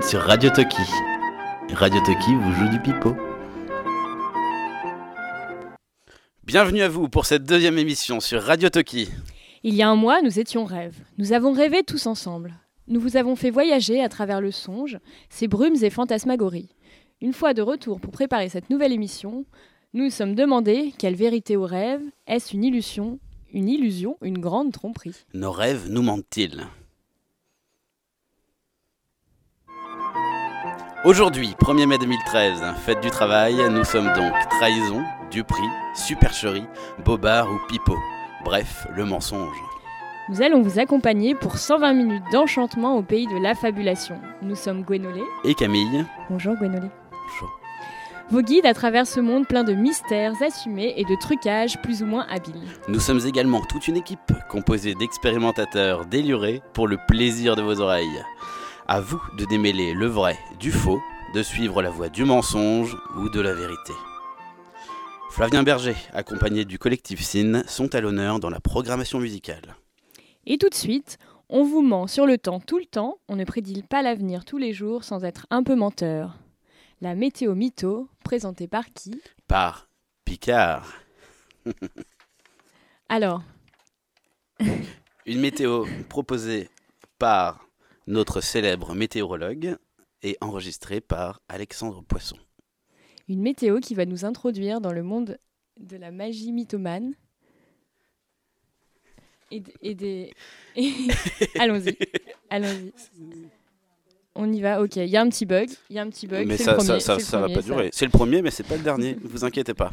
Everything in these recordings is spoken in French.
Êtes sur Radio Toki. Radio Toki vous joue du pipeau. Bienvenue à vous pour cette deuxième émission sur Radio Toki. Il y a un mois, nous étions rêves. Nous avons rêvé tous ensemble. Nous vous avons fait voyager à travers le songe, ces brumes et fantasmagories. Une fois de retour pour préparer cette nouvelle émission, nous nous sommes demandé quelle vérité au rêve? Est-ce une illusion? Une illusion? Une grande tromperie? Nos rêves nous mentent-ils? Aujourd'hui, 1er mai 2013, fête du travail, nous sommes donc trahison, duperie, supercherie, bobard ou pipeau. Bref, le mensonge. Nous allons vous accompagner pour 120 minutes d'enchantement au pays de l'affabulation. Nous sommes Gwenolé. Et Camille. Bonjour Gwenolé. Bonjour. Vos guides à travers ce monde plein de mystères assumés et de trucages plus ou moins habiles. Nous sommes également toute une équipe composée d'expérimentateurs délurés pour le plaisir de vos oreilles. À vous de démêler le vrai du faux, de suivre la voie du mensonge ou de la vérité. Flavien Berger, accompagné du collectif SIN, sont à l'honneur dans la programmation musicale. Et tout de suite, on vous ment sur le temps tout le temps, on ne prédit pas l'avenir tous les jours sans être un peu menteur. La météo mytho, présentée par qui? Par Picard. Alors, Une météo proposée par notre célèbre météorologue et enregistrée par Alexandre Poisson. une météo qui va nous introduire dans le monde de la magie mythomane. Et, des. allons-y, allons-y. On y va, ok. Il y a un petit bug. Il y a un petit bug. mais ça, le premier, ça, ça, ça va pas durer. C'est le premier, mais c'est pas le dernier. Ne vous inquiétez pas.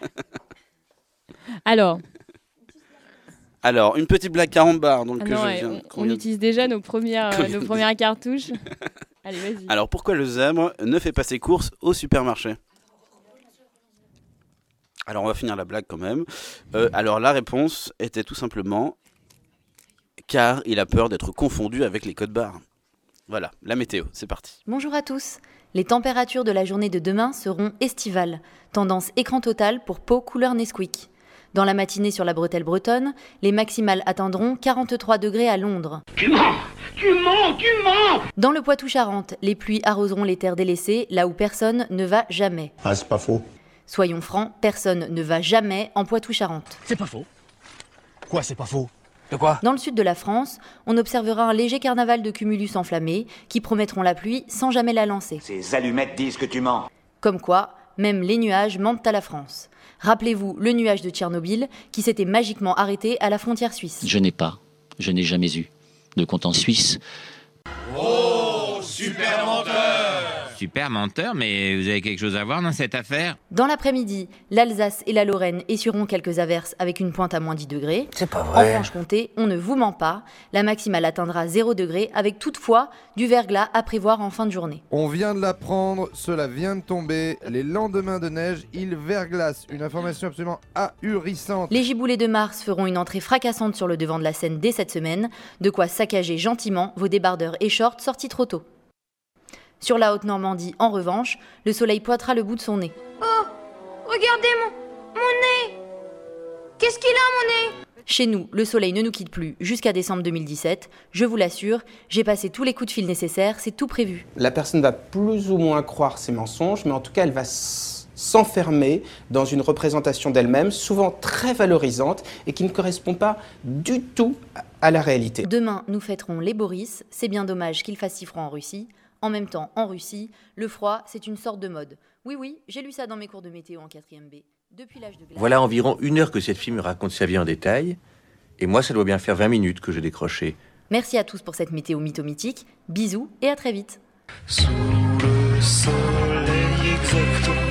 Alors, Alors, une petite blague carambar. Donc, ah que non, je ouais, viens- on, utilise déjà nos premières, euh, nos premières cartouches. Allez, vas-y. Alors, pourquoi le zèbre ne fait pas ses courses au supermarché? Alors, on va finir la blague quand même. Euh, alors, la réponse était tout simplement car il a peur d'être confondu avec les codes barres. Voilà, la météo, c'est parti. Bonjour à tous. Les températures de la journée de demain seront estivales. Tendance écran total pour peau couleur Nesquik. Dans la matinée sur la bretelle bretonne, les maximales atteindront 43 degrés à Londres. Tu mens Tu mens Tu mens Dans le Poitou-Charentes, les pluies arroseront les terres délaissées là où personne ne va jamais. Ah, c'est pas faux. Soyons francs, personne ne va jamais en Poitou-Charentes. C'est pas faux. Quoi, c'est pas faux? De quoi? Dans le sud de la France, on observera un léger carnaval de cumulus enflammés qui promettront la pluie sans jamais la lancer. Ces allumettes disent que tu mens. Comme quoi, même les nuages mentent à la France. Rappelez-vous le nuage de Tchernobyl qui s'était magiquement arrêté à la frontière suisse. Je n'ai pas, je n'ai jamais eu de compte en Suisse. Super menteur, mais vous avez quelque chose à voir dans cette affaire? Dans l'après-midi, l'Alsace et la Lorraine essuieront quelques averses avec une pointe à moins 10 degrés. C'est pas En vrai. Franche-Comté, on ne vous ment pas, la maximale atteindra 0 degré avec toutefois du verglas à prévoir en fin de journée. On vient de l'apprendre, cela vient de tomber. Les lendemains de neige, il verglace. Une information absolument ahurissante. Les giboulées de Mars feront une entrée fracassante sur le devant de la scène dès cette semaine, de quoi saccager gentiment vos débardeurs et shorts sortis trop tôt. Sur la Haute-Normandie, en revanche, le soleil pointera le bout de son nez. Regardez mon, mon nez Qu'est-ce qu'il a mon nez? Chez nous, le soleil ne nous quitte plus jusqu'à décembre 2017. Je vous l'assure, j'ai passé tous les coups de fil nécessaires, c'est tout prévu. La personne va plus ou moins croire ses mensonges, mais en tout cas, elle va s'enfermer dans une représentation d'elle-même, souvent très valorisante et qui ne correspond pas du tout à- à la réalité. Demain, nous fêterons les Boris. C'est bien dommage qu'il fasse si froid en Russie. En même temps, en Russie, le froid, c'est une sorte de mode. Oui, oui, j'ai lu ça dans mes cours de météo en 4ème B. Depuis l'âge de glace. Voilà environ une heure que cette fille me raconte sa vie en détail, et moi ça doit bien faire 20 minutes que j'ai décroché. Merci à tous pour cette météo mythomythique. Bisous et à très vite. Sous le soleil exactement.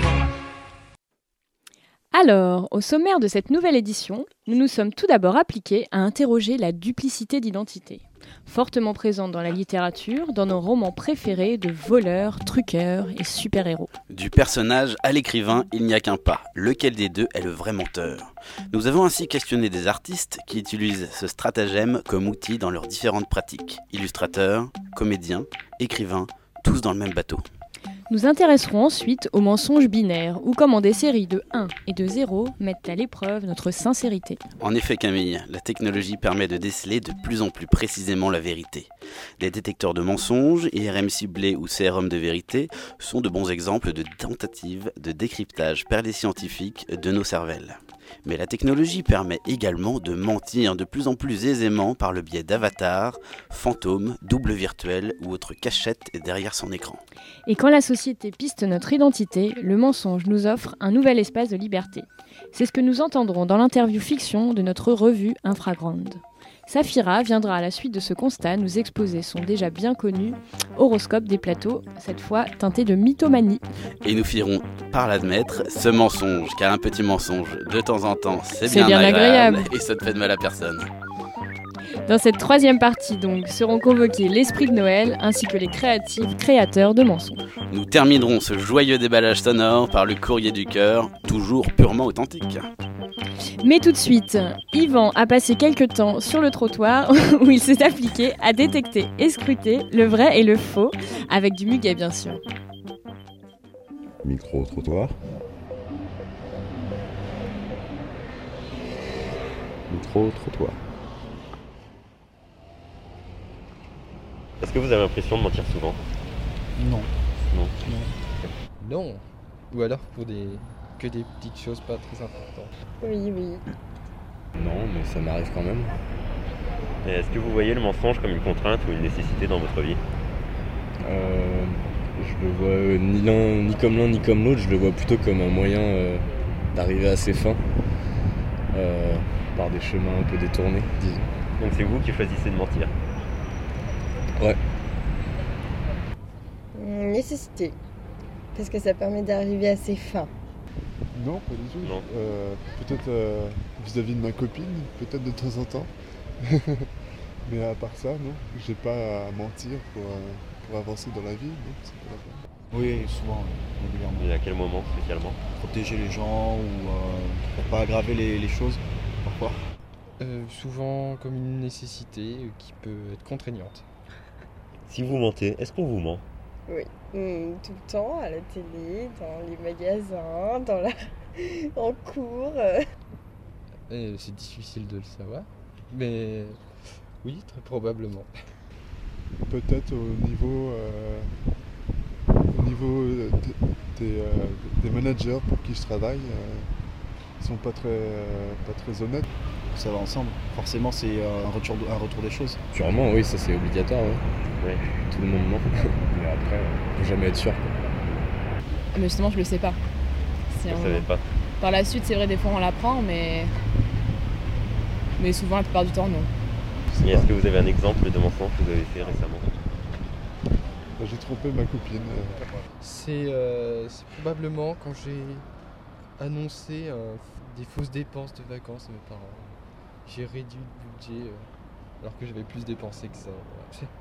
Alors, au sommaire de cette nouvelle édition, nous nous sommes tout d'abord appliqués à interroger la duplicité d'identité, fortement présente dans la littérature, dans nos romans préférés de voleurs, truqueurs et super-héros. Du personnage à l'écrivain, il n'y a qu'un pas. Lequel des deux est le vrai menteur Nous avons ainsi questionné des artistes qui utilisent ce stratagème comme outil dans leurs différentes pratiques. Illustrateurs, comédiens, écrivains, tous dans le même bateau. Nous intéresserons ensuite aux mensonges binaires, ou comment des séries de 1 et de 0 mettent à l'épreuve notre sincérité. En effet, Camille, la technologie permet de déceler de plus en plus précisément la vérité. Des détecteurs de mensonges, IRM ciblés ou CRM de vérité sont de bons exemples de tentatives de décryptage par les scientifiques de nos cervelles. Mais la technologie permet également de mentir de plus en plus aisément par le biais d'avatars, fantômes, doubles virtuels ou autres cachettes derrière son écran. Et quand la société piste notre identité, le mensonge nous offre un nouvel espace de liberté. C'est ce que nous entendrons dans l'interview fiction de notre revue Infragrande. Safira viendra à la suite de ce constat nous exposer son déjà bien connu horoscope des plateaux, cette fois teinté de mythomanie. Et nous finirons par l'admettre, ce mensonge, car un petit mensonge de temps en temps, c'est bien agréable, agréable. et ça ne fait de mal à personne. Dans cette troisième partie, donc, seront convoqués l'esprit de Noël ainsi que les créatifs créateurs de mensonges. Nous terminerons ce joyeux déballage sonore par le courrier du cœur, toujours purement authentique. Mais tout de suite, Yvan a passé quelques temps sur le trottoir où il s'est appliqué à détecter et scruter le vrai et le faux, avec du muguet bien sûr. Micro-trottoir. Micro-trottoir. Est-ce que vous avez l'impression de mentir souvent? Non. Non. Non. Ou alors pour des que des petites choses pas très importantes. Oui, oui. Non, mais ça m'arrive quand même. Et est-ce que vous voyez le mensonge comme une contrainte ou une nécessité dans votre vie? Euh, je le vois euh, ni l'un ni comme l'un ni comme l'autre, je le vois plutôt comme un moyen euh, d'arriver à ses fins euh, par des chemins un peu détournés, disons. Donc c'est vous qui choisissez de mentir? Ouais. Hum, Nécessité. Parce que ça permet d'arriver à ses fins. Non, pas du tout. Euh, peut-être euh, vis-à-vis de ma copine, peut-être de temps en temps. Mais à part ça, non. J'ai pas à mentir pour, euh, pour avancer dans la vie. Non, c'est pas la. Oui, souvent, régulièrement. Et à quel moment spécialement? Protéger les gens ou euh, pour pas aggraver les, les choses, parfois? Euh, souvent comme une nécessité qui peut être contraignante. Si vous mentez, est-ce qu'on vous ment? Oui. Hum, tout le temps, à la télé, dans les magasins, dans la... en cours. euh. C'est difficile de le savoir, mais oui, très probablement. Peut-être au niveau, euh, au niveau euh, des, euh, managers pour qui je travaille, euh, ils sont pas très, euh, pas très honnêtes. Ça va ensemble. Forcément, c'est euh, un, retour, un retour des choses. Sûrement, oui, ça c'est obligatoire. ouais. Tout le monde ment. Mais après, euh, faut jamais être sûr. quoi. Mais justement, je le sais pas. Vous un- savez pas Par la suite, c'est vrai, des fois on l'apprend, mais. Mais souvent, la plupart du temps, non. Et est-ce que vous avez un exemple de mensonge que vous avez fait récemment? J'ai trompé ma copine. C'est euh, probablement quand j'ai annoncé euh, des fausses dépenses de vacances à mes parents. J'ai réduit le budget euh, alors que j'avais plus dépensé que ça. voilà.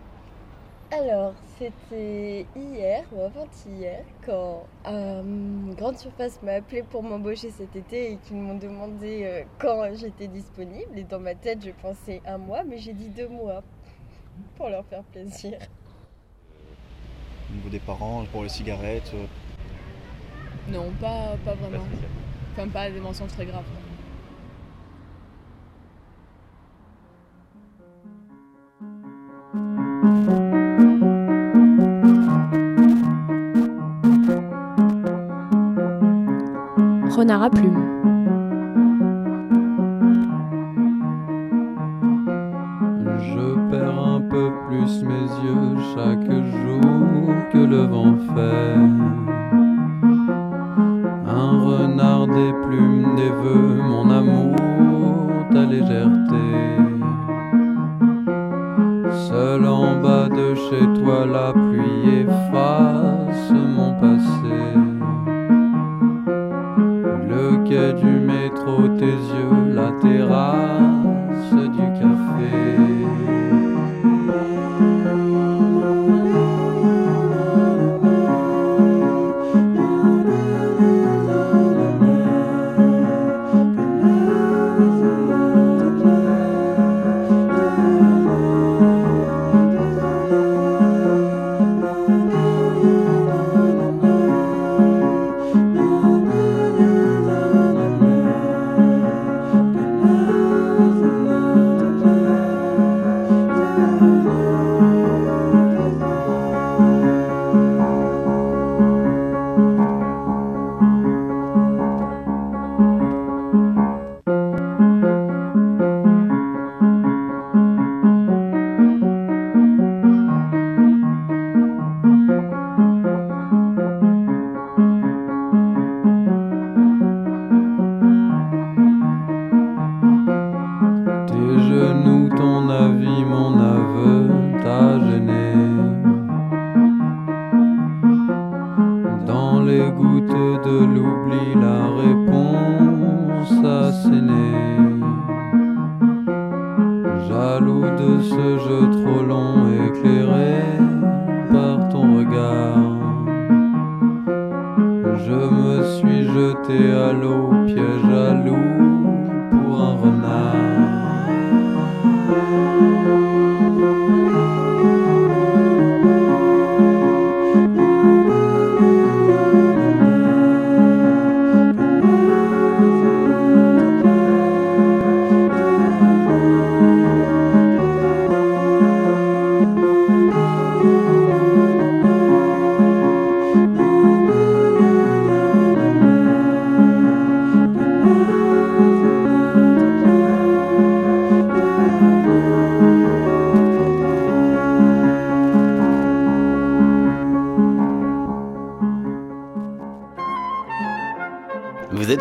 Alors, c'était hier ou avant-hier quand euh, une grande surface m'a appelé pour m'embaucher cet été et qu'ils m'ont demandé euh, quand j'étais disponible. Et dans ma tête, je pensais un mois, mais j'ai dit deux mois pour leur faire plaisir. Au niveau des parents, pour les cigarettes. euh, Non, pas, pas vraiment. Enfin, pas des mensonges très graves. Renard à plumes. Je perds un peu plus mes yeux chaque jour que le vent fait. Un renard des plumes des vœux, mon amour, ta légèreté. Seul en bas de chez toi, la pluie efface yeux,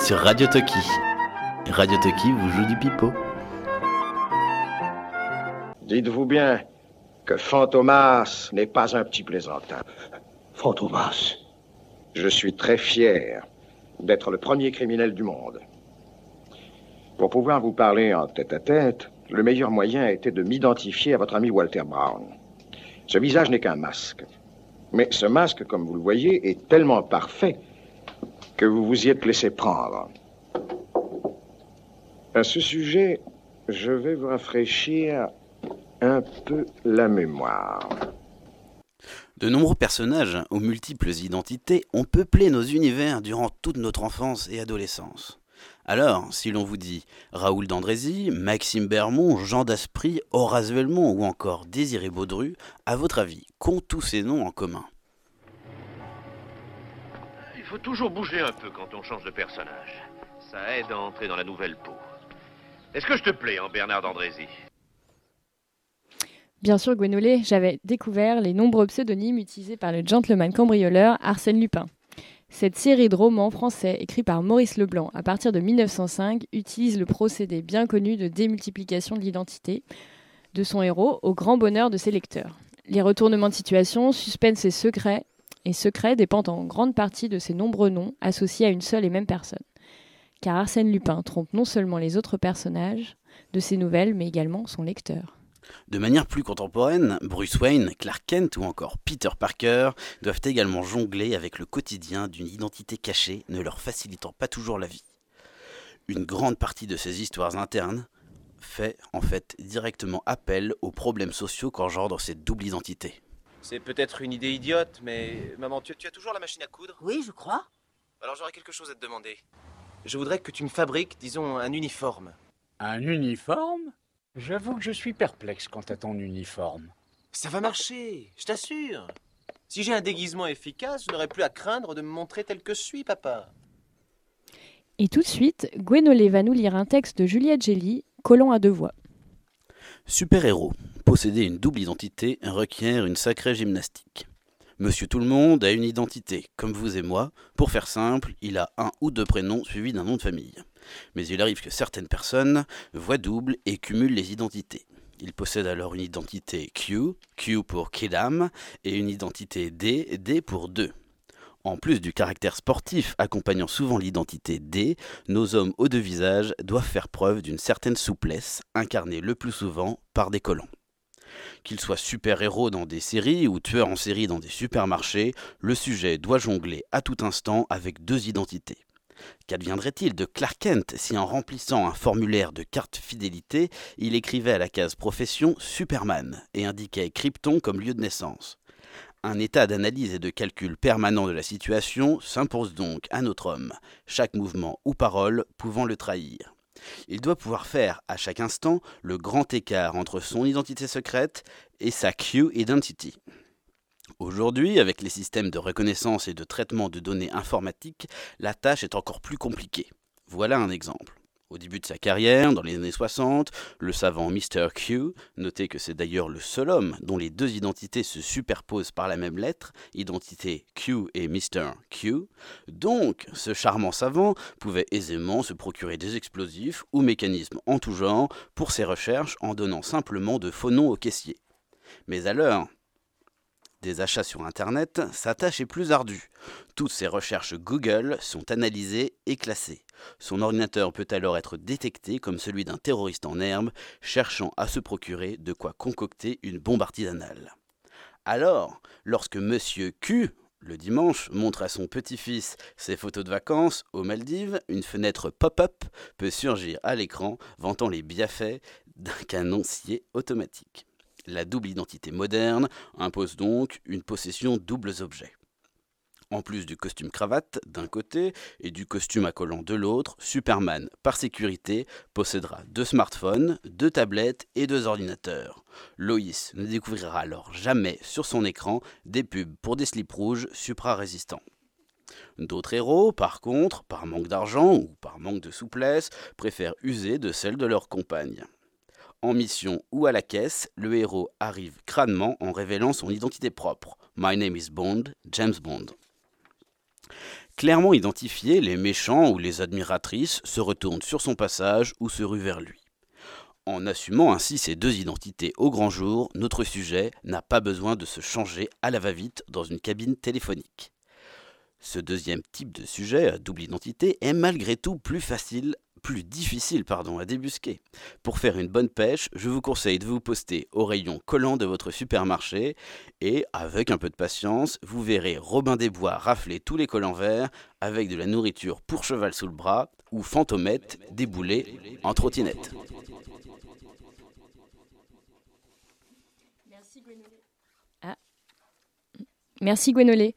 êtes sur Radio Toki. Radio Toki vous joue du pipeau. Dites-vous bien que Fantomas n'est pas un petit plaisantin. Fantomas Je suis très fier d'être le premier criminel du monde. Pour pouvoir vous parler en tête à tête, le meilleur moyen a été de m'identifier à votre ami Walter Brown. Ce visage n'est qu'un masque. Mais ce masque, comme vous le voyez, est tellement parfait que vous vous y êtes laissé prendre. À ce sujet, je vais vous rafraîchir un peu la mémoire. De nombreux personnages aux multiples identités ont peuplé nos univers durant toute notre enfance et adolescence. Alors, si l'on vous dit Raoul d'Andrézy, Maxime Bermond, Jean Daspry, Horace Velmont ou encore Désiré Baudru, à votre avis, qu'ont tous ces noms en commun? Faut toujours bouger un peu quand on change de personnage. Ça aide à entrer dans la nouvelle peau. Est-ce que je te plais en Bernard d'Andrézy? Bien sûr, Gwenolé, j'avais découvert les nombreux pseudonymes utilisés par le gentleman cambrioleur Arsène Lupin. Cette série de romans français écrits par Maurice Leblanc à partir de 1905 utilise le procédé bien connu de démultiplication de l'identité de son héros au grand bonheur de ses lecteurs. Les retournements de situation, suspense et secrets, et secrets dépendent en grande partie de ces nombreux noms associés à une seule et même personne. Car Arsène Lupin trompe non seulement les autres personnages de ses nouvelles, mais également son lecteur. De manière plus contemporaine, Bruce Wayne, Clark Kent ou encore Peter Parker doivent également jongler avec le quotidien d'une identité cachée ne leur facilitant pas toujours la vie. Une grande partie de ces histoires internes fait en fait directement appel aux problèmes sociaux qu'engendre cette double identité. C'est peut-être une idée idiote, mais maman, tu, tu as toujours la machine à coudre? Oui, je crois. Alors j'aurais quelque chose à te demander. Je voudrais que tu me fabriques, disons, un uniforme. Un uniforme? J'avoue que je suis perplexe quant à ton uniforme. Ça va marcher, je t'assure. Si j'ai un déguisement efficace, je n'aurai plus à craindre de me montrer tel que je suis, papa. Et tout de suite, Gwenolé va nous lire un texte de Juliette Gély, Colon à deux voix. Super-héros, posséder une double identité requiert une sacrée gymnastique. Monsieur Tout-le-Monde a une identité, comme vous et moi. Pour faire simple, il a un ou deux prénoms suivis d'un nom de famille. Mais il arrive que certaines personnes voient double et cumulent les identités. Il possède alors une identité Q, Q pour Kidam, et une identité D, D pour 2. En plus du caractère sportif accompagnant souvent l'identité D, nos hommes aux deux visages doivent faire preuve d'une certaine souplesse, incarnée le plus souvent par des collants. Qu'ils soient super-héros dans des séries ou tueurs en série dans des supermarchés, le sujet doit jongler à tout instant avec deux identités. Qu'adviendrait-il de Clark Kent si en remplissant un formulaire de carte fidélité, il écrivait à la case profession Superman et indiquait Krypton comme lieu de naissance? Un état d'analyse et de calcul permanent de la situation s'impose donc à notre homme, chaque mouvement ou parole pouvant le trahir. Il doit pouvoir faire à chaque instant le grand écart entre son identité secrète et sa Q identity. Aujourd'hui, avec les systèmes de reconnaissance et de traitement de données informatiques, la tâche est encore plus compliquée. Voilà un exemple. Au début de sa carrière, dans les années 60, le savant Mr. Q, notez que c'est d'ailleurs le seul homme dont les deux identités se superposent par la même lettre, identité Q et Mr. Q, donc ce charmant savant pouvait aisément se procurer des explosifs ou mécanismes en tout genre pour ses recherches en donnant simplement de faux noms aux caissiers. Mais alors, des achats sur Internet, sa tâche est plus ardue. Toutes ses recherches Google sont analysées et classées. Son ordinateur peut alors être détecté comme celui d'un terroriste en herbe cherchant à se procurer de quoi concocter une bombe artisanale. Alors, lorsque Monsieur Q, le dimanche, montre à son petit-fils ses photos de vacances aux Maldives, une fenêtre pop-up peut surgir à l'écran vantant les bienfaits d'un canoncier automatique. La double identité moderne impose donc une possession doubles objets. En plus du costume cravate d'un côté et du costume à collant de l'autre, Superman, par sécurité, possédera deux smartphones, deux tablettes et deux ordinateurs. Loïs ne découvrira alors jamais sur son écran des pubs pour des slips rouges supra-résistants. D'autres héros, par contre, par manque d'argent ou par manque de souplesse, préfèrent user de celles de leurs compagnes. En mission ou à la caisse, le héros arrive crânement en révélant son identité propre. My name is Bond, James Bond. Clairement identifiés, les méchants ou les admiratrices se retournent sur son passage ou se ruent vers lui. En assumant ainsi ces deux identités au grand jour, notre sujet n'a pas besoin de se changer à la va-vite dans une cabine téléphonique. Ce deuxième type de sujet à double identité est malgré tout plus facile plus difficile pardon, à débusquer. Pour faire une bonne pêche, je vous conseille de vous poster au rayon collant de votre supermarché et, avec un peu de patience, vous verrez Robin des Bois rafler tous les collants verts avec de la nourriture pour cheval sous le bras ou Fantomette débouler en trottinette. Merci Gwenolé.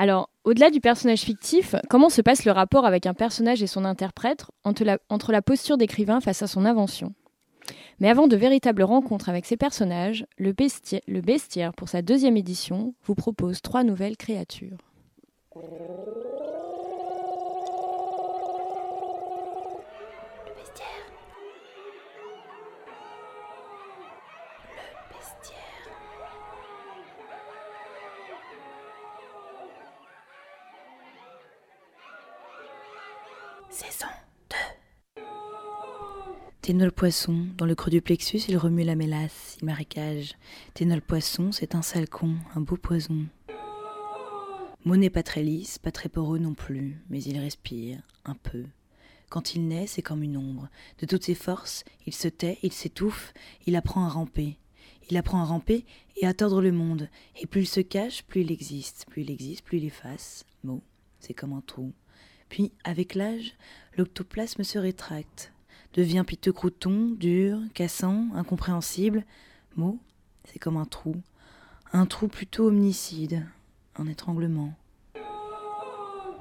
Alors, au-delà du personnage fictif, comment se passe le rapport avec un personnage et son interprète entre la, posture d'écrivain face à son invention? Mais avant de véritables rencontres avec ces personnages, le bestiaire, pour sa deuxième édition, vous propose trois nouvelles créatures. Ténol poisson, dans le creux du plexus, il remue la mélasse, il marécage. Ténol poisson, c'est un sale con, un beau poison. Mot n'est pas très lisse, pas très poreux non plus, mais il respire, un peu. Quand il naît, c'est comme une ombre. De toutes ses forces, il se tait, il s'étouffe, il apprend à ramper. Il apprend à ramper et à tordre le monde. Et plus il se cache, plus il existe. Plus il existe, plus il efface. Mot, c'est comme un trou. Puis, avec l'âge, l'octoplasme se rétracte, devient piteux crouton, dur, cassant, incompréhensible. Mot, c'est comme un trou. Un trou plutôt omnicide, un étranglement.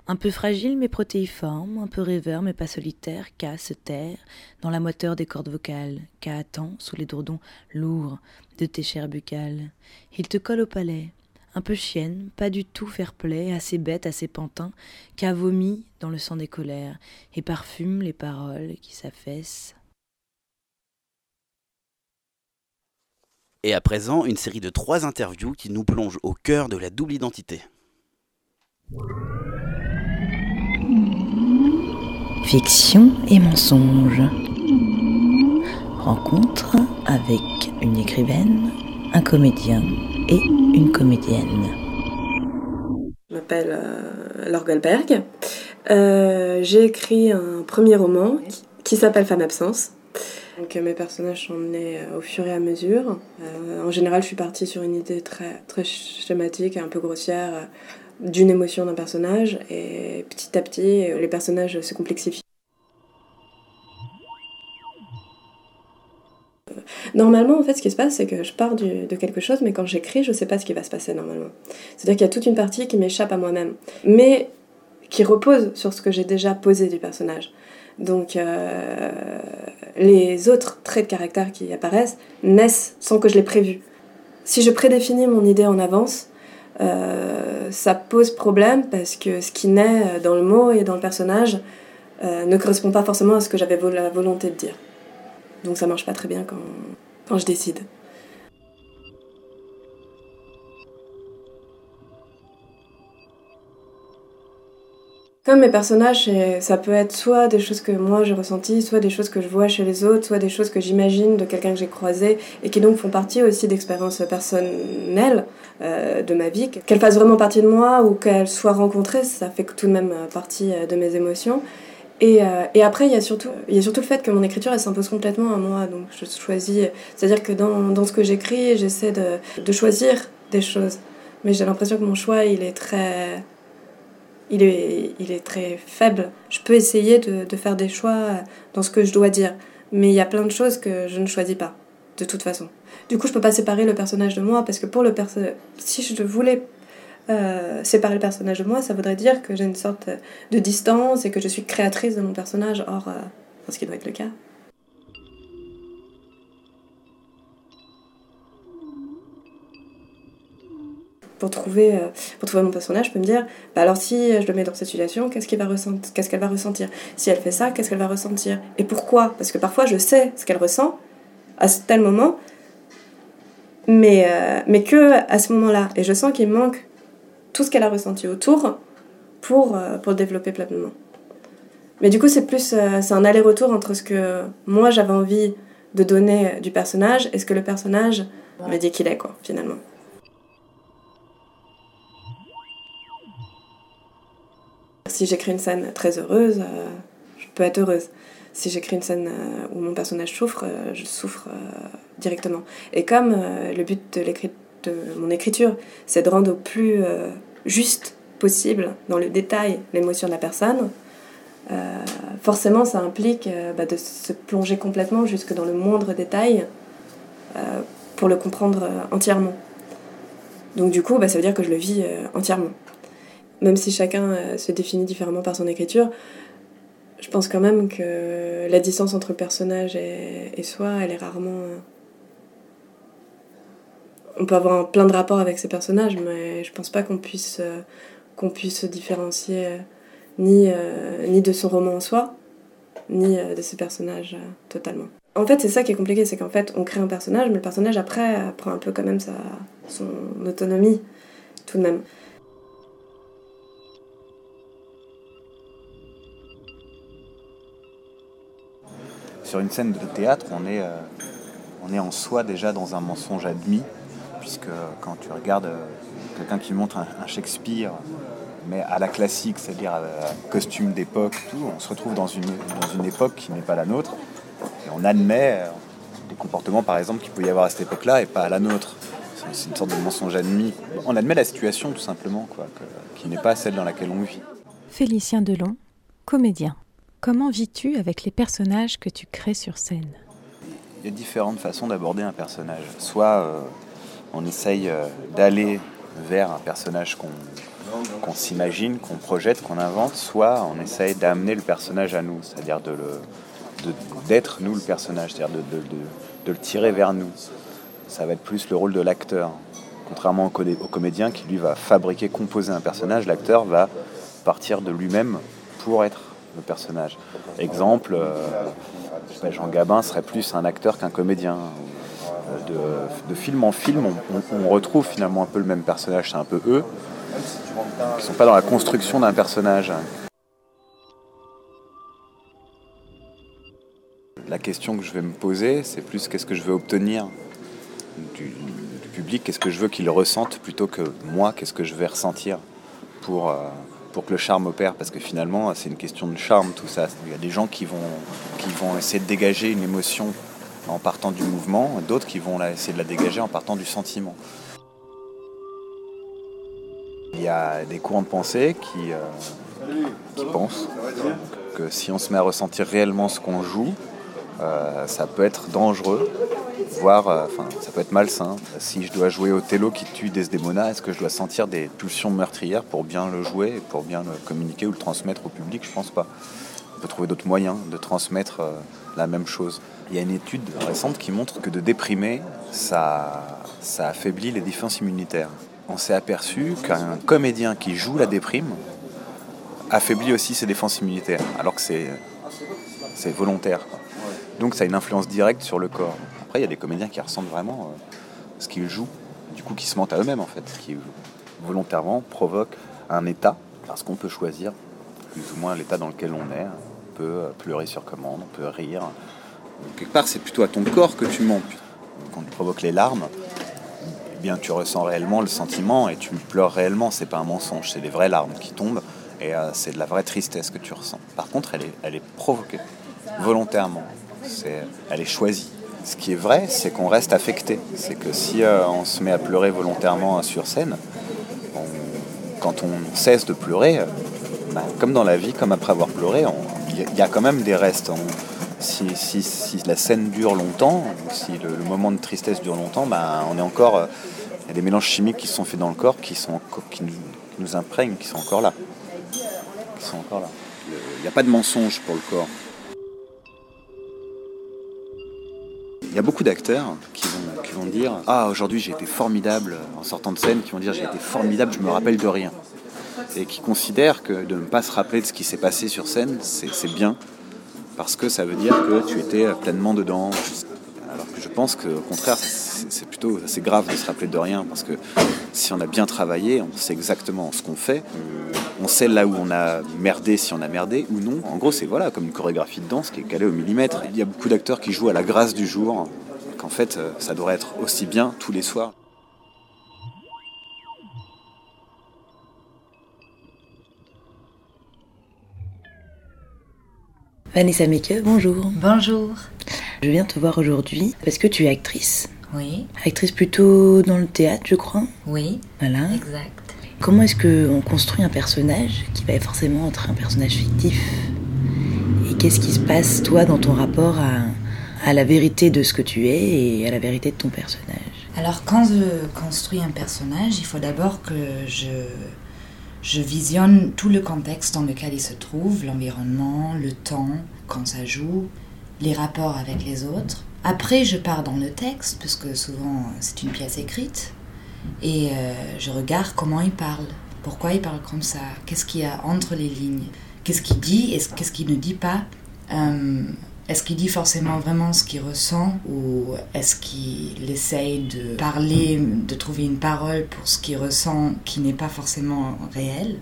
Un peu fragile mais protéiforme, un peu rêveur mais pas solitaire, K se terre dans la moiteur des cordes vocales, K attend sous les dourdons lourds de tes chairs buccales. Il te colle au palais, un peu chienne, pas du tout fair-play, assez bête, assez pantin, qu'a vomi dans le sang des colères, et parfume les paroles qui s'affaissent. Et à présent, une série de trois interviews qui nous plongent au cœur de la double identité. Fiction et mensonge. Rencontre avec une écrivaine, un comédien et une comédienne. Je m'appelle euh, Laure Goldberg. Euh, j'ai écrit un premier roman qui, s'appelle Femme Absence. Donc, mes personnages sont nés euh, au fur et à mesure. Euh, en général, je suis partie sur une idée très, très schématique et un peu grossière euh, d'une émotion d'un personnage. Et petit à petit, les personnages se complexifient. Normalement, en fait, ce qui se passe, c'est que je pars de quelque chose, mais quand j'écris, je sais pas ce qui va se passer normalement. C'est-à-dire qu'il y a toute une partie qui m'échappe à moi-même, mais qui repose sur ce que j'ai déjà posé du personnage. Donc, euh, les autres traits de caractère qui apparaissent naissent sans que je l'ai prévu. Si je prédéfinis mon idée en avance, euh, ça pose problème parce que ce qui naît dans le mot et dans le personnage euh, ne correspond pas forcément à ce que j'avais la volonté de dire. Donc ça marche pas très bien quand, quand je décide. Comme mes personnages, c'est- ça peut être soit des choses que moi j'ai ressenties, soit des choses que je vois chez les autres, soit des choses que j'imagine de quelqu'un que j'ai croisé et qui donc font partie aussi d'expériences personnelles euh, de ma vie. Qu'elles fassent vraiment partie de moi ou qu'elles soient rencontrées, ça fait tout de même euh, partie euh, de mes émotions. Et, euh, et après, il y, a surtout, il y a surtout le fait que mon écriture, elle s'impose complètement à moi. Donc je choisis, c'est-à-dire que dans, dans ce que j'écris, j'essaie de, de choisir des choses. Mais j'ai l'impression que mon choix, il est très il est, il est très faible. Je peux essayer de, de faire des choix dans ce que je dois dire, mais il y a plein de choses que je ne choisis pas, de toute façon. Du coup, je peux pas séparer le personnage de moi, parce que pour le perso si je voulais euh, séparer le personnage de moi, ça voudrait dire que j'ai une sorte de distance et que je suis créatrice de mon personnage, or, euh, ce qui doit être le cas. pour trouver, euh, pour trouver mon personnage, je peux me dire, bah alors si je le mets dans cette situation, qu'est-ce qu'elle va, ressentir va ressentir? Si elle fait ça, qu'est-ce qu'elle va ressentir? Et pourquoi? Parce que parfois je sais ce qu'elle ressent à tel moment, mais, mais que à ce moment-là. Et je sens qu'il manque tout ce qu'elle a ressenti autour pour, euh, pour développer pleinement. Mais du coup, c'est plus euh, c'est un aller-retour entre ce que moi j'avais envie de donner du personnage et ce que le personnage me dit qu'il est, quoi, finalement. Si j'écris une scène très heureuse, euh, je peux être heureuse. Si j'écris une scène euh, où mon personnage souffre, euh, je souffre euh, directement. Et comme euh, le but de, l'écrit- de mon écriture, c'est de rendre au plus euh, juste possible, dans le détail, l'émotion de la personne, euh, forcément ça implique euh, bah, de se plonger complètement jusque dans le moindre détail pour le comprendre entièrement. Donc du coup, bah, ça veut dire que je le vis entièrement même si chacun se définit différemment par son écriture, je pense quand même que la distance entre le personnage et, et soi, elle est rarement. On peut avoir plein de rapports avec ces personnages, mais je pense pas qu'on puisse, euh, se différencier euh, ni, euh, ni de son roman en soi, ni de ses personnages totalement. En fait, c'est ça qui est compliqué, c'est qu'en fait, on crée un personnage, mais le personnage après prend un peu quand même sa, son autonomie, tout de même. Sur une scène de théâtre, on est en soi déjà dans un mensonge admis, puisque quand tu regardes euh, quelqu'un qui montre un, un Shakespeare, mais à la classique, c'est-à-dire la costume d'époque, tout, on se retrouve dans une, dans une époque qui n'est pas la nôtre, et on admet euh, des comportements, par exemple, qu'il peut y avoir à cette époque-là et pas à la nôtre. C'est- C'est une sorte de mensonge admis. On admet la situation, tout simplement, quoi, que- qui n'est pas celle dans laquelle on vit. Félicien Delon, comédien. Comment vis-tu avec les personnages que tu crées sur scène? Il y a différentes façons d'aborder un personnage. Soit euh, on essaye euh, d'aller vers un personnage qu'on s'imagine, qu'on projette, qu'on invente, soit on essaye d'amener le personnage à nous, c'est-à-dire d'être nous le personnage, c'est-à-dire de, le tirer vers nous. Ça va être plus le rôle de l'acteur. Contrairement au, comédien qui lui va fabriquer, composer un personnage, l'acteur va partir de lui-même pour être le personnage. Exemple, euh, Jean Gabin serait plus un acteur qu'un comédien. De, film en film, on, retrouve finalement un peu le même personnage, c'est un peu eux, qui sont pas dans la construction d'un personnage. La question que je vais me poser, c'est plus qu'est-ce que je veux obtenir du, du public, qu'est-ce que je veux qu'il ressente plutôt que moi, qu'est-ce que je vais ressentir pour, euh, pour que le charme opère. Parce que finalement, c'est une question de charme tout ça. Il y a des gens qui vont, qui vont essayer de dégager une émotion en partant du mouvement, d'autres qui vont essayer de la dégager en partant du sentiment. Il y a des courants de pensée qui, euh, pensent que si on se met à ressentir réellement ce qu'on joue, euh, ça peut être dangereux, voire euh, ça peut être malsain. Si je dois jouer Othello qui tue Desdemona, est-ce que je dois sentir des pulsions meurtrières pour bien le jouer, pour bien le communiquer ou le transmettre au public? Je pense pas. On peut trouver d'autres moyens de transmettre la même chose. Il y a une étude récente qui montre que de déprimer, ça, ça affaiblit les défenses immunitaires. On s'est aperçu qu'un comédien qui joue la déprime affaiblit aussi ses défenses immunitaires, alors que c'est volontaire. Donc ça a une influence directe sur le corps. Après, il y a des comédiens qui ressentent vraiment euh, ce qu'ils jouent, du coup qui se mentent à eux-mêmes en fait, qui volontairement provoquent un état, parce qu'on peut choisir plus ou moins l'état dans lequel on est. On peut euh, pleurer sur commande, on peut rire. Quelque part, c'est plutôt à ton corps que tu mens. Quand tu provoques les larmes, eh bien, tu ressens réellement le sentiment et tu pleures réellement. C'est pas un mensonge, c'est des vraies larmes qui tombent et euh, c'est de la vraie tristesse que tu ressens. Par contre, elle est, elle est provoquée volontairement. C'est, elle est choisie. Ce qui est vrai, c'est qu'on reste affecté. C'est que si euh, on se met à pleurer volontairement sur scène, quand on cesse de pleurer, euh, bah, comme dans la vie, comme après avoir pleuré, il y, a- quand même des restes. Si, si- si la scène dure longtemps, si le, le moment de tristesse dure longtemps, bah, on est encore. euh, Il y a des mélanges chimiques qui se sont faits dans le corps, qui, sont, enco- qui nous, qui nous imprègnent, qui sont encore là. Qui sont encore là. Le- Il n'y a pas de mensonge pour le corps. Il y a beaucoup d'acteurs qui vont, qui vont dire Ah, aujourd'hui j'ai été formidable en sortant de scène, qui vont dire J'ai été formidable, je me rappelle de rien. Et qui considèrent que de ne pas se rappeler de ce qui s'est passé sur scène, c'est bien, parce que ça veut dire que tu étais pleinement dedans. Alors que je pense qu'au contraire, c'est plutôt c'est grave de se rappeler de rien, parce que si on a bien travaillé, on sait exactement ce qu'on fait, on, on sait là où on a merdé, si on a merdé ou non. En gros, c'est voilà, comme une chorégraphie de danse qui est calée au millimètre. Il y a beaucoup d'acteurs qui jouent à la grâce du jour, qu'en fait, euh, ça devrait être aussi bien tous les soirs. Vanessa Meke, bonjour. Bonjour. Je viens te voir aujourd'hui parce que tu es actrice. Oui. Actrice plutôt dans le théâtre, je crois. Oui. Voilà. Exact. Comment est-ce qu'on construit un personnage qui va forcément être un personnage fictif? Et qu'est-ce qui se passe, toi, dans ton rapport à, à la vérité de ce que tu es et à la vérité de ton personnage? Alors, quand je construis un personnage, il faut d'abord que je, je visionne tout le contexte dans lequel il se trouve, l'environnement, le temps, quand ça joue, les rapports avec les autres. Après, je pars dans le texte, parce que souvent c'est une pièce écrite, et euh, je regarde comment il parle, pourquoi il parle comme ça, qu'est-ce qu'il y a entre les lignes, qu'est-ce qu'il dit et qu'est-ce qu'il ne dit pas. Euh, est-ce qu'il dit forcément vraiment ce qu'il ressent ou est-ce qu'il essaye de parler, de trouver une parole pour ce qu'il ressent qui n'est pas forcément réel?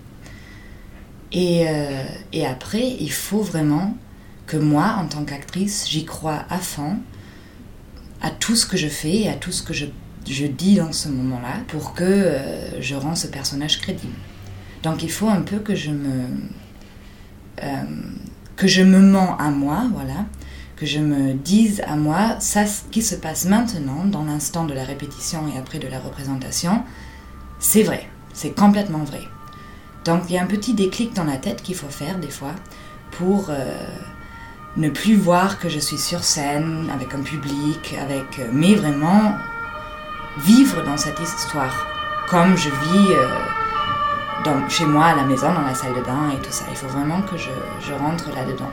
Et, euh, après, il faut vraiment que moi, en tant qu'actrice, j'y crois à fond à tout ce que je fais et à tout ce que je, dis dans ce moment-là pour que euh, je rende ce personnage crédible. Donc il faut un peu que je me euh, que je me mens à moi, voilà, que je me dise à moi ça ce qui se passe maintenant dans l'instant de la répétition et après de la représentation, c'est vrai, c'est complètement vrai. Donc il y a un petit déclic dans la tête qu'il faut faire des fois pour euh, ne plus voir que je suis sur scène avec un public, avec euh, mais vraiment vivre dans cette histoire comme je vis euh, chez moi à la maison, dans la salle de bain et tout ça. Il faut vraiment que je, rentre là-dedans.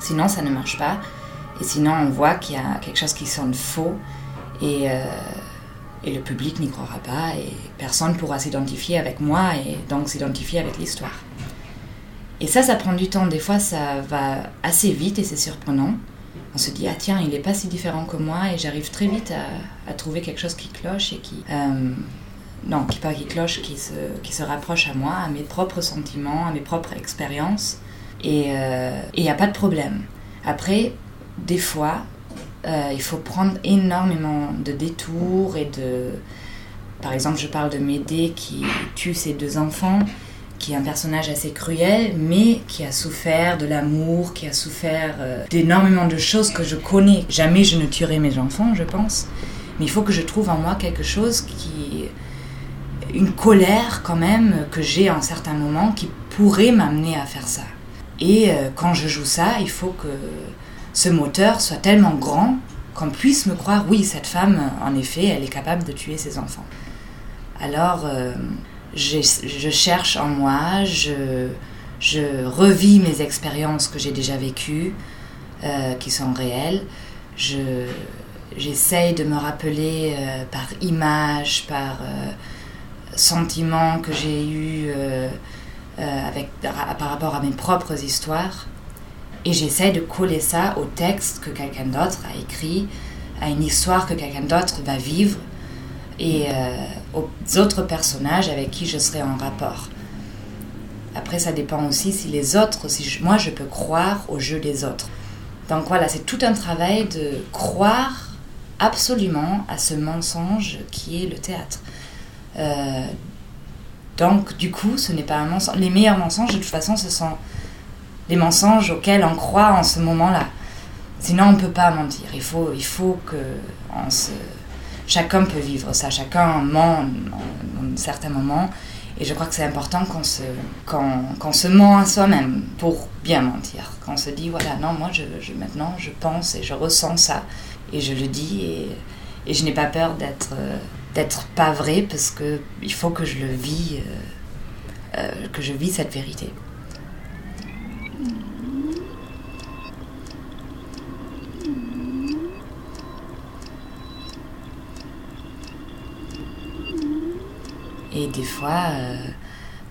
Sinon, ça ne marche pas. Et sinon, on voit qu'il y a quelque chose qui sonne faux et, euh, le public n'y croira pas et personne ne pourra s'identifier avec moi et donc s'identifier avec l'histoire. Et ça, ça prend du temps. Des fois, ça va assez vite et c'est surprenant. On se dit, ah tiens, il n'est pas si différent que moi et j'arrive très vite à, à, trouver quelque chose qui cloche et qui... Euh, non, qui pas qui cloche, qui se, qui se rapproche à moi, à mes propres sentiments, à mes propres expériences. Et il euh, n'y a pas de problème. Après, des fois, euh, il faut prendre énormément de détours et de... Par exemple, je parle de Médée qui tue ses deux enfants, qui est un personnage assez cruel, mais qui a souffert de l'amour, qui a souffert euh, d'énormément de choses que je connais. Jamais je ne tuerai mes enfants, je pense. Mais il faut que je trouve en moi quelque chose qui une colère quand même que j'ai en certains moments qui pourrait m'amener à faire ça. Et euh, quand je joue ça, il faut que ce moteur soit tellement grand qu'on puisse me croire, oui, cette femme, en effet, elle est capable de tuer ses enfants. Alors, euh, je, cherche en moi, je, je revis mes expériences que j'ai déjà vécues, euh, qui sont réelles. Je, j'essaye de me rappeler par image, par sentiments que j'ai eus euh, euh, avec, par rapport à mes propres histoires. Et j'essaie de coller ça au texte que quelqu'un d'autre a écrit, à une histoire que quelqu'un d'autre va vivre et euh, aux autres personnages avec qui je serai en rapport. Après, ça dépend aussi si les autres, si moi je peux croire au jeu des autres. Donc voilà, c'est tout un travail de croire absolument à ce mensonge qui est le théâtre. Euh, donc du coup, ce n'est pas un mensonge. Les meilleurs mensonges, de toute façon, ce sont les mensonges auxquels on croit en ce moment-là. Sinon, on ne peut pas mentir. Il faut, il faut que chacun peut vivre ça. Chacun ment en, certains moments. Et je crois que c'est important qu'on se, ment à soi-même pour bien mentir. Qu'on se dit, voilà, non, moi, je, maintenant, je pense et je ressens ça. Et je le dis. Et, et je n'ai pas peur d'être, euh, d'être pas vrai parce que il faut que je le vis, euh, euh, que je vis cette vérité. Et des fois, euh,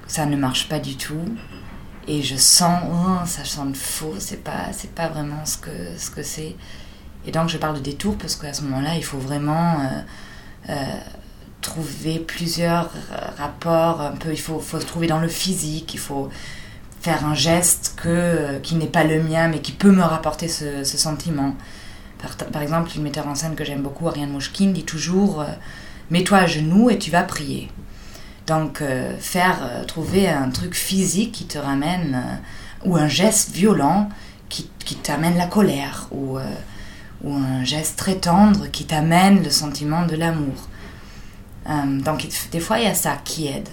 ça ne marche pas du tout. Et je sens, ça sonne faux, c'est pas, c'est pas vraiment ce que, ce que c'est. Et donc je parle de détour parce qu'à ce moment-là, il faut vraiment trouver plusieurs euh, rapports, un peu, il faut, faut se trouver dans le physique, il faut faire un geste que, qui n'est pas le mien, mais qui peut me rapporter ce, sentiment. Par, par exemple, une metteur en scène que j'aime beaucoup, Ariane Mouchkine, dit toujours euh, Mets-toi à genoux et tu vas prier. Donc, euh, faire euh, trouver un truc physique qui te ramène, euh, ou un geste violent qui, qui t'amène la colère, ou, euh, ou un geste très tendre qui t'amène le sentiment de l'amour. Euh, donc, des fois, il y a ça qui aide.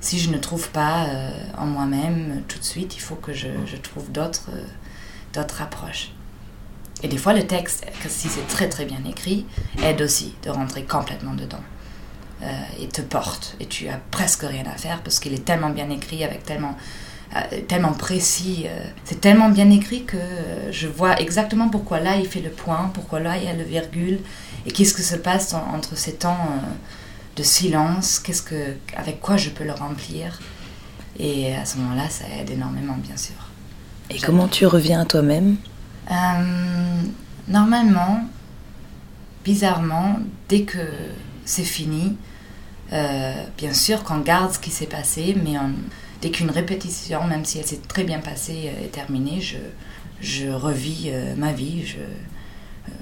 Si je ne trouve pas euh, en moi-même tout de suite, il faut que je, trouve d'autres euh, approches. Et des fois, le texte, si c'est très très bien écrit, aide aussi de rentrer complètement dedans. Euh, et te porte. Et tu as presque rien à faire parce qu'il est tellement bien écrit, avec tellement, euh, tellement précis. euh, c'est tellement bien écrit que euh, je vois exactement pourquoi là il fait le point, pourquoi là il y a le virgule, et qu'est-ce que se passe en- entre ces temps euh, de silence, qu'est-ce que, avec quoi je peux le remplir. Et à ce moment-là, ça aide énormément, bien sûr. Et comment tu reviens à toi-même? Euh, normalement, bizarrement, dès que c'est fini, euh, bien sûr qu'on garde ce qui s'est passé, mais on- dès qu'une répétition, même si elle s'est très bien passée, euh, est terminée, je, je revis euh, ma vie. Je, euh,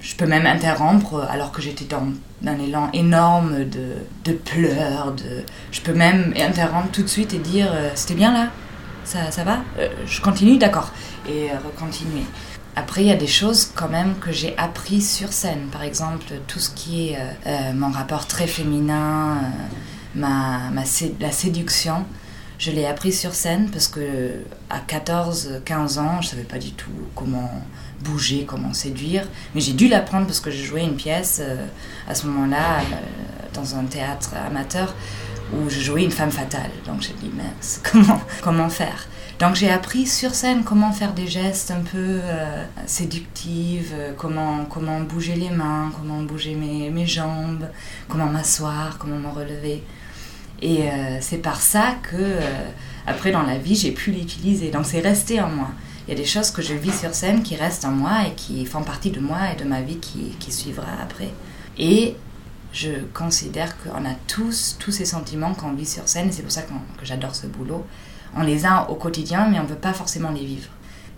je peux même interrompre alors que j'étais dans un élan énorme de, de pleurs. De, je peux même interrompre tout de suite et dire C'était bien là ça, ça va? Je continue D'accord. Et recontinuer. Après, il y a des choses quand même que j'ai appris sur scène. Par exemple, tout ce qui est mon rapport très féminin, ma, ma la séduction. Je l'ai appris sur scène parce que à 14-15 ans, je savais pas du tout comment bouger, comment séduire. Mais j'ai dû l'apprendre parce que je jouais une pièce euh, à ce moment-là euh, dans un théâtre amateur où je jouais une femme fatale. Donc j'ai dit, mince, comment, faire? Donc j'ai appris sur scène comment faire des gestes un peu euh, séductifs, comment, comment bouger les mains, comment bouger mes, mes jambes, comment m'asseoir, comment me relever. Et euh, c'est par ça que, euh, après dans la vie, j'ai pu l'utiliser. Donc c'est resté en moi. Il y a des choses que je vis sur scène qui restent en moi et qui font partie de moi et de ma vie qui, qui suivra après. Et je considère qu'on a tous, tous ces sentiments qu'on vit sur scène, c'est pour ça que j'adore ce boulot. On les a au quotidien, mais on ne peut pas forcément les vivre.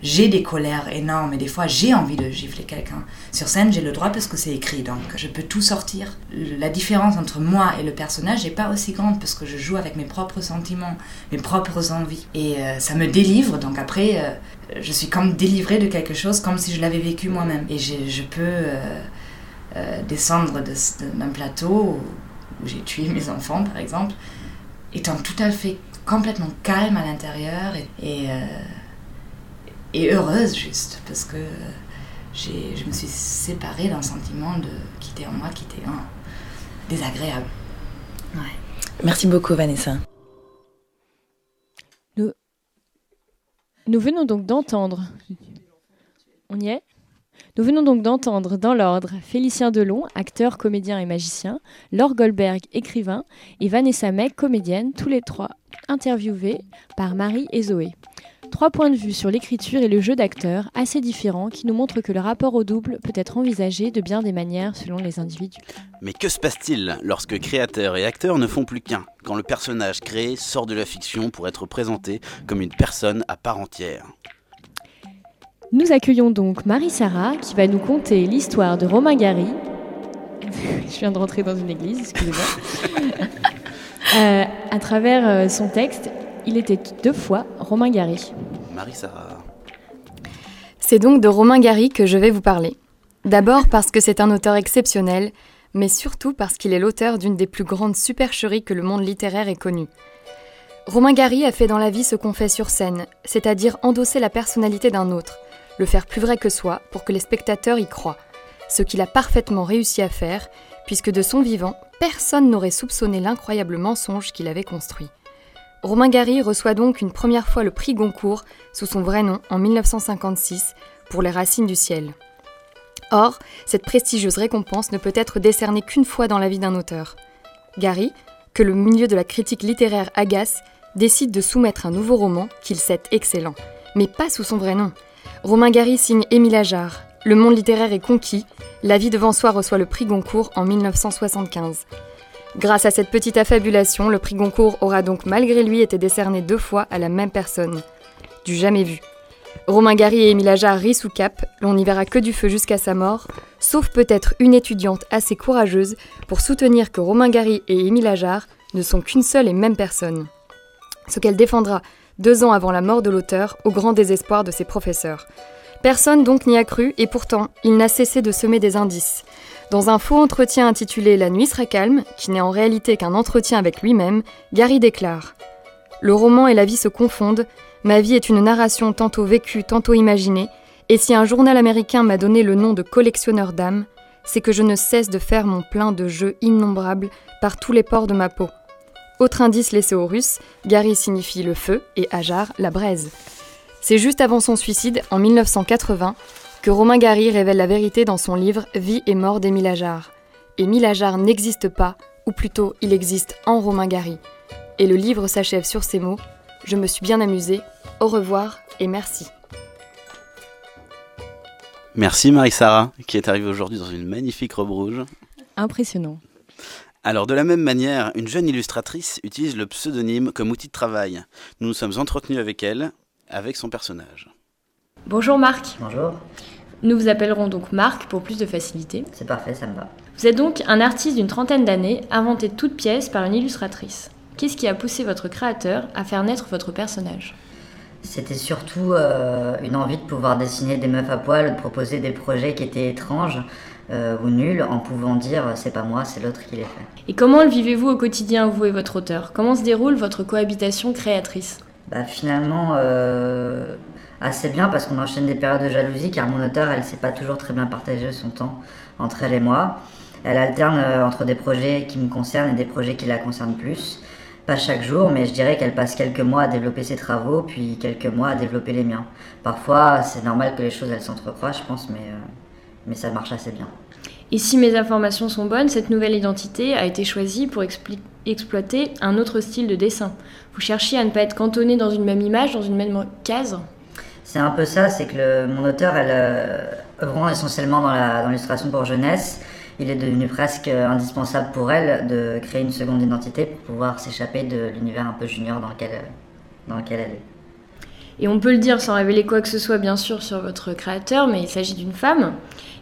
J'ai des colères énormes et des fois j'ai envie de gifler quelqu'un. Sur scène, j'ai le droit parce que c'est écrit, donc je peux tout sortir. La différence entre moi et le personnage n'est pas aussi grande parce que je joue avec mes propres sentiments, mes propres envies. Et euh, ça me délivre, donc après, euh, je suis comme délivrée de quelque chose comme si je l'avais vécu moi-même. Et je peux euh, descendre de- de- d'un plateau où j'ai tué mes enfants, par exemple, étant tout à fait complètement calme à l'intérieur et, et heureuse juste parce que j'ai, je me suis séparée d'un sentiment de, qui était en moi, qui était hein, désagréable. Merci beaucoup, Vanessa. Nous, nous venons donc d'entendre. On y est? Nous venons donc d'entendre dans l'ordre Félicien Delon, acteur, comédien et magicien, Laure Goldberg, écrivain, et Vanessa Meg, comédienne, tous les trois interviewés par Marie et Zoé. Trois points de vue sur l'écriture et le jeu d'acteurs assez différents qui nous montrent que le rapport au double peut être envisagé de bien des manières selon les individus. Mais que se passe-t-il lorsque créateurs et acteurs ne font plus qu'un Quand le personnage créé sort de la fiction pour être présenté comme une personne à part entière? Nous accueillons donc Marie-Sara qui va nous conter l'histoire de Romain Gary. Je viens de rentrer dans une église, excusez-moi. Euh, à travers euh, son texte, il était deux fois Romain Gary. Marie-Sara. C'est donc de Romain Gary que je vais vous parler. D'abord parce que c'est un auteur exceptionnel, mais surtout parce qu'il est l'auteur d'une des plus grandes supercheries que le monde littéraire ait connues. Romain Gary a fait dans la vie ce qu'on fait sur scène, c'est-à-dire endosser la personnalité d'un autre, le faire plus vrai que soi pour que les spectateurs y croient. Ce qu'il a parfaitement réussi à faire, puisque de son vivant, personne n'aurait soupçonné l'incroyable mensonge qu'il avait construit. Romain Gary reçoit donc une première fois le prix Goncourt sous son vrai nom en 1956 pour Les Racines du ciel. Or, cette prestigieuse récompense ne peut être décernée qu'une fois dans la vie d'un auteur. Gary, que le milieu de la critique littéraire agace, décide de soumettre un nouveau roman qu'il sait excellent, mais pas sous son vrai nom. Romain Gary signe Émile Ajar. Le monde littéraire est conquis. La vie devant soi reçoit le prix Goncourt en 1975. Grâce à cette petite affabulation, le prix Goncourt aura donc malgré lui été décerné deux fois à la même personne. Du jamais vu. Romain Gary et Émile Ajar rient sous cap, l'on n'y verra que du feu jusqu'à sa mort, sauf peut-être une étudiante assez courageuse pour soutenir que Romain Gary et Émile Ajar ne sont qu'une seule et même personne. Ce qu'elle défendra deux ans avant la mort de l'auteur, au grand désespoir de ses professeurs. Personne donc n'y a cru, et pourtant, il n'a cessé de semer des indices. Dans un faux entretien intitulé La nuit sera calme, qui n'est en réalité qu'un entretien avec lui-même, Gary déclare Le roman et la vie se confondent, ma vie est une narration tantôt vécue, tantôt imaginée, et si un journal américain m'a donné le nom de collectionneur d'âmes, c'est que je ne cesse de faire mon plein de jeux innombrables par tous les pores de ma peau. Autre indice laissé aux Russes, Gary signifie le feu et Ajar la braise. C'est juste avant son suicide, en 1980, que Romain Gary révèle la vérité dans son livre Vie et mort d'Émile Ajar. Émile Ajar n'existe pas, ou plutôt il existe en Romain Gary. Et le livre s'achève sur ces mots Je me suis bien amusé, au revoir et merci. Merci Marie-Sara, qui est arrivée aujourd'hui dans une magnifique robe rouge. Impressionnant. Alors, de la même manière, une jeune illustratrice utilise le pseudonyme comme outil de travail. Nous nous sommes entretenus avec elle, avec son personnage. Bonjour Marc. Bonjour. Nous vous appellerons donc Marc pour plus de facilité. C'est parfait, ça me va. Vous êtes donc un artiste d'une trentaine d'années, inventé de toutes pièces par une illustratrice. Qu'est-ce qui a poussé votre créateur à faire naître votre personnage? C'était surtout euh, une envie de pouvoir dessiner des meufs à poil, de proposer des projets qui étaient étranges euh, ou nuls, en pouvant dire c'est pas moi, c'est l'autre qui les fait. Et comment le vivez-vous au quotidien, vous et votre auteur? Comment se déroule votre cohabitation créatrice? Bah, Finalement, euh, assez bien parce qu'on enchaîne des périodes de jalousie car mon auteur, elle sait pas toujours très bien partager son temps entre elle et moi. Elle alterne euh, entre des projets qui me concernent et des projets qui la concernent plus. Pas chaque jour, mais je dirais qu'elle passe quelques mois à développer ses travaux, puis quelques mois à développer les miens. Parfois, c'est normal que les choses elles s'entrecroisent, je pense, mais, euh, mais ça marche assez bien. Et si mes informations sont bonnes, cette nouvelle identité a été choisie pour exploiter un autre style de dessin. Vous cherchiez à ne pas être cantonné dans une même image, dans une même case? C'est un peu ça, c'est que le, mon auteur, elle, euh, œuvrant essentiellement dans l'illustration pour jeunesse, il est devenu presque indispensable pour elle de créer une seconde identité pour pouvoir s'échapper de l'univers un peu junior dans lequel, dans lequel elle est. Et on peut le dire sans révéler quoi que ce soit, bien sûr, sur votre créateur, mais il s'agit d'une femme.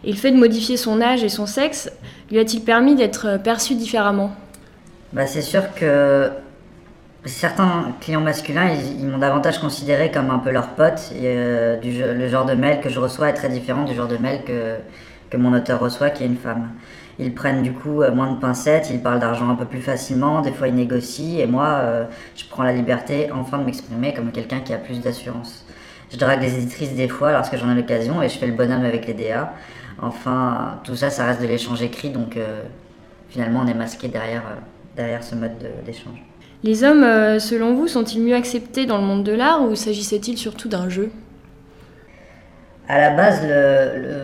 Et le fait de modifier son âge et son sexe lui a-t-il permis d'être perçu différemment? Bah, C'est sûr que certains clients masculins, ils, m'ont davantage considéré comme un peu leur pote. Euh, le genre de mail que je reçois est très différent du genre de mail que, que mon auteur reçoit, qui est une femme. Ils prennent du coup euh, moins de pincettes, ils parlent d'argent un peu plus facilement, des fois ils négocient, et moi, euh, je prends la liberté enfin de m'exprimer comme quelqu'un qui a plus d'assurance. Je drague les éditrices des fois lorsque j'en ai l'occasion, et je fais le bonhomme avec les DA. Enfin, tout ça, ça reste de l'échange écrit, donc finalement on est masqué derrière, derrière ce mode d'échange. Les hommes, euh, selon vous, sont-ils mieux acceptés dans le monde de l'art ou s'agissait-il surtout d'un jeu? À la base,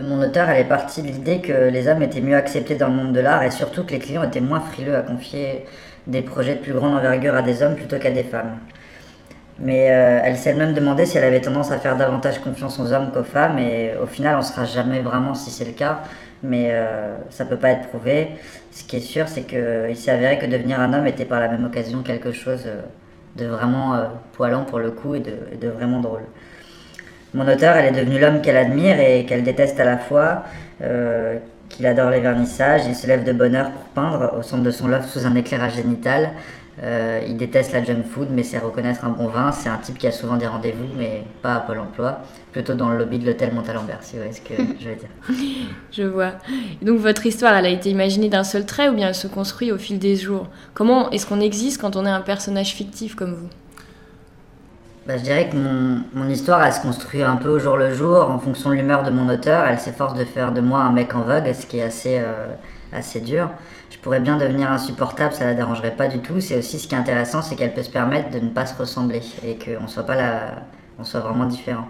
mon auteur elle est parti de l'idée que les hommes étaient mieux acceptés dans le monde de l'art et surtout que les clients étaient moins frileux à confier des projets de plus grande envergure à des hommes plutôt qu'à des femmes. Mais euh, elle s'est elle-même demandé si elle avait tendance à faire davantage confiance aux hommes qu'aux femmes, et au final, on ne saura jamais vraiment si c'est le cas, mais euh, ça peut pas être prouvé. Ce qui est sûr, c'est qu'il s'est avéré que devenir un homme était par la même occasion quelque chose euh, de vraiment euh, poilant pour le coup et de, vraiment drôle. Mon auteur, elle est devenue l'homme qu'elle admire et qu'elle déteste à la fois, euh, qu'il adore les vernissages, il se lève de bonne heure pour peindre au centre de son loft sous un éclairage génital. Euh, il déteste la junk food, mais sait reconnaître un bon vin. C'est un type qui a souvent des rendez-vous, mais pas à Pôle emploi, plutôt dans le lobby de l'hôtel Montalembert, si vous voyez ce que je veux dire. Je vois. Donc votre histoire, elle a été imaginée d'un seul trait ou bien elle se construit au fil des jours? Comment est-ce qu'on existe quand on est un personnage fictif comme vous? Bah, je dirais que mon, mon histoire, elle se construit un peu au jour le jour, en fonction de l'humeur de mon auteur. Elle s'efforce de faire de moi un mec en vogue, ce qui est assez, euh, assez dur. Pourrais bien devenir insupportable, ça la dérangerait pas du tout. C'est aussi ce qui est intéressant, c'est qu'elle peut se permettre de ne pas se ressembler et qu'on soit pas là, on soit vraiment différent.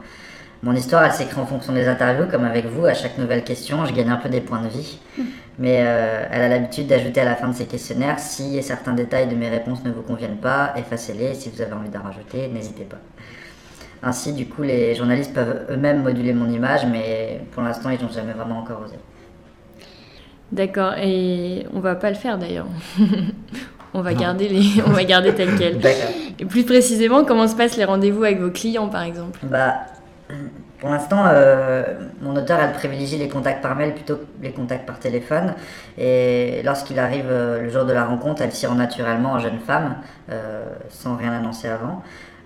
Mon histoire, elle s'écrit en fonction des interviews, comme avec vous. À chaque nouvelle question, je gagne un peu des points de vie. Mais euh, elle a l'habitude d'ajouter à la fin de ses questionnaires si certains détails de mes réponses ne vous conviennent pas, effacez-les. Si vous avez envie d'en rajouter, n'hésitez pas. Ainsi, du coup, les journalistes peuvent eux-mêmes moduler mon image, mais pour l'instant, ils n'ont jamais vraiment encore osé. D'accord, et on va pas le faire d'ailleurs. on va garder les, on va garder tel quel. Et plus précisément, comment se passent les rendez-vous avec vos clients, par exemple? Bah, pour l'instant, euh, mon auteur, elle privilégie les contacts par mail plutôt que les contacts par téléphone. Et lorsqu'il arrive euh, le jour de la rencontre, elle s'y rend naturellement en jeune femme, euh, sans rien annoncer avant.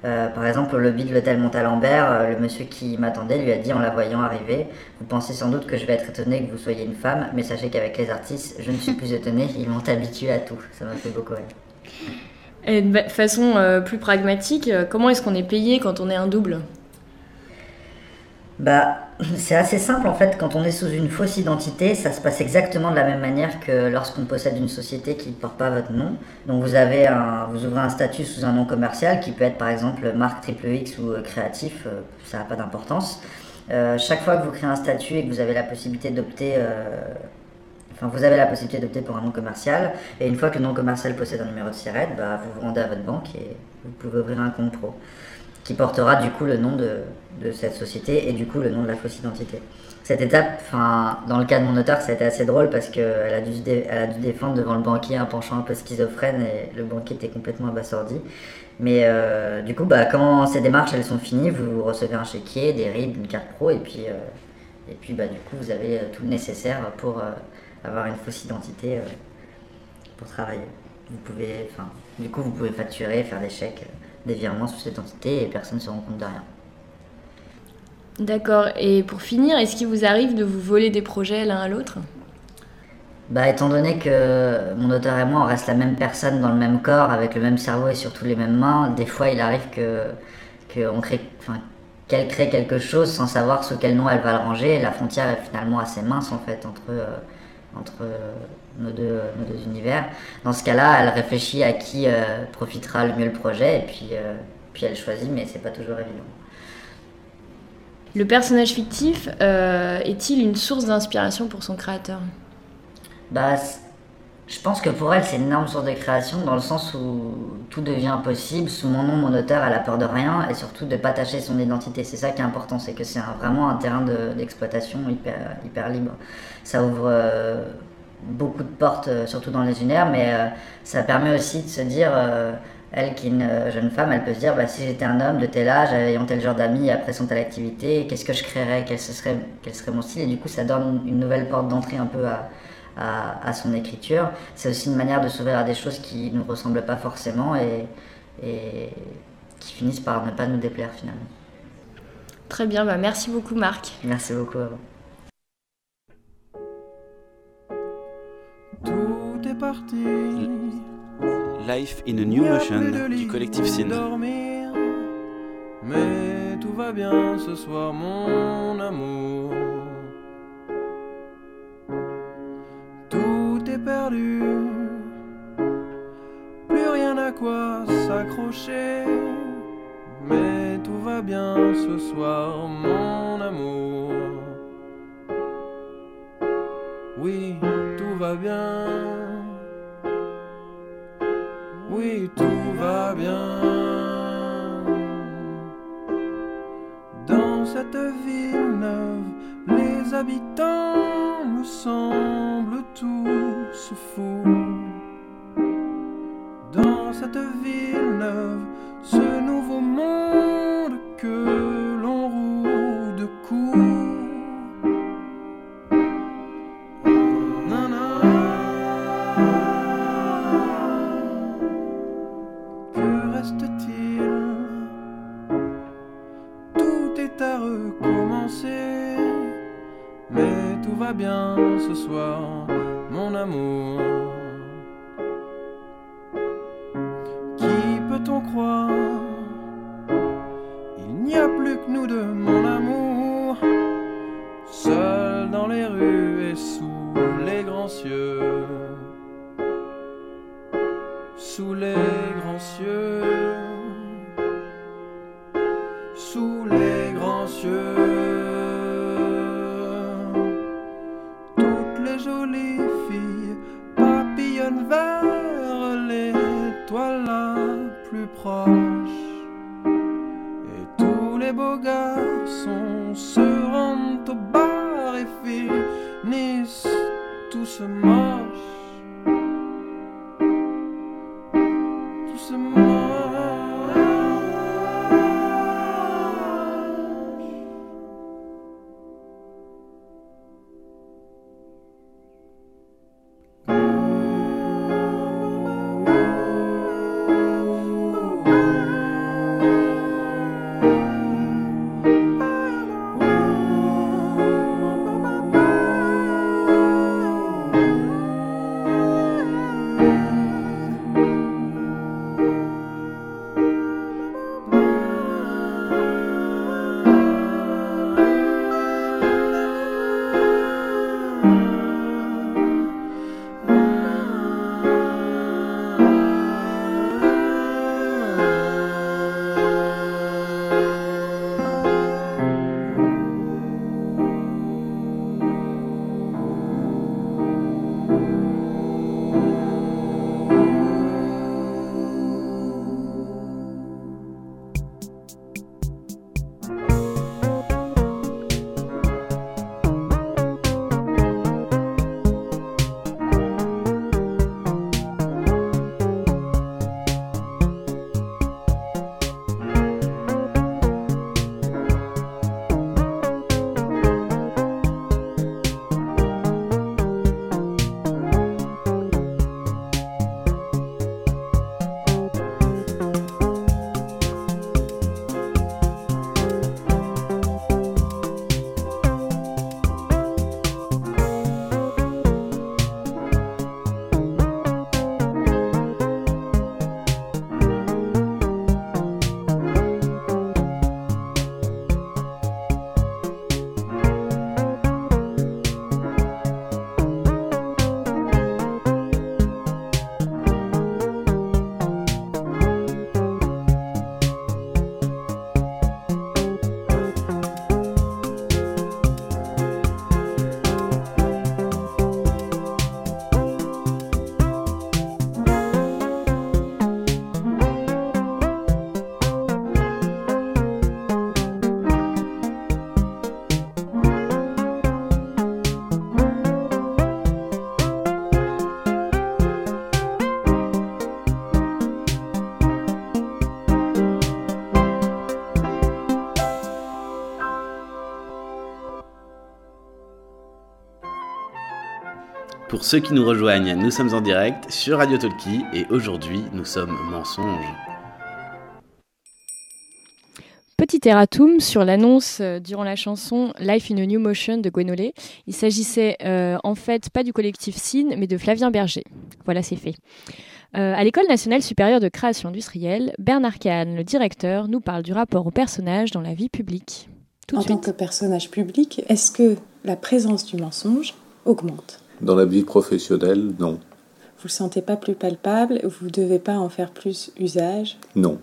Euh, par exemple, au lobby de l'hôtel Montalembert, euh, le monsieur qui m'attendait lui a dit en la voyant arriver Vous pensez sans doute que je vais être étonné que vous soyez une femme, mais sachez qu'avec les artistes, je ne suis plus étonné, ils m'ont habitué à tout. Ça m'a fait beaucoup rire. Et de façon euh, plus pragmatique, comment est-ce qu'on est payé quand on est un double? Bah, c'est assez simple en fait. Quand on est sous une fausse identité, ça se passe exactement de la même manière que lorsqu'on possède une société qui ne porte pas votre nom. Donc vous avez un, vous ouvrez un statut sous un nom commercial qui peut être par exemple marque triple X ou euh, créatif. euh, ça n'a pas d'importance. Euh, chaque fois que vous créez un statut et que vous avez la possibilité d'opter Enfin, vous avez la possibilité d'opter pour un nom commercial, et une fois que le nom commercial possède un numéro de SIRET, bah, vous vous rendez à votre banque et vous pouvez ouvrir un compte pro, qui portera du coup le nom de, de cette société et du coup le nom de la fausse identité. Cette étape, dans le cas de mon auteur, ça a été assez drôle parce qu'elle a, dû a dû défendre devant le banquier un penchant un peu schizophrène et le banquier était complètement abasourdi. Mais euh, du coup, bah, quand ces démarches elles sont finies, vous recevez un chéquier, des RIB, une carte pro et puis, euh, et puis bah, du coup, vous avez euh, tout le nécessaire pour avoir une fausse identité pour travailler. Vous pouvez, du coup, vous pouvez facturer, faire des chèques, des virements sous cette entité et personne ne se rend compte de rien. D'accord, et pour finir, est-ce qu'il vous arrive de vous voler des projets l'un à l'autre? Bah, étant donné que mon auteur et moi, on reste la même personne dans le même corps, avec le même cerveau et surtout les mêmes mains, des fois il arrive que, qu'elle crée quelque chose sans savoir sous quel nom elle va le ranger. La frontière est finalement assez mince en fait entre, euh, entre euh, nos, deux, univers. Dans ce cas-là, elle réfléchit à qui euh, profitera le mieux le projet et puis, euh, puis elle choisit, mais c'est pas toujours évident. Le personnage fictif euh, est-il une source d'inspiration pour son créateur? Bah, je pense que pour elle, c'est une énorme source de création dans le sens où tout devient possible. Sous mon nom, mon auteur, elle a peur de rien et surtout de pas tâcher son identité. C'est ça qui est important, c'est que c'est vraiment un terrain de- d'exploitation hyper, libre. Ça ouvre euh, beaucoup de portes, euh, surtout dans les univers, mais ça permet aussi de se dire, elle qui est une euh, jeune femme, elle peut se dire, bah, si j'étais un homme de tel âge, ayant tel genre d'amis, après son telle activité, qu'est-ce que je créerais, quel, ce serait, quel serait mon style? Et du coup, ça donne une nouvelle porte d'entrée un peu à, à, à son écriture. C'est aussi une manière de s'ouvrir à des choses qui ne nous ressemblent pas forcément et, et qui finissent par ne pas nous déplaire finalement. Très bien, bah merci beaucoup Marc. Merci beaucoup. Tout est parti. Life in a New Motion du collectif Sin. mais tout va bien ce soir, mon amour. Tout est perdu, plus rien à quoi s'accrocher, mais tout va bien ce soir, mon amour. Oui, tout va bien oui tout va bien. Dans cette ville neuve, les habitants nous semblent tous fous. Dans cette ville neuve, ce nouveau monde que ceux qui nous rejoignent, nous sommes en direct sur Radio Talkie et aujourd'hui nous sommes mensonges. Petit erratum sur l'annonce euh, durant la chanson Life in a New Motion de Gwenolé. Il s'agissait euh, en fait pas du collectif SIN, mais de Flavien Berger. Voilà, c'est fait. Euh, à l'École nationale supérieure de création industrielle, Bernard Kahn, le directeur, nous parle du rapport au personnage dans la vie publique. Tout en suite. tant que personnage public, est-ce que la présence du mensonge augmente? Dans la vie professionnelle, non. Vous le sentez pas plus palpable Vous ne devez pas en faire plus usage? Non.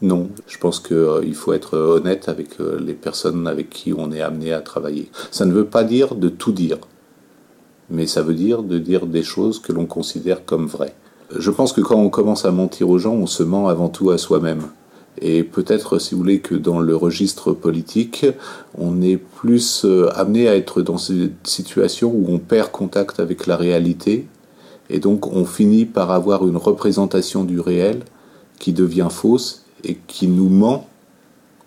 Non, je pense qu'il faut être honnête avec euh, les personnes avec qui on est amené à travailler. Ça ne veut pas dire de tout dire, mais ça veut dire de dire des choses que l'on considère comme vraies. Je pense que quand on commence à mentir aux gens, on se ment avant tout à soi-même. Et peut-être, si vous voulez, que dans le registre politique, on est plus euh, amené à être dans cette situation où on perd contact avec la réalité, et donc on finit par avoir une représentation du réel qui devient fausse et qui nous ment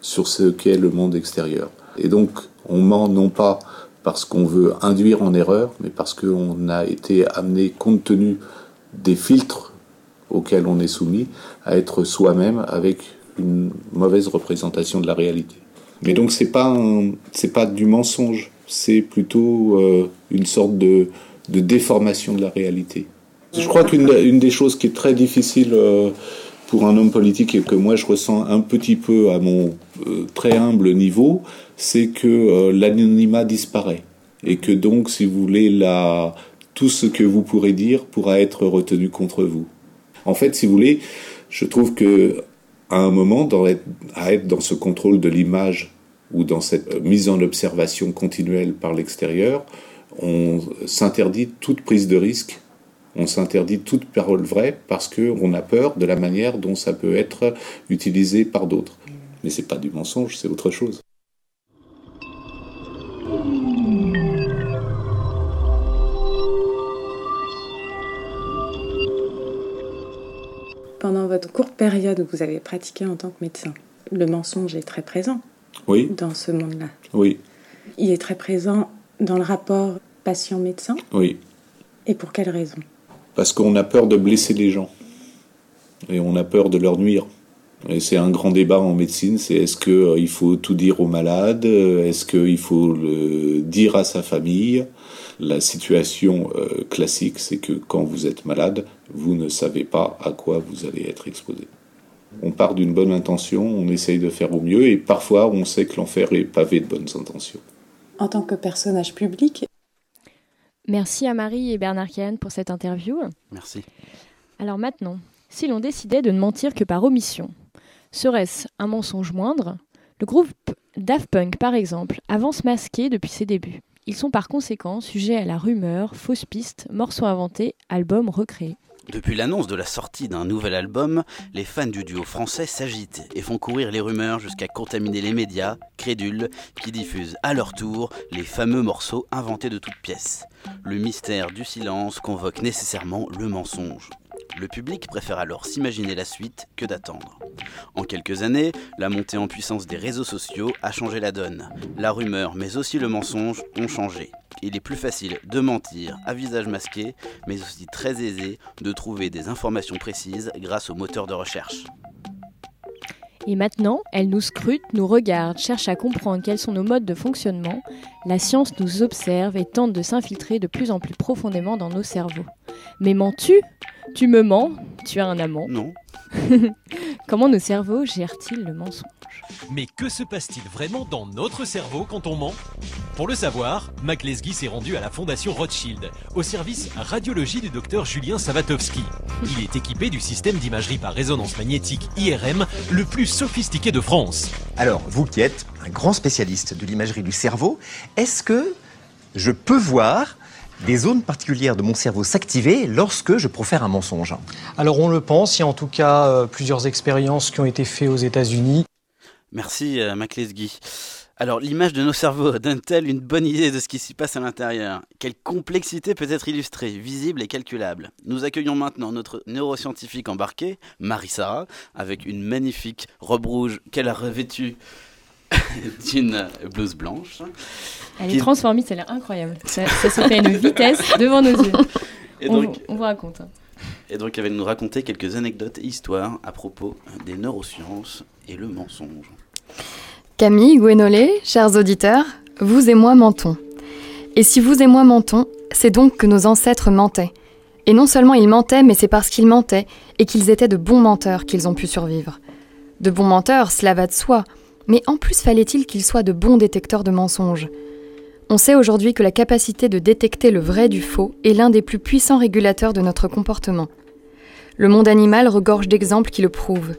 sur ce qu'est le monde extérieur. Et donc on ment non pas parce qu'on veut induire en erreur, mais parce qu'on a été amené, compte tenu des filtres auxquels on est soumis, à être soi-même avec une mauvaise représentation de la réalité. Mais donc c'est pas c'est pas du mensonge, c'est plutôt euh, une sorte de, de, déformation de la réalité. Je crois qu'une une des choses qui est très difficile euh, pour un homme politique et que moi je ressens un petit peu à mon euh, très humble niveau, c'est que l'anonymat disparaît et que donc si vous voulez la tout ce que vous pourrez dire pourra être retenu contre vous. En fait, si vous voulez, je trouve que à un moment, dans à être dans ce contrôle de l'image ou dans cette mise en observation continuelle par l'extérieur, on s'interdit toute prise de risque, on s'interdit toute parole vraie parce qu'on a peur de la manière dont ça peut être utilisé par d'autres. Mais c'est pas du mensonge, c'est autre chose. Pendant votre courte période où vous avez pratiqué en tant que médecin, le mensonge est très présent oui. dans ce monde-là. Oui. Il est très présent dans le rapport patient-médecin Oui. Et pour quelle raison? Parce qu'on a peur de blesser les gens. Et on a peur de leur nuire. Et c'est un grand débat en médecine, c'est est-ce qu'il euh, faut tout dire aux malades Est-ce qu'il faut le dire à sa famille? La situation euh, classique, c'est que quand vous êtes malade, vous ne savez pas à quoi vous allez être exposé. On part d'une bonne intention, on essaye de faire au mieux, et parfois on sait que l'enfer est pavé de bonnes intentions. En tant que personnage public, Merci à Marie et Bernard Kian pour cette interview. Merci. Alors maintenant, si l'on décidait de ne mentir que par omission, serait-ce un mensonge moindre? Le groupe Daft Punk, par exemple, avance masqué depuis ses débuts. Ils sont par conséquent sujets à la rumeur, fausses pistes, morceaux inventés, albums recréés. Depuis l'annonce de la sortie d'un nouvel album, les fans du duo français s'agitent et font courir les rumeurs jusqu'à contaminer les médias, crédules, qui diffusent à leur tour les fameux morceaux inventés de toutes pièces. Le mystère du silence convoque nécessairement le mensonge. Le public préfère alors s'imaginer la suite que d'attendre. En quelques années, la montée en puissance des réseaux sociaux a changé la donne. La rumeur, mais aussi le mensonge ont changé. Il est plus facile de mentir à visage masqué, mais aussi très aisé de trouver des informations précises grâce au moteur de recherche. Et maintenant, elle nous scrute, nous regarde, cherche à comprendre quels sont nos modes de fonctionnement. La science nous observe et tente de s'infiltrer de plus en plus profondément dans nos cerveaux. Mais mens-tu? Tu me mens Tu as un amant Non. Comment nos cerveaux gèrent-ils le mensonge? Mais que se passe-t-il vraiment dans notre cerveau quand on ment? Pour le savoir, Mac Lesguy s'est rendu à la Fondation Rothschild, au service radiologie du docteur Julien Savatowski. Il est équipé du système d'imagerie par résonance magnétique IRM le plus sophistiqué de France. Alors, vous qui êtes un grand spécialiste de l'imagerie du cerveau, est-ce que je peux voir des zones particulières de mon cerveau s'activer lorsque je profère un mensonge Alors on le pense, il y a en tout cas euh, plusieurs expériences qui ont été faites aux États-Unis. Merci euh, Maclesguy. Alors l'image de nos cerveaux donne-t-elle une bonne idée de ce qui s'y passe à l'intérieur? Quelle complexité peut être illustrée, visible et calculable? Nous accueillons maintenant notre neuroscientifique embarqué, Marie-Sara, avec une magnifique robe rouge qu'elle a revêtue d'une blouse blanche. Elle est transformiste, elle est incroyable. Ça, ça se fait à une vitesse devant nos yeux. Et on, donc- on vous raconte. hein. Et donc elle va nous raconter quelques anecdotes et histoires à propos des neurosciences et le mensonge. Camille, Gwenolé, chers auditeurs, vous et moi mentons. Et si vous et moi mentons, c'est donc que nos ancêtres mentaient. Et non seulement ils mentaient, mais c'est parce qu'ils mentaient et qu'ils étaient de bons menteurs qu'ils ont pu survivre. De bons menteurs, cela va de soi, mais en plus fallait-il qu'ils soient de bons détecteurs de mensonges. On sait aujourd'hui que la capacité de détecter le vrai du faux est l'un des plus puissants régulateurs de notre comportement. Le monde animal regorge d'exemples qui le prouvent.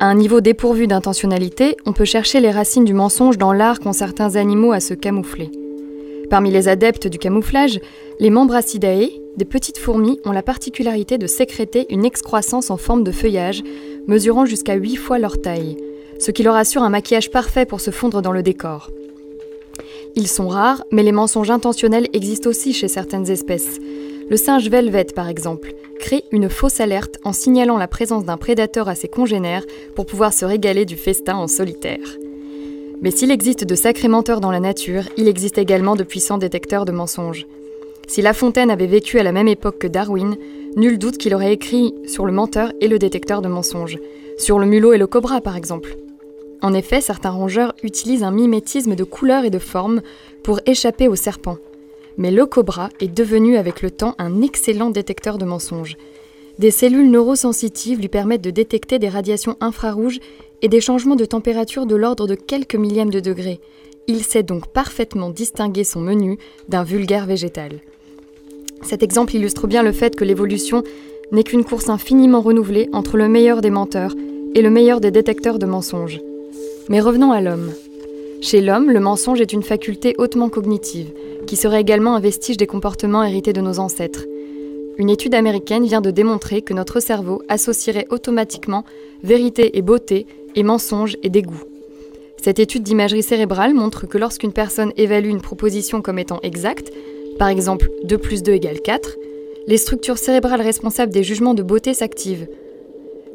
À un niveau dépourvu d'intentionnalité, on peut chercher les racines du mensonge dans l'art qu'ont certains animaux à se camoufler. Parmi les adeptes du camouflage, les Membracidae, des petites fourmis, ont la particularité de sécréter une excroissance en forme de feuillage mesurant jusqu'à 8 fois leur taille, ce qui leur assure un maquillage parfait pour se fondre dans le décor. Ils sont rares, mais les mensonges intentionnels existent aussi chez certaines espèces. Le singe velvet, par exemple, crée une fausse alerte en signalant la présence d'un prédateur à ses congénères pour pouvoir se régaler du festin en solitaire. Mais s'il existe de sacrés menteurs dans la nature, il existe également de puissants détecteurs de mensonges. Si La Fontaine avait vécu à la même époque que Darwin, nul doute qu'il aurait écrit sur le menteur et le détecteur de mensonges, sur le mulot et le cobra par exemple. En effet, certains rongeurs utilisent un mimétisme de couleurs et de formes pour échapper aux serpents. Mais le cobra est devenu avec le temps un excellent détecteur de mensonges. Des cellules neurosensitives lui permettent de détecter des radiations infrarouges et des changements de température de l'ordre de quelques millièmes de degré. Il sait donc parfaitement distinguer son menu d'un vulgaire végétal. Cet exemple illustre bien le fait que l'évolution n'est qu'une course infiniment renouvelée entre le meilleur des menteurs et le meilleur des détecteurs de mensonges. Mais revenons à l'homme. Chez l'homme, le mensonge est une faculté hautement cognitive, qui serait également un vestige des comportements hérités de nos ancêtres. Une étude américaine vient de démontrer que notre cerveau associerait automatiquement vérité et beauté et mensonge et dégoût. Cette étude d'imagerie cérébrale montre que lorsqu'une personne évalue une proposition comme étant exacte, par exemple 2 plus 2 égale 4, les structures cérébrales responsables des jugements de beauté s'activent.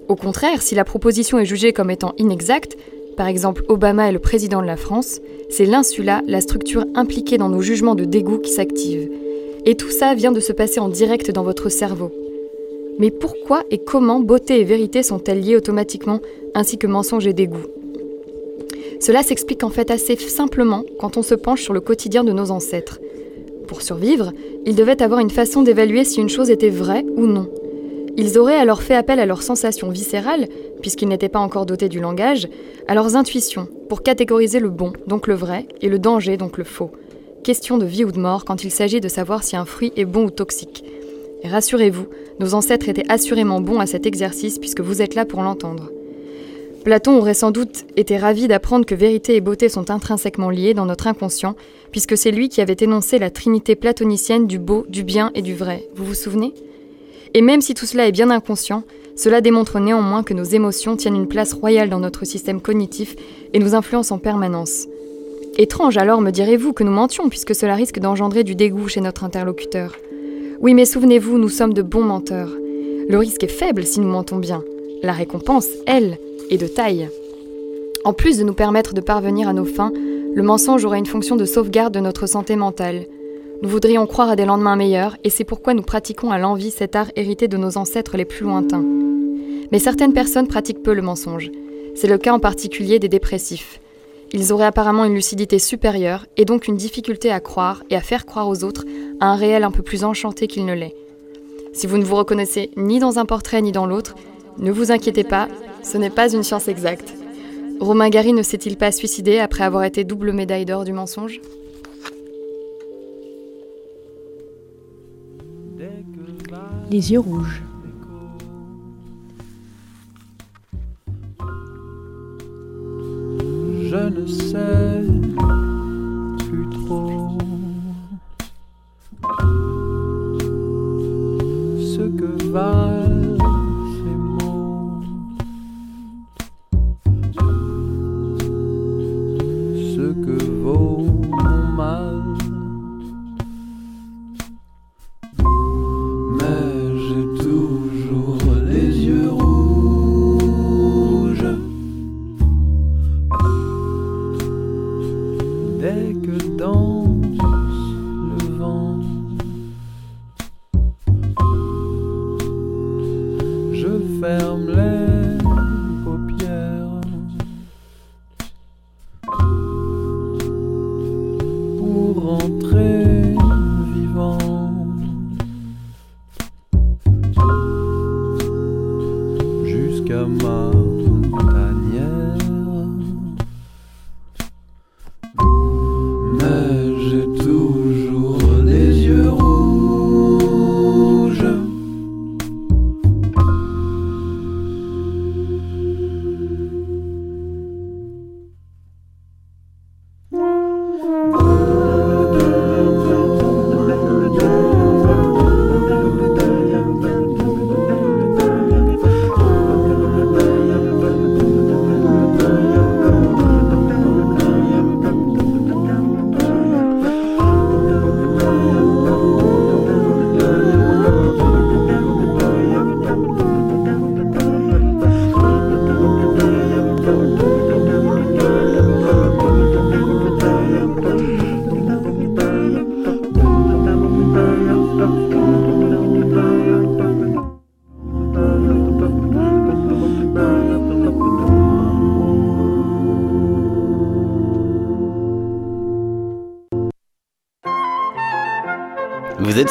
Au contraire, si la proposition est jugée comme étant inexacte, par exemple Obama est le président de la France, c'est l'insula, la structure impliquée dans nos jugements de dégoût qui s'active. Et tout ça vient de se passer en direct dans votre cerveau. Mais pourquoi et comment beauté et vérité sont-elles liées automatiquement, ainsi que mensonge et dégoût? Cela s'explique en fait assez simplement quand on se penche sur le quotidien de nos ancêtres. Pour survivre, ils devaient avoir une façon d'évaluer si une chose était vraie ou non. Ils auraient alors fait appel à leurs sensations viscérales, puisqu'ils n'étaient pas encore dotés du langage, à leurs intuitions, pour catégoriser le bon, donc le vrai, et le danger, donc le faux. Question de vie ou de mort quand il s'agit de savoir si un fruit est bon ou toxique. Rassurez-vous, nos ancêtres étaient assurément bons à cet exercice puisque vous êtes là pour l'entendre. Platon aurait sans doute été ravi d'apprendre que vérité et beauté sont intrinsèquement liées dans notre inconscient, puisque c'est lui qui avait énoncé la trinité platonicienne du beau, du bien et du vrai. Vous vous souvenez? Et même si tout cela est bien inconscient, cela démontre néanmoins que nos émotions tiennent une place royale dans notre système cognitif et nous influencent en permanence. Étrange alors, me direz-vous, que nous mentions, puisque cela risque d'engendrer du dégoût chez notre interlocuteur. Oui, mais souvenez-vous, nous sommes de bons menteurs. Le risque est faible si nous mentons bien. La récompense, elle, est de taille. En plus de nous permettre de parvenir à nos fins, le mensonge aura une fonction de sauvegarde de notre santé mentale. Nous voudrions croire à des lendemains meilleurs, et c'est pourquoi nous pratiquons à l'envie cet art hérité de nos ancêtres les plus lointains. Mais certaines personnes pratiquent peu le mensonge. C'est le cas en particulier des dépressifs. Ils auraient apparemment une lucidité supérieure et donc une difficulté à croire et à faire croire aux autres à un réel un peu plus enchanté qu'il ne l'est. Si vous ne vous reconnaissez ni dans un portrait ni dans l'autre, ne vous inquiétez pas, ce n'est pas une science exacte. Romain Gary ne s'est-il pas suicidé après avoir été double médaille d'or du mensonge? Les yeux rouges. je ne sais plus trop ce que valent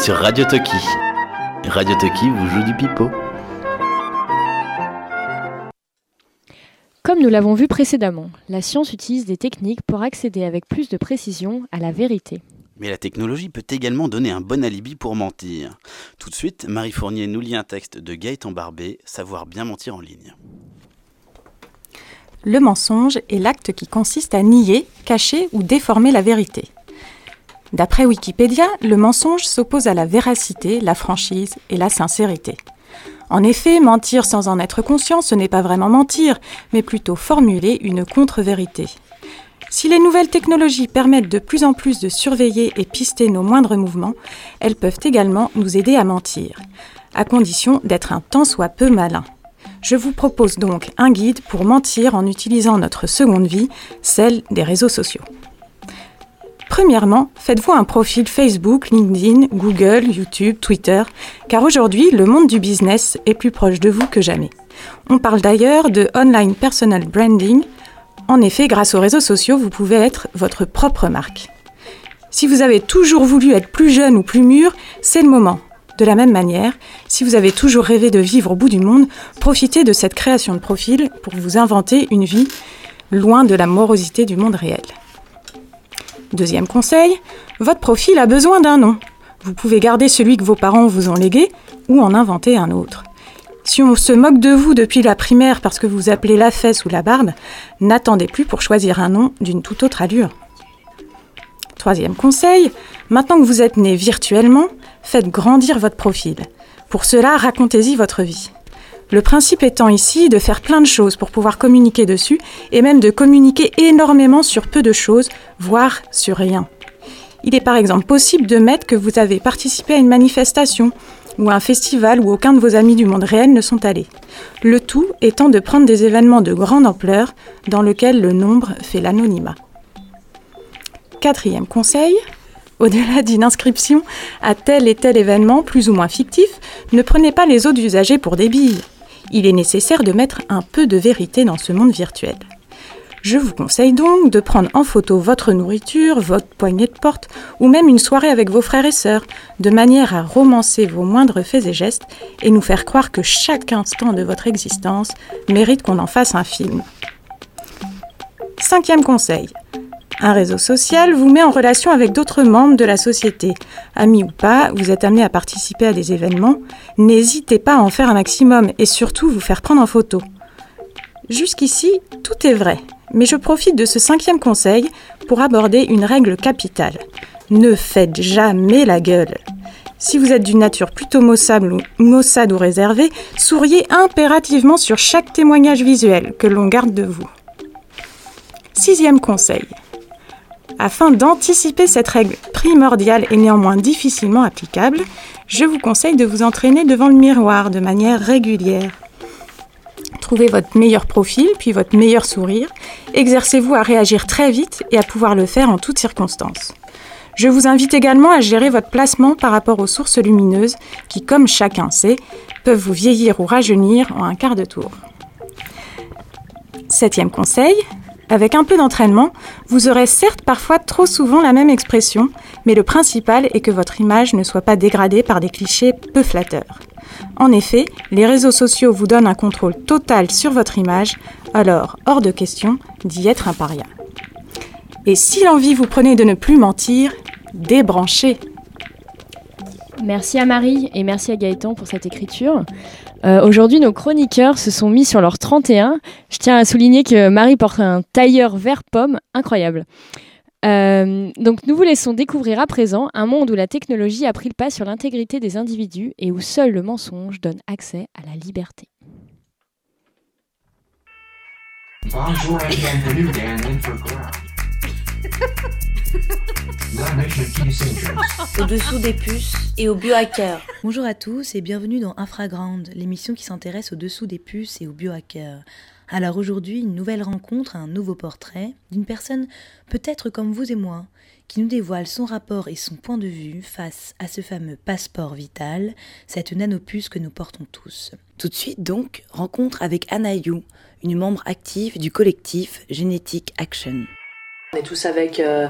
sur Radio Toki. Radio Toki vous joue du pipeau. Comme nous l'avons vu précédemment, la science utilise des techniques pour accéder avec plus de précision à la vérité. Mais la technologie peut également donner un bon alibi pour mentir. Tout de suite, Marie Fournier nous lit un texte de Gaëtan Barbé, Savoir bien mentir en ligne. Le mensonge est l'acte qui consiste à nier, cacher ou déformer la vérité. D'après Wikipédia, le mensonge s'oppose à la véracité, la franchise et la sincérité. En effet, mentir sans en être conscient, ce n'est pas vraiment mentir, mais plutôt formuler une contre-vérité. Si les nouvelles technologies permettent de plus en plus de surveiller et pister nos moindres mouvements, elles peuvent également nous aider à mentir, à condition d'être un tant soit peu malin. Je vous propose donc un guide pour mentir en utilisant notre seconde vie, celle des réseaux sociaux. Premièrement, faites-vous un profil Facebook, LinkedIn, Google, YouTube, Twitter, car aujourd'hui, le monde du business est plus proche de vous que jamais. On parle d'ailleurs de online personal branding. En effet, grâce aux réseaux sociaux, vous pouvez être votre propre marque. Si vous avez toujours voulu être plus jeune ou plus mûr, c'est le moment. De la même manière, si vous avez toujours rêvé de vivre au bout du monde, profitez de cette création de profil pour vous inventer une vie loin de la morosité du monde réel. Deuxième conseil, votre profil a besoin d'un nom. Vous pouvez garder celui que vos parents vous ont légué ou en inventer un autre. Si on se moque de vous depuis la primaire parce que vous appelez la fesse ou la barbe, n'attendez plus pour choisir un nom d'une toute autre allure. Troisième conseil, maintenant que vous êtes né virtuellement, faites grandir votre profil. Pour cela, racontez-y votre vie. Le principe étant ici de faire plein de choses pour pouvoir communiquer dessus et même de communiquer énormément sur peu de choses, voire sur rien. Il est par exemple possible de mettre que vous avez participé à une manifestation ou à un festival où aucun de vos amis du monde réel ne sont allés. Le tout étant de prendre des événements de grande ampleur dans lesquels le nombre fait l'anonymat. Quatrième conseil, au-delà d'une inscription à tel et tel événement plus ou moins fictif, ne prenez pas les autres usagers pour des billes il est nécessaire de mettre un peu de vérité dans ce monde virtuel. Je vous conseille donc de prendre en photo votre nourriture, votre poignée de porte ou même une soirée avec vos frères et sœurs, de manière à romancer vos moindres faits et gestes et nous faire croire que chaque instant de votre existence mérite qu'on en fasse un film. Cinquième conseil, un réseau social vous met en relation avec d'autres membres de la société. Amis ou pas, vous êtes amené à participer à des événements. N'hésitez pas à en faire un maximum et surtout vous faire prendre en photo. Jusqu'ici, tout est vrai, mais je profite de ce cinquième conseil pour aborder une règle capitale. Ne faites jamais la gueule. Si vous êtes d'une nature plutôt maussade ou, réservée, souriez impérativement sur chaque témoignage visuel que l'on garde de vous. Sixième conseil. Afin d'anticiper cette règle primordiale et néanmoins difficilement applicable, je vous conseille de vous entraîner devant le miroir de manière régulière. Trouvez votre meilleur profil, puis votre meilleur sourire. Exercez-vous à réagir très vite et à pouvoir le faire en toutes circonstances. Je vous invite également à gérer votre placement par rapport aux sources lumineuses qui, comme chacun sait, peuvent vous vieillir ou rajeunir en un quart de tour. Septième conseil, avec un peu d'entraînement, vous aurez certes parfois trop souvent la même expression, mais le principal est que votre image ne soit pas dégradée par des clichés peu flatteurs. En effet, les réseaux sociaux vous donnent un contrôle total sur votre image, alors hors de question d'y être un paria. Et si l'envie vous prenait de ne plus mentir, débranchez. Merci à Marie et merci à Gaëtan pour cette écriture. Euh, aujourd'hui, nos chroniqueurs se sont mis sur leur 31. Je tiens à souligner que Marie porte un tailleur vert pomme incroyable. Euh, donc nous vous laissons découvrir à présent un monde où la technologie a pris le pas sur l'intégrité des individus et où seul le mensonge donne accès à la liberté. Bonjour et bienvenue Au-dessous des puces et aux biohackers. Bonjour à tous et bienvenue dans Infraground, l'émission qui s'intéresse au-dessous des puces et aux biohackers. Alors aujourd'hui, une nouvelle rencontre, un nouveau portrait d'une personne peut-être comme vous et moi, qui nous dévoile son rapport et son point de vue face à ce fameux passeport vital, cette nanopuce que nous portons tous. Tout de suite donc, rencontre avec Anaïou, une membre active du collectif Genetic Action. On est tous avec, euh,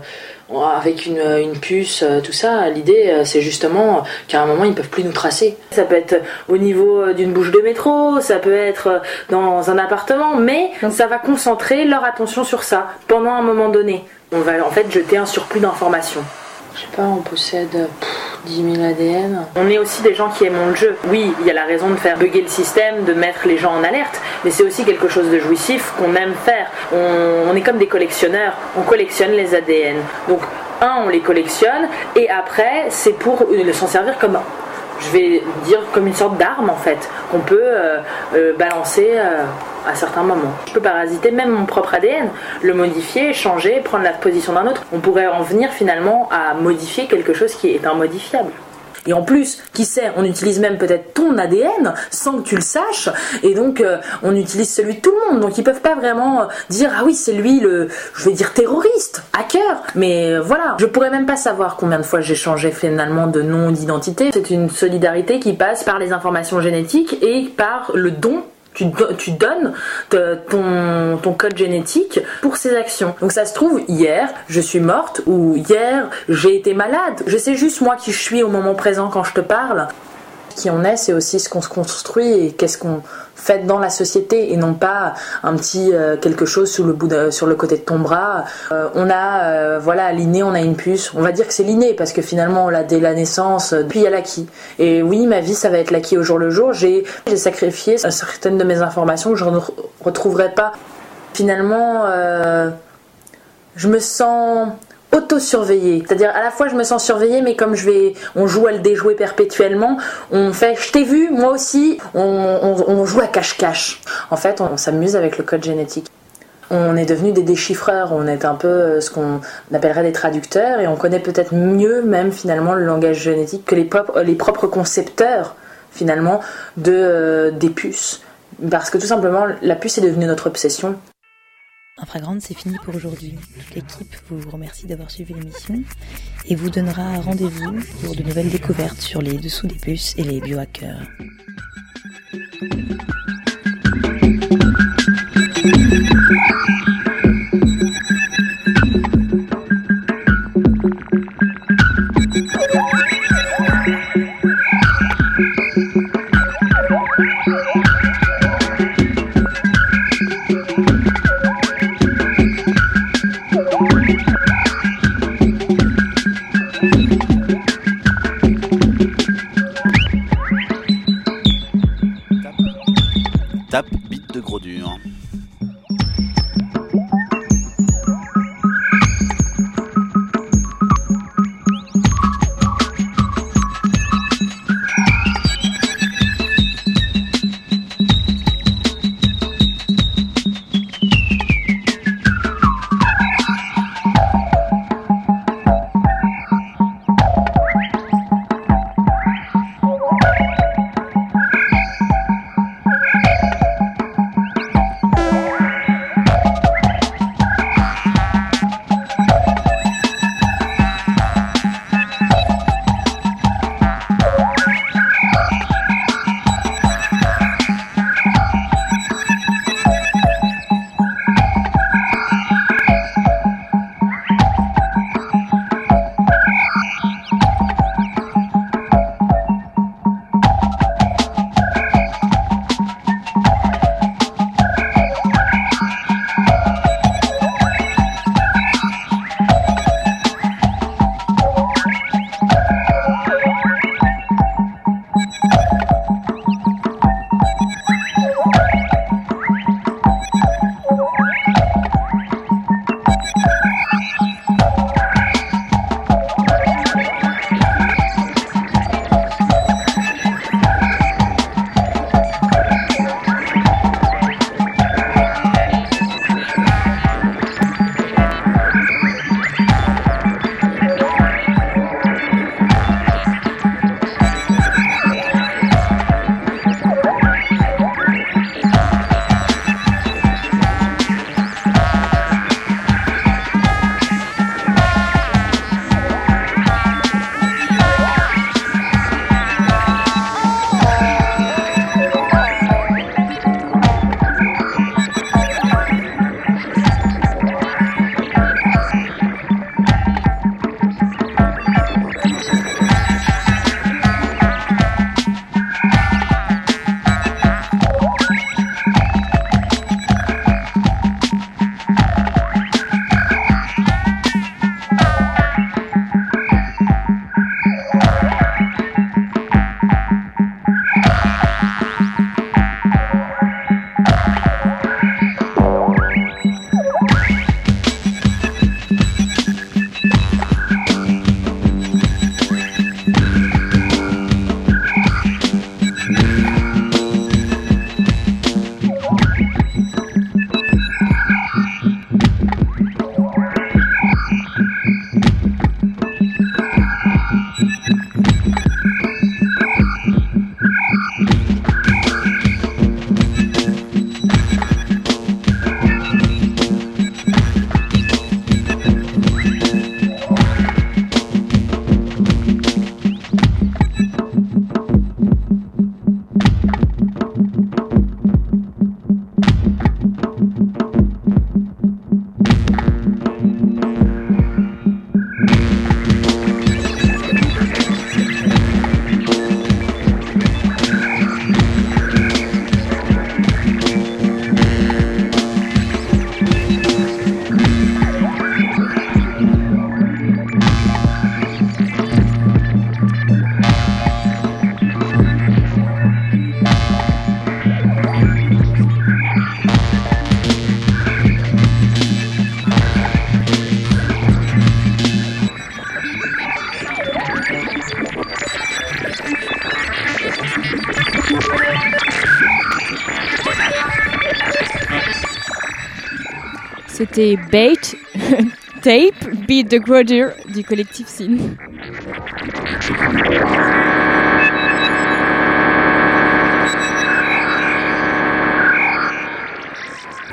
avec une, une puce, euh, tout ça. L'idée, euh, c'est justement qu'à un moment, ils peuvent plus nous tracer. Ça peut être au niveau d'une bouche de métro, ça peut être dans un appartement, mais ça va concentrer leur attention sur ça pendant un moment donné. On va en fait jeter un surplus d'informations. Je sais pas, on possède pff, 10 000 ADN. On est aussi des gens qui aiment le jeu. Oui, il y a la raison de faire bugger le système, de mettre les gens en alerte, mais c'est aussi quelque chose de jouissif qu'on aime faire. On, on est comme des collectionneurs, on collectionne les ADN. Donc, un, on les collectionne, et après, c'est pour euh, s'en servir comme je vais dire comme une sorte d'arme en fait qu'on peut euh, euh, balancer euh, à certains moments. Je peux parasiter même mon propre ADN, le modifier, changer, prendre la position d'un autre. On pourrait en venir finalement à modifier quelque chose qui est immodifiable. Et en plus, qui sait, on utilise même peut-être ton ADN sans que tu le saches, et donc euh, on utilise celui de tout le monde. Donc ils peuvent pas vraiment euh, dire ah oui c'est lui le, je vais dire terroriste, hacker. Mais euh, voilà, je pourrais même pas savoir combien de fois j'ai changé finalement de nom d'identité. C'est une solidarité qui passe par les informations génétiques et par le don tu, do- tu donnes ton, ton code génétique pour ces actions. Donc ça se trouve, hier, je suis morte ou hier, j'ai été malade. Je sais juste moi qui je suis au moment présent quand je te parle. Qui on est, c'est aussi ce qu'on se construit et qu'est-ce qu'on fait dans la société et non pas un petit euh, quelque chose le bout sur le côté de ton bras. Euh, on a, euh, voilà, l'inné, on a une puce. On va dire que c'est l'inné parce que finalement on l'a dès la naissance, puis il y a l'acquis. Et oui, ma vie, ça va être l'acquis au jour le jour. J'ai sacrifié certaines de mes informations que je ne re- retrouverai pas. Finalement, je me sens auto-surveillée. C'est-à-dire à la fois je me sens surveillée, mais comme je vais, on joue à le déjouer perpétuellement, on fait je t'ai vu, moi aussi, on, joue à cache-cache. En fait, on, s'amuse avec le code génétique. On est devenu des déchiffreurs, on est un peu euh, ce qu'on appellerait des traducteurs et on connaît peut-être mieux même finalement le langage génétique que les, propres concepteurs finalement de, euh, des puces. Parce que tout simplement, la puce est devenue notre obsession. Infragrande, c'est fini pour aujourd'hui. Toute l'équipe vous remercie d'avoir suivi l'émission et vous donnera rendez-vous pour de nouvelles découvertes sur les dessous des puces et les biohackers. C'était Bait, Tape, Beat the Grudger du collectif Sin.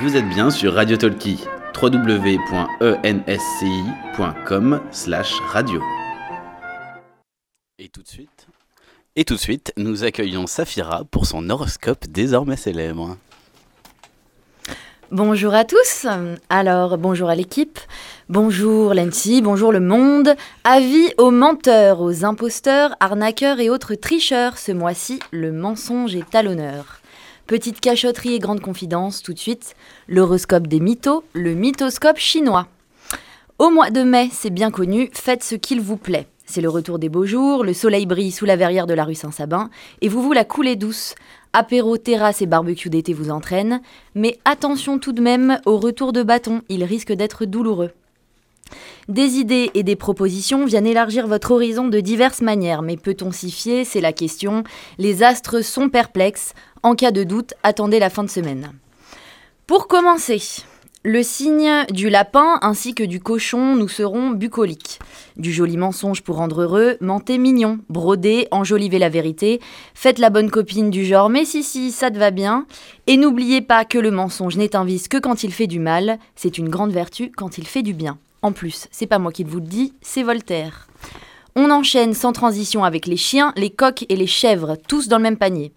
Vous êtes bien sur Radio Talkie, www.ensci.com slash radio. Et tout de suite, et tout de suite, nous accueillons Safira pour son horoscope désormais célèbre. Bonjour à tous. Alors, bonjour à l'équipe. Bonjour Lency, bonjour le monde. Avis aux menteurs, aux imposteurs, arnaqueurs et autres tricheurs. Ce mois-ci, le mensonge est à l'honneur. Petite cachotterie et grande confidence, tout de suite, l'horoscope des mythos, le mythoscope chinois. Au mois de mai, c'est bien connu, faites ce qu'il vous plaît. C'est le retour des beaux jours, le soleil brille sous la verrière de la rue Saint-Sabin, et vous vous la coulez douce. Apéro, terrasse et barbecue d'été vous entraînent, mais attention tout de même au retour de bâton, il risque d'être douloureux. Des idées et des propositions viennent élargir votre horizon de diverses manières, mais peut-on s'y fier? C'est la question. Les astres sont perplexes. En cas de doute, attendez la fin de semaine. Pour commencer, le signe du lapin ainsi que du cochon nous seront bucoliques. Du joli mensonge pour rendre heureux, mentez mignon, brodez, enjolivez la vérité, faites la bonne copine du genre mais si si, ça te va bien. Et n'oubliez pas que le mensonge n'est un vice que quand il fait du mal, c'est une grande vertu quand il fait du bien. En plus, c'est pas moi qui vous le dis, c'est Voltaire. On enchaîne sans transition avec les chiens, les coqs et les chèvres, tous dans le même panier.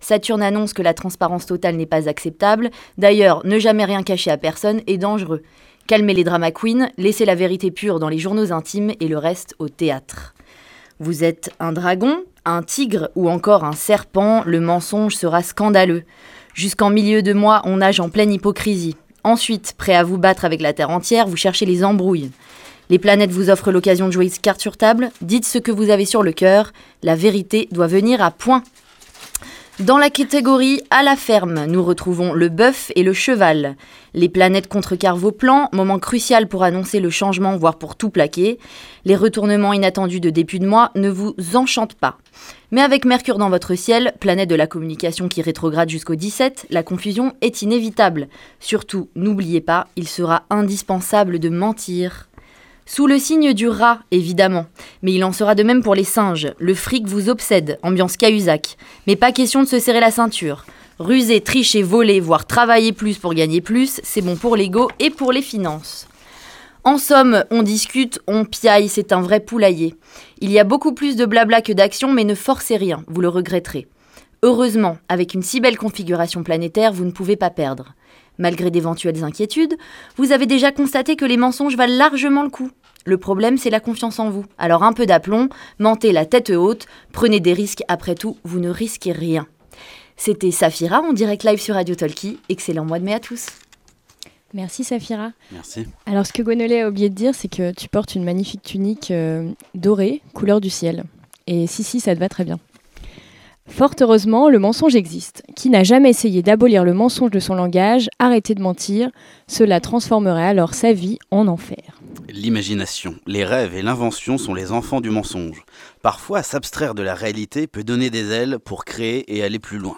Saturne annonce que la transparence totale n'est pas acceptable. D'ailleurs, ne jamais rien cacher à personne est dangereux. Calmez les drama queens, laissez la vérité pure dans les journaux intimes et le reste au théâtre. Vous êtes un dragon, un tigre ou encore un serpent, le mensonge sera scandaleux. Jusqu'en milieu de mois, on nage en pleine hypocrisie. Ensuite, prêt à vous battre avec la Terre entière, vous cherchez les embrouilles. Les planètes vous offrent l'occasion de jouer carte sur table. Dites ce que vous avez sur le cœur. La vérité doit venir à point. Dans la catégorie à la ferme, nous retrouvons le bœuf et le cheval. Les planètes contrecarrent vos plans, moment crucial pour annoncer le changement, voire pour tout plaquer. Les retournements inattendus de début de mois ne vous enchantent pas. Mais avec Mercure dans votre ciel, planète de la communication qui rétrograde jusqu'au 17, la confusion est inévitable. Surtout, n'oubliez pas, il sera indispensable de mentir. Sous le signe du rat, évidemment. Mais il en sera de même pour les singes. Le fric vous obsède, ambiance Cahuzac. Mais pas question de se serrer la ceinture. Ruser, tricher, voler, voire travailler plus pour gagner plus, c'est bon pour l'ego et pour les finances. En somme, on discute, on piaille, c'est un vrai poulailler. Il y a beaucoup plus de blabla que d'action, mais ne forcez rien, vous le regretterez. Heureusement, avec une si belle configuration planétaire, vous ne pouvez pas perdre. Malgré d'éventuelles inquiétudes, vous avez déjà constaté que les mensonges valent largement le coup. Le problème, c'est la confiance en vous. Alors un peu d'aplomb, mentez la tête haute, prenez des risques, après tout, vous ne risquez rien. C'était Safira en direct live sur Radio Talkie. Excellent mois de mai à tous. Merci Safira. Merci. Alors ce que Gonolé a oublié de dire, c'est que tu portes une magnifique tunique euh, dorée, couleur du ciel. Et si, si, ça te va très bien. Fort heureusement, le mensonge existe. Qui n'a jamais essayé d'abolir le mensonge de son langage, arrêter de mentir, cela transformerait alors sa vie en enfer. L'imagination, les rêves et l'invention sont les enfants du mensonge. Parfois, s'abstraire de la réalité peut donner des ailes pour créer et aller plus loin.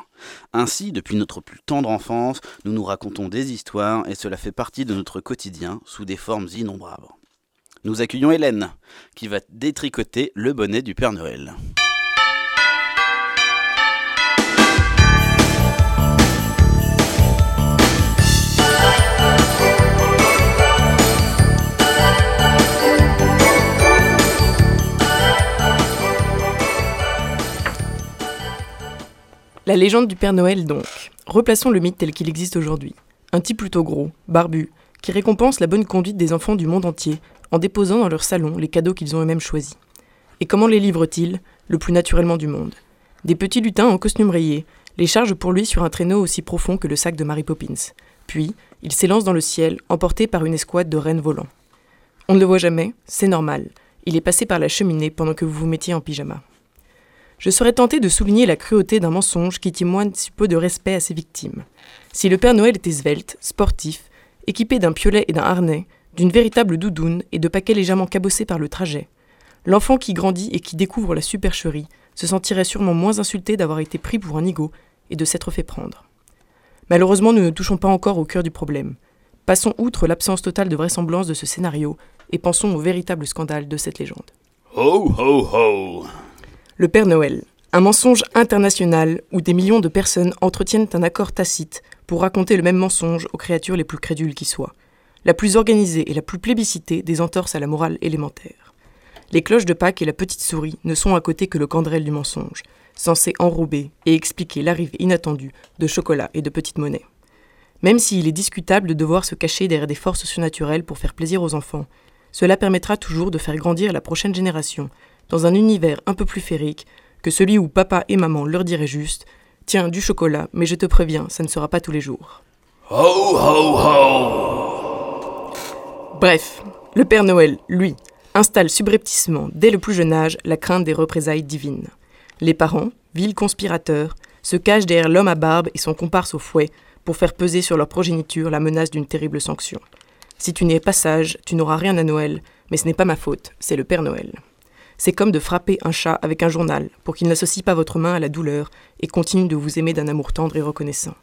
Ainsi, depuis notre plus tendre enfance, nous nous racontons des histoires et cela fait partie de notre quotidien sous des formes innombrables. Nous accueillons Hélène, qui va détricoter le bonnet du Père Noël. La légende du Père Noël donc. Replaçons le mythe tel qu'il existe aujourd'hui. Un type plutôt gros, barbu, qui récompense la bonne conduite des enfants du monde entier en déposant dans leur salon les cadeaux qu'ils ont eux-mêmes choisis. Et comment les livre-t-il? Le plus naturellement du monde. Des petits lutins en costume rayé les chargent pour lui sur un traîneau aussi profond que le sac de Mary Poppins. Puis, il s'élance dans le ciel, emporté par une escouade de rennes volants. On ne le voit jamais, c'est normal. Il est passé par la cheminée pendant que vous vous mettiez en pyjama. Je serais tenté de souligner la cruauté d'un mensonge qui témoigne si peu de respect à ses victimes. Si le Père Noël était svelte, sportif, équipé d'un piolet et d'un harnais, d'une véritable doudoune et de paquets légèrement cabossés par le trajet, l'enfant qui grandit et qui découvre la supercherie se sentirait sûrement moins insulté d'avoir été pris pour un nigo et de s'être fait prendre. Malheureusement, nous ne touchons pas encore au cœur du problème. Passons outre l'absence totale de vraisemblance de ce scénario et pensons au véritable scandale de cette légende. Ho ho ho Le Père Noël, un mensonge international où des millions de personnes entretiennent un accord tacite pour raconter le même mensonge aux créatures les plus crédules qui soient. La plus organisée et la plus plébiscitée des entorses à la morale élémentaire. Les cloches de Pâques et la petite souris ne sont à côté que le candrel du mensonge, censé enrober et expliquer l'arrivée inattendue de chocolat et de petites monnaies. Même s'il est discutable de devoir se cacher derrière des forces surnaturelles pour faire plaisir aux enfants, cela permettra toujours de faire grandir la prochaine génération dans un univers un peu plus féerique que celui où papa et maman leur diraient juste Tiens, du chocolat, mais je te préviens, ça ne sera pas tous les jours. Ho ho ho Bref, le Père Noël, lui, installe subrepticement, dès le plus jeune âge, la crainte des représailles divines. Les parents, vils conspirateurs, se cachent derrière l'homme à barbe et son comparse au fouet pour faire peser sur leur progéniture la menace d'une terrible sanction. Si tu n'es pas sage, tu n'auras rien à Noël, mais ce n'est pas ma faute, c'est le Père Noël. C'est comme de frapper un chat avec un journal pour qu'il n'associe pas votre main à la douleur et continue de vous aimer d'un amour tendre et reconnaissant.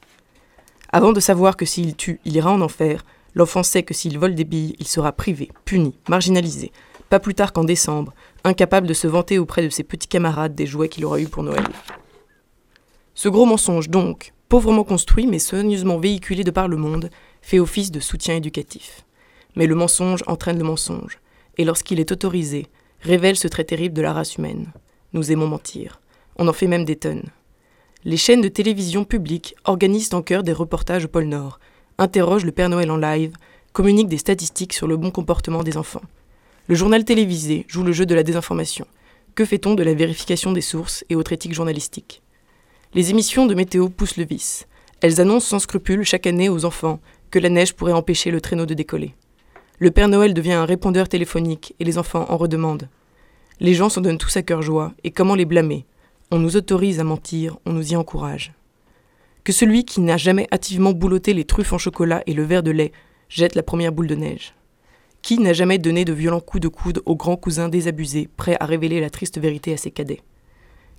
Avant de savoir que s'il tue, il ira en enfer, l'enfant sait que s'il vole des billes, il sera privé, puni, marginalisé, pas plus tard qu'en décembre, incapable de se vanter auprès de ses petits camarades des jouets qu'il aura eus pour Noël. Ce gros mensonge, donc, pauvrement construit mais soigneusement véhiculé de par le monde, fait office de soutien éducatif. Mais le mensonge entraîne le mensonge, et lorsqu'il est autorisé, révèle ce trait terrible de la race humaine. Nous aimons mentir. On en fait même des tonnes. Les chaînes de télévision publiques organisent en cœur des reportages au pôle Nord, interrogent le Père Noël en live, communiquent des statistiques sur le bon comportement des enfants. Le journal télévisé joue le jeu de la désinformation. Que fait-on de la vérification des sources et autres éthiques journalistiques? Les émissions de météo poussent le vice. Elles annoncent sans scrupule chaque année aux enfants que la neige pourrait empêcher le traîneau de décoller. Le Père Noël devient un répondeur téléphonique et les enfants en redemandent. Les gens s'en donnent tous à cœur joie, et comment les blâmer? On nous autorise à mentir, on nous y encourage. Que celui qui n'a jamais hâtivement boulotté les truffes en chocolat et le verre de lait jette la première boule de neige. Qui n'a jamais donné de violents coups de coude au grand cousin désabusé, prêt à révéler la triste vérité à ses cadets?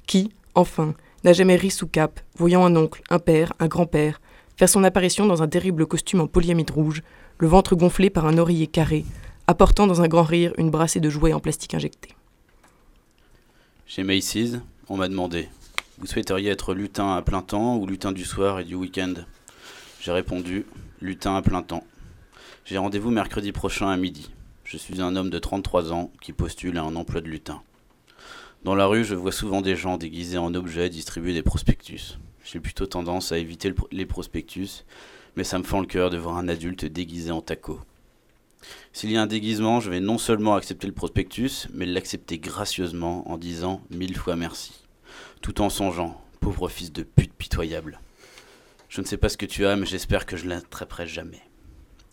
Qui, enfin, n'a jamais ri sous cape, voyant un oncle, un père, un grand-père, faire son apparition dans un terrible costume en polyamide rouge, le ventre gonflé par un oreiller carré, apportant dans un grand rire une brassée de jouets en plastique injecté. Chez Macy's, on m'a demandé Vous souhaiteriez être lutin à plein temps ou lutin du soir et du week-end? J'ai répondu Lutin à plein temps. J'ai rendez-vous mercredi prochain à midi. Je suis un homme de 33 ans qui postule à un emploi de lutin. Dans la rue, je vois souvent des gens déguisés en objets distribuer des prospectus. J'ai plutôt tendance à éviter les prospectus mais ça me fend le cœur de voir un adulte déguisé en taco. S'il y a un déguisement, je vais non seulement accepter le prospectus, mais l'accepter gracieusement en disant mille fois merci, tout en songeant, pauvre fils de pute pitoyable. Je ne sais pas ce que tu as, mais j'espère que je l'attraperai jamais.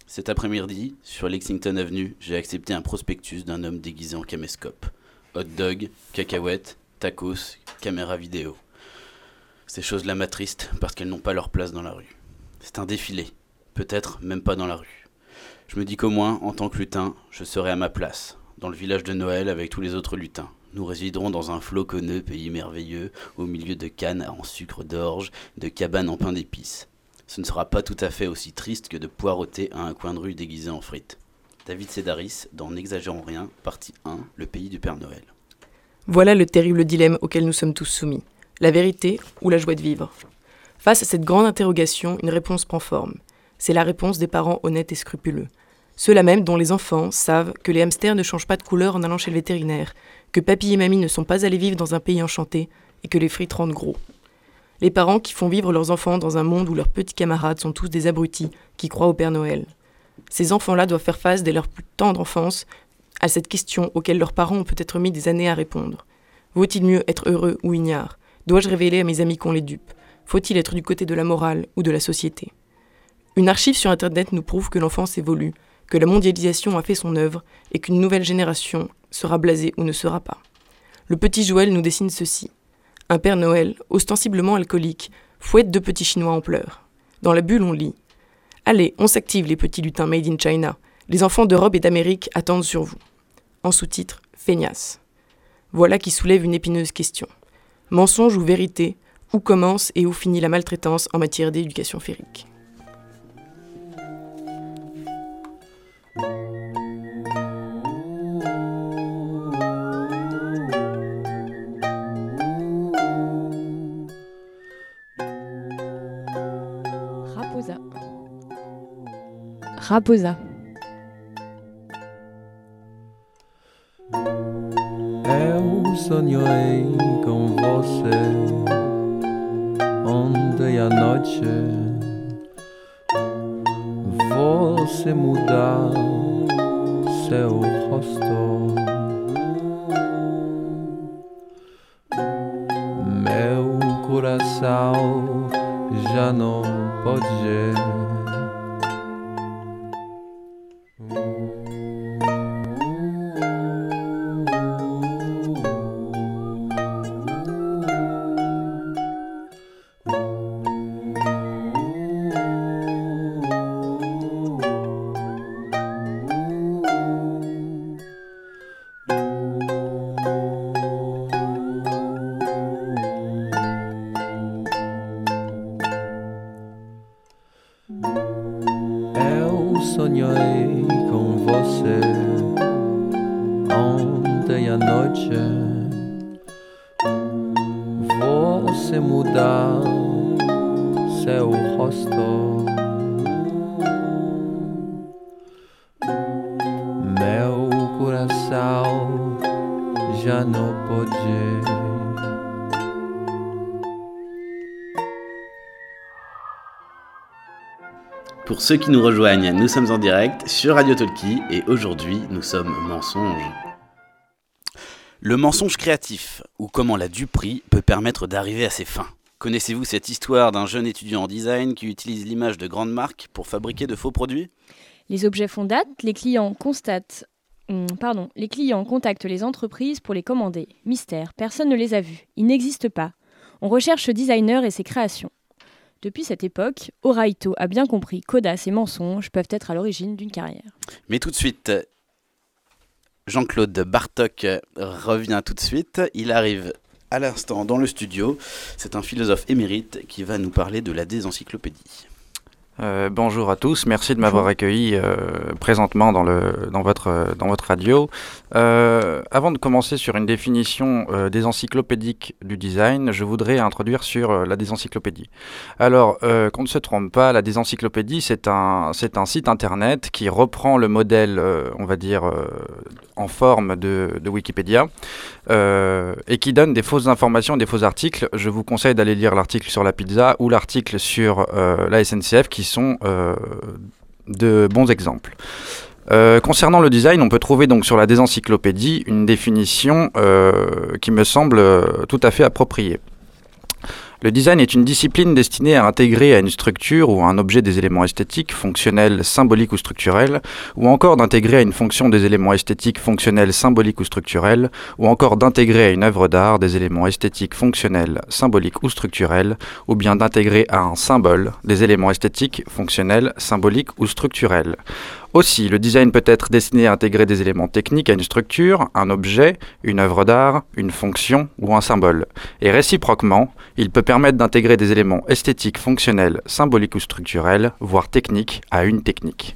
Cet après-midi, sur Lexington Avenue, j'ai accepté un prospectus d'un homme déguisé en caméscope. Hot dog, cacahuètes, tacos, caméra vidéo. Ces choses-là m'attristent parce qu'elles n'ont pas leur place dans la rue. C'est un défilé, peut-être même pas dans la rue. Je me dis qu'au moins, en tant que lutin, je serai à ma place, dans le village de Noël avec tous les autres lutins. Nous résiderons dans un floconneux pays merveilleux, au milieu de cannes en sucre d'orge, de cabanes en pain d'épices. Ce ne sera pas tout à fait aussi triste que de poireauter à un coin de rue déguisé en frites. David Sedaris, dans N'exagérons rien, partie 1, le pays du Père Noël. Voilà le terrible dilemme auquel nous sommes tous soumis. La vérité ou la joie de vivre? Face à cette grande interrogation, une réponse prend forme. C'est la réponse des parents honnêtes et scrupuleux. Ceux-là même dont les enfants savent que les hamsters ne changent pas de couleur en allant chez le vétérinaire, que papy et mamie ne sont pas allés vivre dans un pays enchanté et que les frites rendent gros. Les parents qui font vivre leurs enfants dans un monde où leurs petits camarades sont tous des abrutis qui croient au Père Noël. Ces enfants-là doivent faire face dès leur plus tendre enfance à cette question auxquelles leurs parents ont peut-être mis des années à répondre. Vaut-il mieux être heureux ou ignare? Dois-je révéler à mes amis qu'on les dupe? Faut-il être du côté de la morale ou de la société? Une archive sur Internet nous prouve que l'enfance évolue, que la mondialisation a fait son œuvre et qu'une nouvelle génération sera blasée ou ne sera pas. Le petit Joël nous dessine ceci. Un Père Noël, ostensiblement alcoolique, fouette deux petits Chinois en pleurs. Dans la bulle, on lit Allez, on s'active, les petits lutins made in China. Les enfants d'Europe et d'Amérique attendent sur vous. En sous-titre, feignasse. Voilà qui soulève une épineuse question. Mensonge ou vérité? où commence et où finit la maltraitance en matière d'éducation férique. Raposa. Raposa. Ontem à noite. Você mudar seu rosto. Ceux qui nous rejoignent, nous sommes en direct sur Radio Talkie et aujourd'hui nous sommes mensonges. Le mensonge créatif, ou comment la duperie peut permettre d'arriver à ses fins. Connaissez-vous cette histoire d'un jeune étudiant en design qui utilise l'image de grandes marques pour fabriquer de faux produits? Les objets font date, les clients constatent. hum, pardon, les clients contactent les entreprises pour les commander. Mystère, personne ne les a vus. Ils n'existent pas. On recherche ce designer et ses créations. Depuis cette époque, Oraito a bien compris qu'audace et mensonges peuvent être à l'origine d'une carrière. Mais tout de suite, Jean-Claude Bartok revient tout de suite. Il arrive à l'instant dans le studio. C'est un philosophe émérite qui va nous parler de la désencyclopédie. Euh, bonjour à tous, merci de m'avoir accueilli euh, présentement dans, le, dans, votre, euh, dans votre radio. Euh, avant de commencer sur une définition euh, désencyclopédique du design, je voudrais introduire sur la désencyclopédie. Alors, euh, qu'on ne se trompe pas, la désencyclopédie, c'est un, c'est un site internet qui reprend le modèle, euh, on va dire, euh, en forme de, Wikipédia euh, et qui donne des fausses informations, des faux articles. Je vous conseille d'aller lire l'article sur la pizza ou l'article sur euh, la SNCF qui sont euh, de bons exemples. Concernant le design, on peut trouver donc sur la désencyclopédie une définition qui me semble tout à fait appropriée. Le design est une discipline destinée à intégrer à une structure ou à un objet des éléments esthétiques, fonctionnels, symboliques ou structurels, ou encore d'intégrer à une fonction des éléments esthétiques, fonctionnels, symboliques ou structurels, ou encore d'intégrer à une œuvre d'art des éléments esthétiques, fonctionnels, symboliques ou structurels, ou bien d'intégrer à un symbole des éléments esthétiques, fonctionnels, symboliques ou structurels. Aussi, le design peut être destiné à intégrer des éléments techniques à une structure, un objet, une œuvre d'art, une fonction ou un symbole. Et réciproquement, il peut permettre d'intégrer des éléments esthétiques, fonctionnels, symboliques ou structurels, voire techniques, à une technique.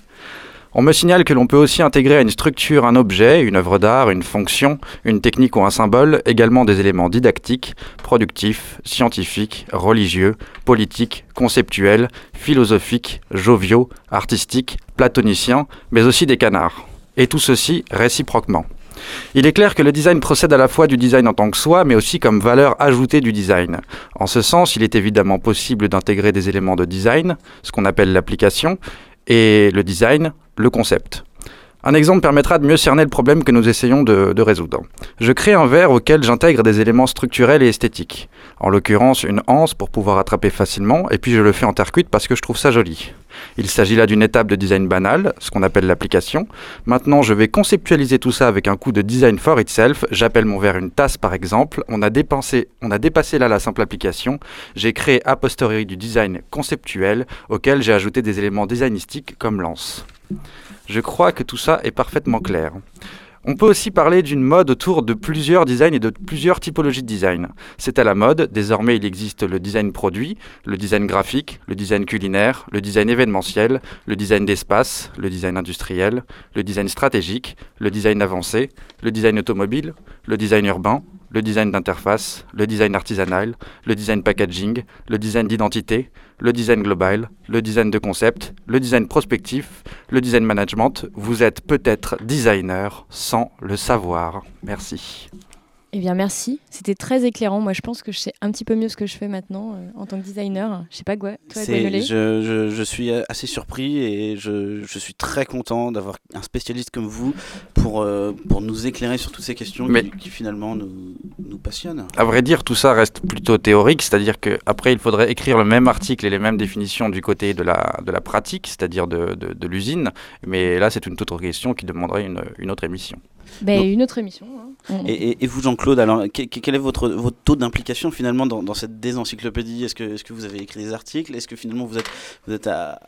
On me signale que l'on peut aussi intégrer à une structure un objet, une œuvre d'art, une fonction, une technique ou un symbole, également des éléments didactiques, productifs, scientifiques, religieux, politiques, conceptuels, philosophiques, joviaux, artistiques, platoniciens, mais aussi des canards. Et tout ceci réciproquement. Il est clair que le design procède à la fois du design en tant que soi, mais aussi comme valeur ajoutée du design. En ce sens, il est évidemment possible d'intégrer des éléments de design, ce qu'on appelle l'application, et le design, le concept. Un exemple permettra de mieux cerner le problème que nous essayons de, résoudre. Je crée un verre auquel j'intègre des éléments structurels et esthétiques. En l'occurrence, une anse pour pouvoir attraper facilement, et puis je le fais en terre cuite parce que je trouve ça joli. Il s'agit là d'une étape de design banal, ce qu'on appelle l'application. Maintenant, je vais conceptualiser tout ça avec un coup de design for itself. J'appelle mon verre une tasse par exemple. On a, dépassé là la simple application. J'ai créé a posteriori du design conceptuel auquel j'ai ajouté des éléments designistiques comme l'anse. Je crois que tout ça est parfaitement clair. On peut aussi parler d'une mode autour de plusieurs designs et de plusieurs typologies de design. C'est à la mode, désormais il existe le design produit, le design graphique, le design culinaire, le design événementiel, le design d'espace, le design industriel, le design stratégique, le design avancé, le design automobile, le design urbain, le design d'interface, le design artisanal, le design packaging, le design d'identité, le design global, le design de concept, le design prospectif, le design management. Vous êtes peut-être designer sans le savoir. Merci. Eh bien, merci. C'était très éclairant. Moi, je pense que je sais un petit peu mieux ce que je fais maintenant euh, en tant que designer. Je sais pas quoi. Toi, je, je- je suis assez surpris et je, je suis très content d'avoir un spécialiste comme vous pour, euh, pour nous éclairer sur toutes ces questions Mais- qui, qui finalement nous, nous passionnent. À vrai dire, tout ça reste plutôt théorique, c'est-à-dire qu'après, il faudrait écrire le même article et les mêmes définitions du côté de la, de la pratique, c'est-à-dire de, de, de l'usine. Mais là, c'est une toute autre question qui demanderait une, une autre émission. Ben, Donc- une autre émission. hein. On- Et, et- vous, Jean-Claude, alors que- que- quel est votre, taux d'implication finalement dans, dans cette désencyclopédie? Est-ce que, est que vous avez écrit des articles? Est-ce que finalement vous êtes, vous êtes à,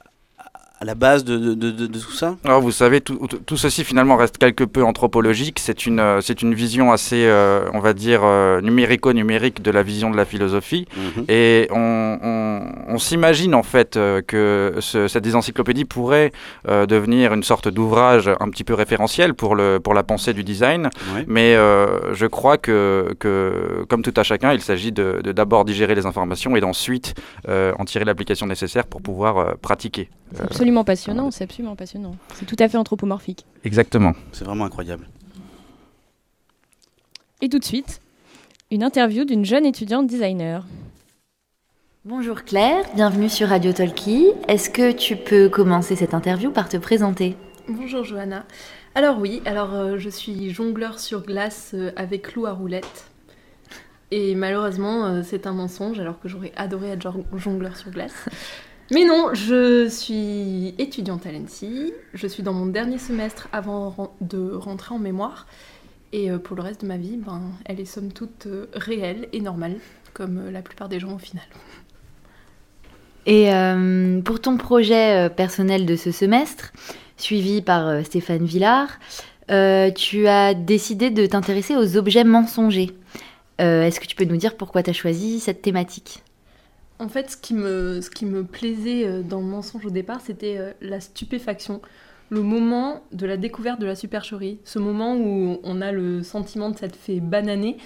à la base de, de, de- de- de tout ça Alors, vous savez, tout, tout- tout ceci finalement reste quelque peu anthropologique. C'est une, euh, c'est une vision assez, euh, on va dire, euh, numérico-numérique de la vision de la philosophie. Mhm. Et on, on- on s'imagine en fait euh, que ce- cette désencyclopédie pourrait euh, devenir une sorte d'ouvrage un petit peu référentiel pour, le, pour la pensée du design. Ouais. Mais euh, je crois que, que, comme tout à chacun, il s'agit de de d'abord digérer les informations et d'ensuite euh, en tirer l'application nécessaire pour pouvoir euh, pratiquer. Euh, absolument passionnant. C'est absolument passionnant. C'est tout à fait anthropomorphique. exactement. C'est vraiment incroyable. Et tout de suite, une interview d'une jeune étudiante designer. Bonjour Claire, bienvenue sur Radio Talkie. Est-ce que tu peux commencer cette interview par te présenter? Bonjour Johanna. Alors oui, alors euh, je suis jongleur sur glace euh, avec clou à roulette. Et malheureusement, euh, c'est un mensonge alors que j'aurais adoré être jon- jongleur sur glace. Mais non, je suis étudiante à l'ENSI. Je suis dans mon dernier semestre avant de rentrer en mémoire. Et euh, pour le reste de ma vie, ben, elle est somme toute euh, réelle et normale, comme euh, la plupart des gens au final. Et pour ton projet personnel de ce semestre, suivi par Stéphane Villard, tu as décidé de t'intéresser aux objets mensongers. Est-ce que tu peux nous dire pourquoi tu as choisi cette thématique? En fait, ce qui me, ce qui me plaisait euh, dans le mensonge au départ, c'était euh, la stupéfaction. Le moment de la découverte de la supercherie. Ce moment où on a le sentiment de s'être fait bananer,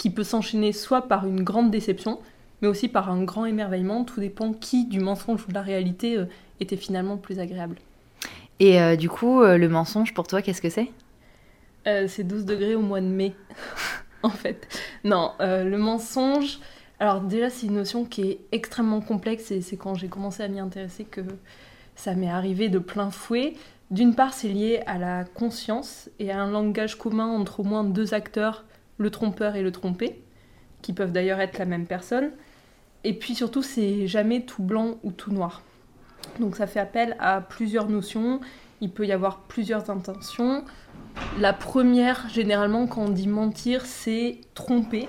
qui peut s'enchaîner soit par une grande déception, mais aussi par un grand émerveillement. Tout dépend qui, du mensonge ou de la réalité, euh, était finalement le plus agréable. Et euh, du coup, euh, le mensonge pour toi, qu'est-ce que c'est? C'est 12 degrés au mois de mai, en fait. Non, le mensonge, alors déjà c'est une notion qui est extrêmement complexe et c'est quand j'ai commencé à m'y intéresser que ça m'est arrivé de plein fouet. D'une part, c'est lié à la conscience et à un langage commun entre au moins deux acteurs, le trompeur et le trompé, qui peuvent d'ailleurs être la même personne. Et puis surtout, c'est jamais tout blanc ou tout noir. Donc ça fait appel à plusieurs notions, il peut y avoir plusieurs intentions. La première, généralement, quand on dit mentir, c'est tromper,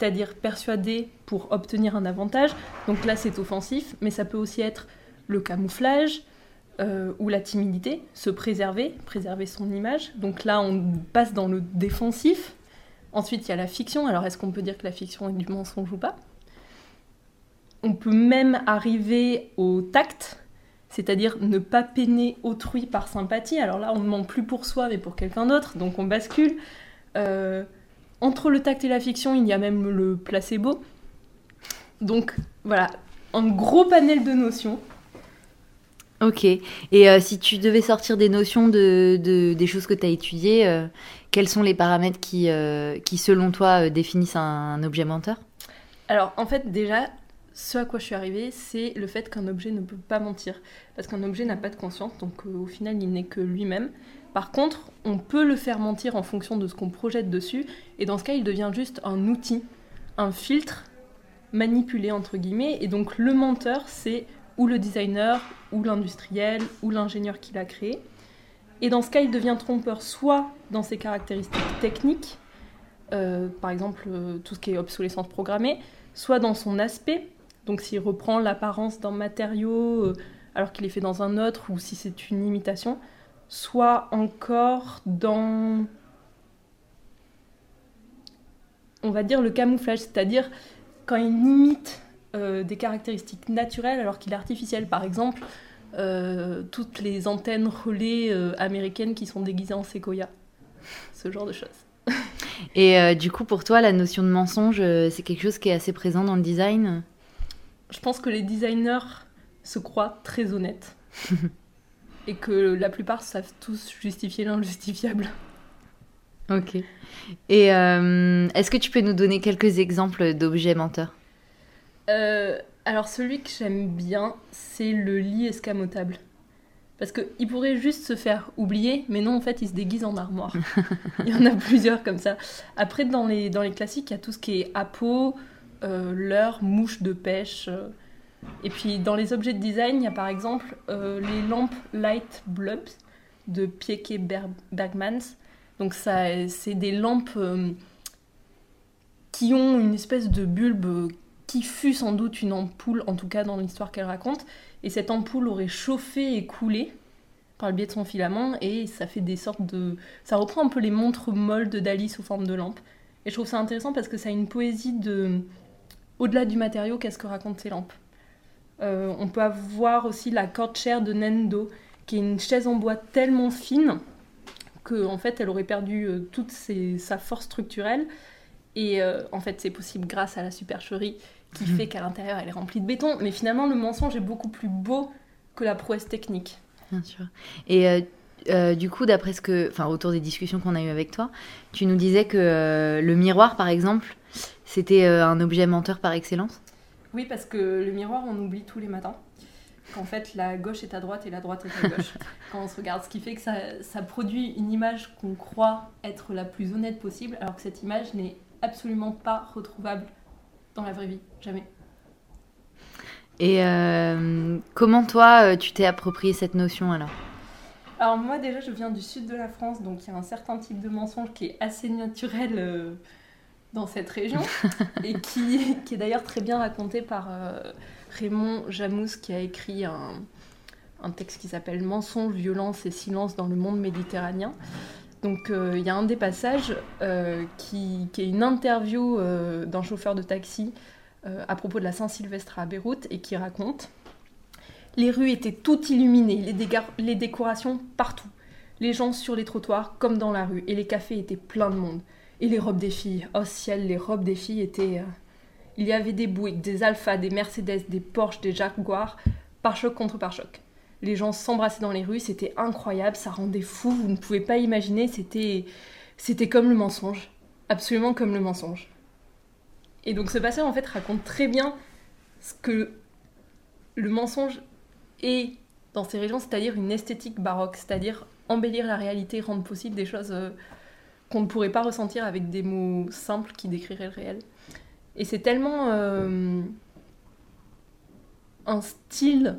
c'est-à-dire persuader pour obtenir un avantage. Donc là, c'est offensif, mais ça peut aussi être le camouflage euh, ou la timidité, se préserver, préserver son image. Donc là, on passe dans le défensif. Ensuite, il y a la fiction. Alors, est-ce qu'on peut dire que la fiction est du mensonge ou pas? On peut même arriver au tact, c'est-à-dire ne pas peiner autrui par sympathie. Alors là, on ne ment plus pour soi, mais pour quelqu'un d'autre, donc on bascule. Euh, entre le tact et la fiction, il y a même le placebo. Donc voilà, un gros panel de notions. Ok. Et euh, si tu devais sortir des notions de, de- des choses que tu as étudiées, euh, quels sont les paramètres qui, euh, qui selon toi, définissent un, objet menteur? Alors en fait, déjà, ce à quoi je suis arrivée, c'est le fait qu'un objet ne peut pas mentir. Parce qu'un objet n'a pas de conscience, donc au final, il n'est que lui-même. Par contre, on peut le faire mentir en fonction de ce qu'on projette dessus, et dans ce cas, il devient juste un outil, un filtre manipulé entre guillemets, et donc le menteur, c'est ou le designer, ou l'industriel, ou l'ingénieur qui l'a créé. Et dans ce cas, il devient trompeur soit dans ses caractéristiques techniques, euh, par exemple euh, tout ce qui est obsolescence programmée, soit dans son aspect, donc s'il reprend l'apparence d'un matériau euh, alors qu'il est fait dans un autre, ou si c'est une imitation, soit encore dans, on va dire, le camouflage, c'est-à-dire quand il imite euh, des caractéristiques naturelles alors qu'il est artificiel. Par exemple, euh, toutes les antennes relais euh, américaines qui sont déguisées en séquoia. Ce genre de choses. Et du coup, pour toi, la notion de mensonge, c'est quelque chose qui est assez présent dans le design? Je pense que les designers se croient très honnêtes. et que la plupart savent tous justifier l'injustifiable. Ok. Et euh, est-ce que tu peux nous donner quelques exemples d'objets menteurs? Euh, alors celui que j'aime bien, c'est le lit escamotable. Parce qu'il pourrait juste se faire oublier, mais non, en fait, il se déguise en armoire. il y en a plusieurs comme ça. Après, dans les, dans les classiques, il y a tout ce qui est appo, euh, leurre, mouche de pêche. Et puis, dans les objets de design, il y a par exemple euh, les lampes Light Bulbs de Pieke Ber- Bergmans. Donc, ça, c'est des lampes euh, qui ont une espèce de bulbe euh, qui fut sans doute une ampoule, en tout cas dans l'histoire qu'elle raconte. Et cette ampoule aurait chauffé et coulé par le biais de son filament, et ça fait des sortes de. Ça reprend un peu les montres molles de Dali sous forme de lampe. Et je trouve ça intéressant parce que ça a une poésie de. Au-delà du matériau, qu'est-ce que racontent ces lampes Euh, On peut avoir aussi la corde chair de Nendo, qui est une chaise en bois tellement fine que en fait elle aurait perdu euh, toute ses- sa force structurelle. Et euh, en fait, c'est possible grâce à la supercherie qui Mhm. fait qu'à l'intérieur elle est remplie de béton. Mais finalement, le mensonge est beaucoup plus beau que la prouesse technique. Bien sûr. Et euh, du coup, d'après ce que, enfin, autour des discussions qu'on a eues avec toi, tu nous disais que euh, le miroir, par exemple, c'était euh, un objet menteur par excellence? Oui, parce que le miroir, on oublie tous les matins. Qu'en fait, la gauche est à droite et la droite est à gauche. quand on se regarde, ce qui fait que ça, ça produit une image qu'on croit être la plus honnête possible, alors que cette image n'est absolument pas retrouvable dans la vraie vie. Jamais. Et euh, comment toi, euh, tu t'es approprié cette notion alors? Alors moi déjà je viens du sud de la France, donc il y a un certain type de mensonge qui est assez naturel euh, dans cette région et qui, qui est d'ailleurs très bien raconté par euh, Raymond Jamous qui a écrit un, un texte qui s'appelle Mensonges, violence et silence dans le monde méditerranéen. Donc euh, il y a un des passages euh, qui, qui est une interview d'un chauffeur de taxi à propos de la Saint-Sylvestre à Beyrouth et qui raconte les rues étaient toutes illuminées, les décorations partout. Les gens sur les trottoirs comme dans la rue, et les cafés étaient pleins de monde. Et les robes des filles, oh ciel, les robes des filles étaient... euh, Il y avait des Buick, des Alfa, des Mercedes, des Porsche, des Jaguars, par choc contre par choc. Les gens s'embrassaient dans les rues, c'était incroyable, ça rendait fou, vous ne pouvez pas imaginer, c'était... C'était comme le mensonge, absolument comme le mensonge. Et donc ce passage en fait raconte très bien ce que le mensonge est dans ces régions, c'est-à-dire une esthétique baroque, c'est-à-dire embellir la réalité, rendre possible des choses euh, qu'on ne pourrait pas ressentir avec des mots simples qui décriraient le réel. Et c'est tellement euh, un style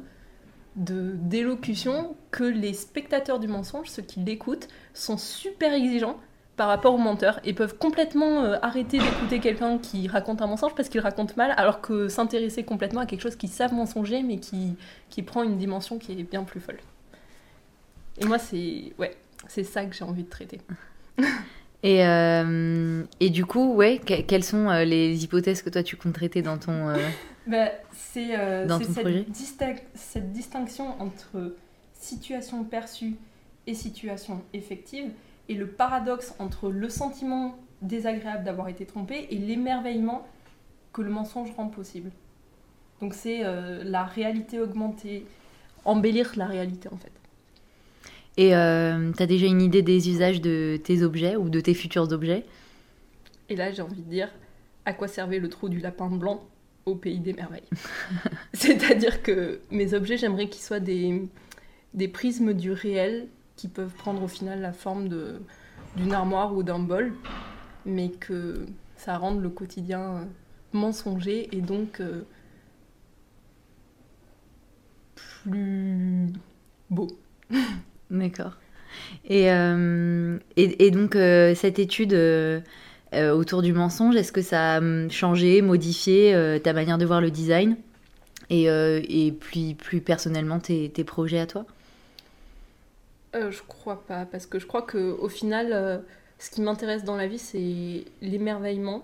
de d'élocution que les spectateurs du mensonge, ceux qui l'écoutent, sont super exigeants par rapport aux menteurs et peuvent complètement euh, arrêter d'écouter quelqu'un qui raconte un mensonge parce qu'il raconte mal, alors que s'intéresser complètement à quelque chose qu'ils savent mensonger mais qui, qui prend une dimension qui est bien plus folle. Et moi, c'est ouais, c'est ça que j'ai envie de traiter. et, euh, et du coup, ouais, que- quelles sont euh, les hypothèses que toi tu comptes traiter dans ton... euh, Bah, c'est euh, Dans projet cette, distinc- cette distinction entre situation perçue et situation effective et le paradoxe entre le sentiment désagréable d'avoir été trompé et l'émerveillement que le mensonge rend possible. Donc c'est la réalité augmentée, embellir la réalité en fait. Et euh, t'as déjà une idée des usages de tes objets ou de tes futurs objets? Et là j'ai envie de dire, à quoi servait le trou du lapin blanc au pays des merveilles? C'est-à-dire que mes objets, j'aimerais qu'ils soient des, des prismes du réel qui peuvent prendre au final la forme d'une armoire ou d'un bol, mais que ça rende le quotidien euh, mensonger et donc euh, plus beau. D'accord. Et, euh, et, et donc, euh, cette étude euh, autour du mensonge, est-ce que ça a hum, changé, modifié ta manière de voir le design? Et, et puis plus personnellement tes, tes projets à toi? Je crois pas, parce que je crois que au final, ce qui m'intéresse dans la vie, c'est l'émerveillement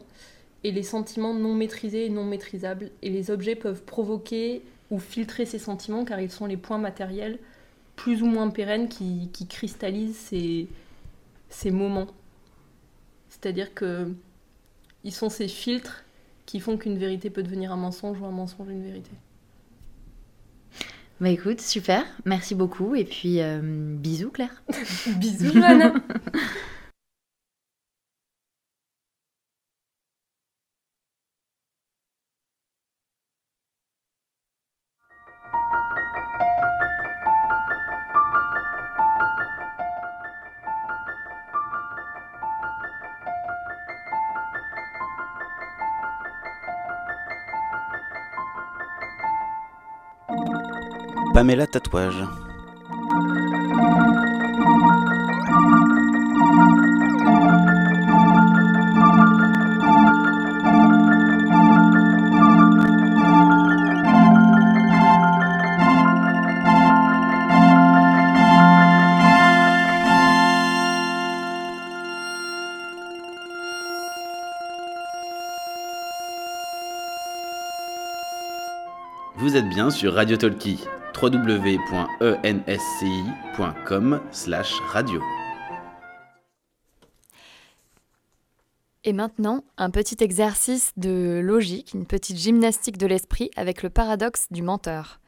et les sentiments non maîtrisés et non maîtrisables. Et les objets peuvent provoquer ou filtrer ces sentiments car ils sont les points matériels plus ou moins pérennes qui, qui cristallisent ces, ces moments. C'est-à-dire que ils sont ces filtres qui font qu'une vérité peut devenir un mensonge ou un mensonge une vérité. Bah écoute, super, merci beaucoup et puis euh, bisous Claire. bisous Johanna. Tatouage. Vous êtes bien sur Radio Talkie, www.ensci.com radio. Et maintenant, un petit exercice de logique, une petite gymnastique de l'esprit avec le paradoxe du menteur.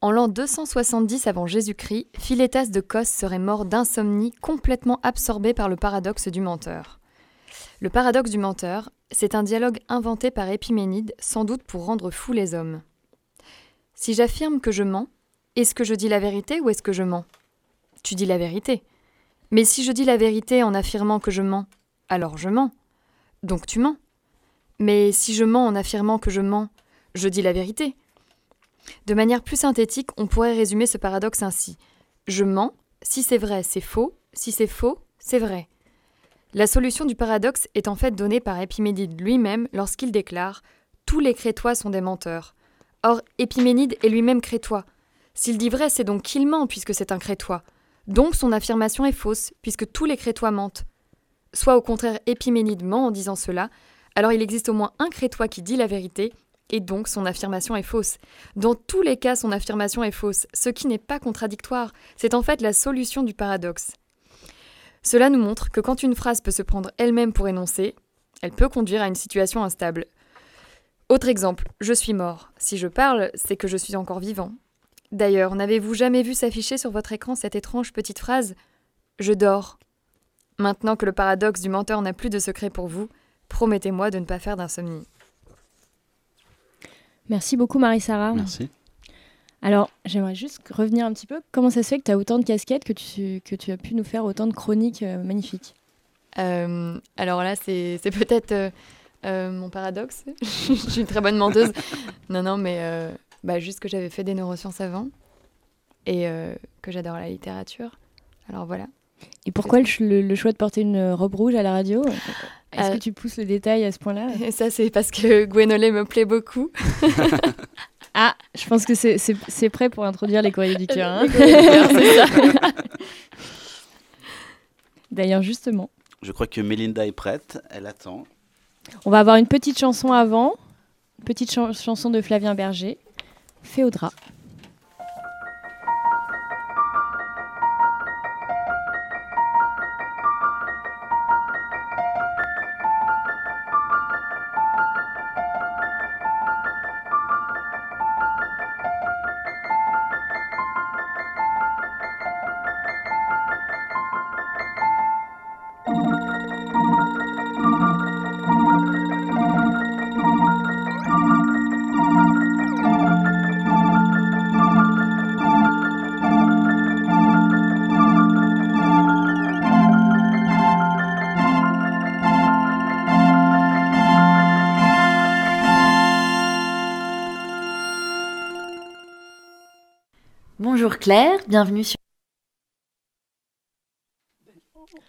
En l'an 270 avant Jésus-Christ, Philétas de Cos serait mort d'insomnie complètement absorbé par le paradoxe du menteur. Le paradoxe du menteur, c'est un dialogue inventé par Épiménide, sans doute pour rendre fous les hommes. Si j'affirme que je mens, est-ce que je dis la vérité ou est-ce que je mens? Tu dis la vérité. Mais si je dis la vérité en affirmant que je mens, alors je mens. Donc tu mens. Mais si je mens en affirmant que je mens, je dis la vérité. De manière plus synthétique, on pourrait résumer ce paradoxe ainsi. Je mens, si c'est vrai, c'est faux, si c'est faux, c'est vrai. La solution du paradoxe est en fait donnée par Épiménide lui-même lorsqu'il déclare Tous les Crétois sont des menteurs. Or, Épiménide est lui-même crétois. S'il dit vrai, c'est donc qu'il ment, puisque c'est un crétois. Donc son affirmation est fausse, puisque tous les crétois mentent. Soit au contraire, Épiménide ment en disant cela, alors il existe au moins un crétois qui dit la vérité, et donc son affirmation est fausse. Dans tous les cas, son affirmation est fausse, ce qui n'est pas contradictoire, c'est en fait la solution du paradoxe. Cela nous montre que quand une phrase peut se prendre elle-même pour énoncer, elle peut conduire à une situation instable. Autre exemple, je suis mort. Si je parle, c'est que je suis encore vivant. D'ailleurs, n'avez-vous jamais vu s'afficher sur votre écran cette étrange petite phrase Je dors. Maintenant que le paradoxe du menteur n'a plus de secret pour vous, promettez-moi de ne pas faire d'insomnie. Merci beaucoup Marie-Sara. Merci. Alors, j'aimerais juste revenir un petit peu. Comment ça se fait que tu as autant de casquettes, que tu, que tu as pu nous faire autant de chroniques euh, magnifiques? Euh, alors là, c'est c'est peut-être euh, euh, mon paradoxe. je suis une très bonne menteuse. non, non, mais euh, bah, juste que j'avais fait des neurosciences avant et euh, que j'adore la littérature. Alors voilà. Et pourquoi le, ch- le- le choix de porter une robe rouge à la radio? Est-ce Euh, que tu pousses le détail à ce point-là? Et ça, c'est parce que Gwénolé me plaît beaucoup. Ah, je pense que c'est- prêt pour introduire les courriers du cœur. hein. Les courriers du cœur, c'est ça. D'ailleurs, justement, Je crois que Melinda est prête, elle attend. On va avoir une petite chanson avant, une petite chan- chanson de Flavien Berger, Féodra. Bonjour Claire, bienvenue sur.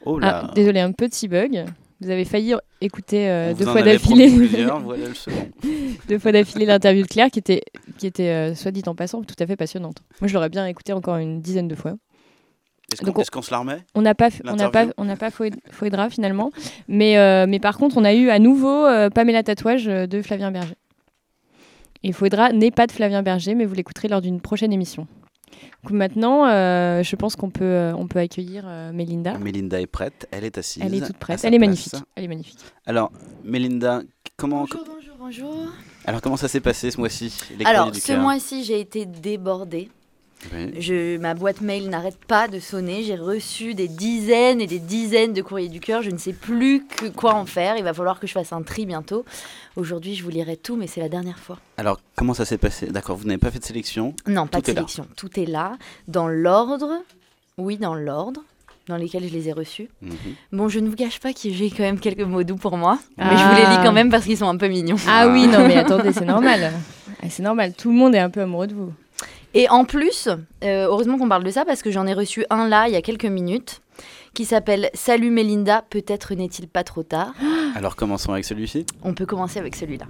Oh là. Ah, désolé, un petit bug. Vous avez failli écouter euh, deux fois d'affilée. voilà deux fois d'affilée l'interview de Claire qui était, qui était euh, soit dit en passant, tout à fait passionnante. Moi, je l'aurais bien écouté encore une dizaine de fois. Est-ce qu'on on- se la remet On n'a pas, on n'a pas, L'interview on n'a pas Foued- Fouedra finalement, mais, euh, mais par contre, on a eu à nouveau euh, Pamela Tatouage de Flavien Berger. Et Fouedra n'est pas de Flavien Berger, mais vous l'écouterez lors d'une prochaine émission. Maintenant, euh, je pense qu'on peut, euh, on peut accueillir euh, Mélinda. Mélinda est prête, elle est assise. Elle est toute prête, elle est magnifique. Elle est magnifique. Alors, Mélinda, comment. Bonjour, bonjour, bonjour. Alors, comment ça s'est passé ce mois-ci Alors, ce mois-ci, j'ai été débordée. Oui. Je, ma boîte mail n'arrête pas de sonner. J'ai reçu des dizaines et des dizaines de courriers du cœur. Je ne sais plus que quoi en faire. Il va falloir que je fasse un tri bientôt. Aujourd'hui, je vous lirai tout, mais c'est la dernière fois. Alors, comment ça s'est passé? D'accord, vous n'avez pas fait de sélection? Non, pas Tout de là. sélection. Tout est là, dans l'ordre. Oui, dans l'ordre dans lesquels je les ai reçus. Mhm. Bon, je ne vous cache pas que j'ai quand même quelques mots doux pour moi, mais Ah. je vous les lis quand même parce qu'ils sont un peu mignons. Ah oui, non, mais attendez, c'est normal. Ah, C'est normal, tout le monde est un peu amoureux de vous. Et en plus, euh, heureusement qu'on parle de ça parce que j'en ai reçu un là il y a quelques minutes qui s'appelle Salut Mélinda, peut-être n'est-il pas trop tard? Alors, commençons avec celui-ci. On peut commencer avec celui-là.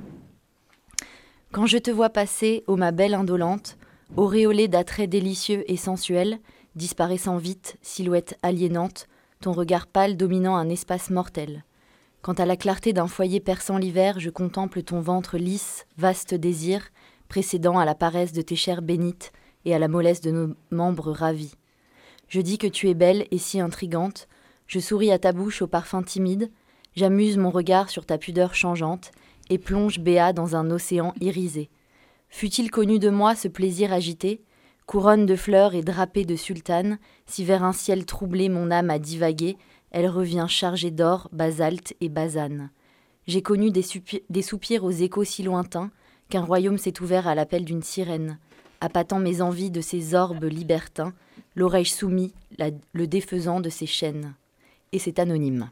Quand je te vois passer, ô ma belle indolente, auréolée d'attraits délicieux et sensuels, disparaissant vite, silhouette aliénante, ton regard pâle dominant un espace mortel. Quand à la clarté d'un foyer perçant l'hiver, je contemple ton ventre lisse, vaste désir, précédant à la paresse de tes chairs bénites et à la mollesse de nos membres ravis. Je dis que tu es belle et si intrigante, je souris à ta bouche au parfum timide, j'amuse mon regard sur ta pudeur changeante et plonge Béat dans un océan irisé. Fut-il connu de moi ce plaisir agité, couronne de fleurs et drapée de sultane, si vers un ciel troublé mon âme a divagué, elle revient chargée d'or, basalte et basane. J'ai connu des soupirs aux échos si lointains qu'un royaume s'est ouvert à l'appel d'une sirène, appâtant mes envies de ses orbes libertins, l'oreille soumis, la- le défaisant de ses chaînes. Et c'est anonyme.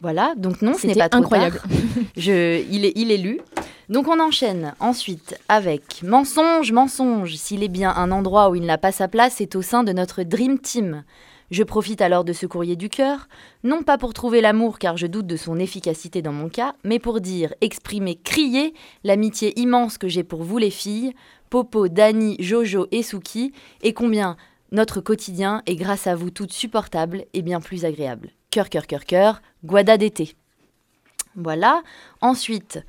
Voilà, donc non, ce n'est pas trop incroyable. tard. Je, il, est, il est lu. Donc on enchaîne ensuite avec Mensonge, mensonge. S'il est bien un endroit où il n'a pas sa place, c'est au sein de notre Dream Team. Je profite alors de ce courrier du cœur, non pas pour trouver l'amour car je doute de son efficacité dans mon cas, mais pour dire, exprimer, crier l'amitié immense que j'ai pour vous les filles, Popo, Dani, Jojo et Suki, et combien notre quotidien est grâce à vous toutes supportable et bien plus agréable. Cœur, cœur, cœur, cœur, Guada d'été. Voilà. Ensuite,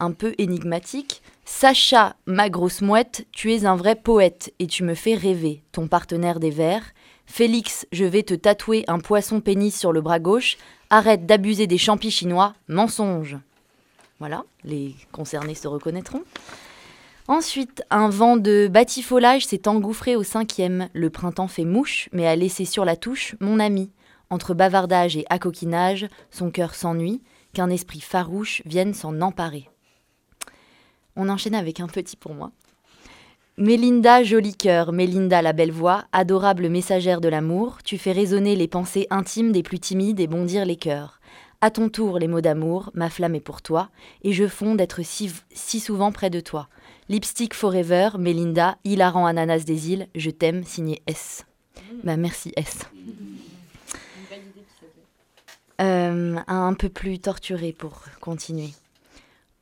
un peu énigmatique. Sacha, ma grosse mouette, tu es un vrai poète et tu me fais rêver, ton partenaire des vers. Félix, je vais te tatouer un poisson pénis sur le bras gauche. Arrête d'abuser des champis chinois, mensonge. Voilà, les concernés se reconnaîtront. Ensuite, un vent de batifolage s'est engouffré au cinquième. Le printemps fait mouche, mais a laissé sur la touche mon ami. Entre bavardage et acoquinage, son cœur s'ennuie, qu'un esprit farouche vienne s'en emparer. On enchaîne avec un petit pour moi. Mélinda, joli cœur, Mélinda, la belle voix, adorable messagère de l'amour, tu fais résonner les pensées intimes des plus timides et bondir les cœurs. À ton tour, les mots d'amour, ma flamme est pour toi, et je fonds d'être si, si souvent près de toi. Lipstick Forever, Mélinda, hilarant ananas des îles, je t'aime, signé S. Bah merci S. Euh, un peu plus torturé pour continuer.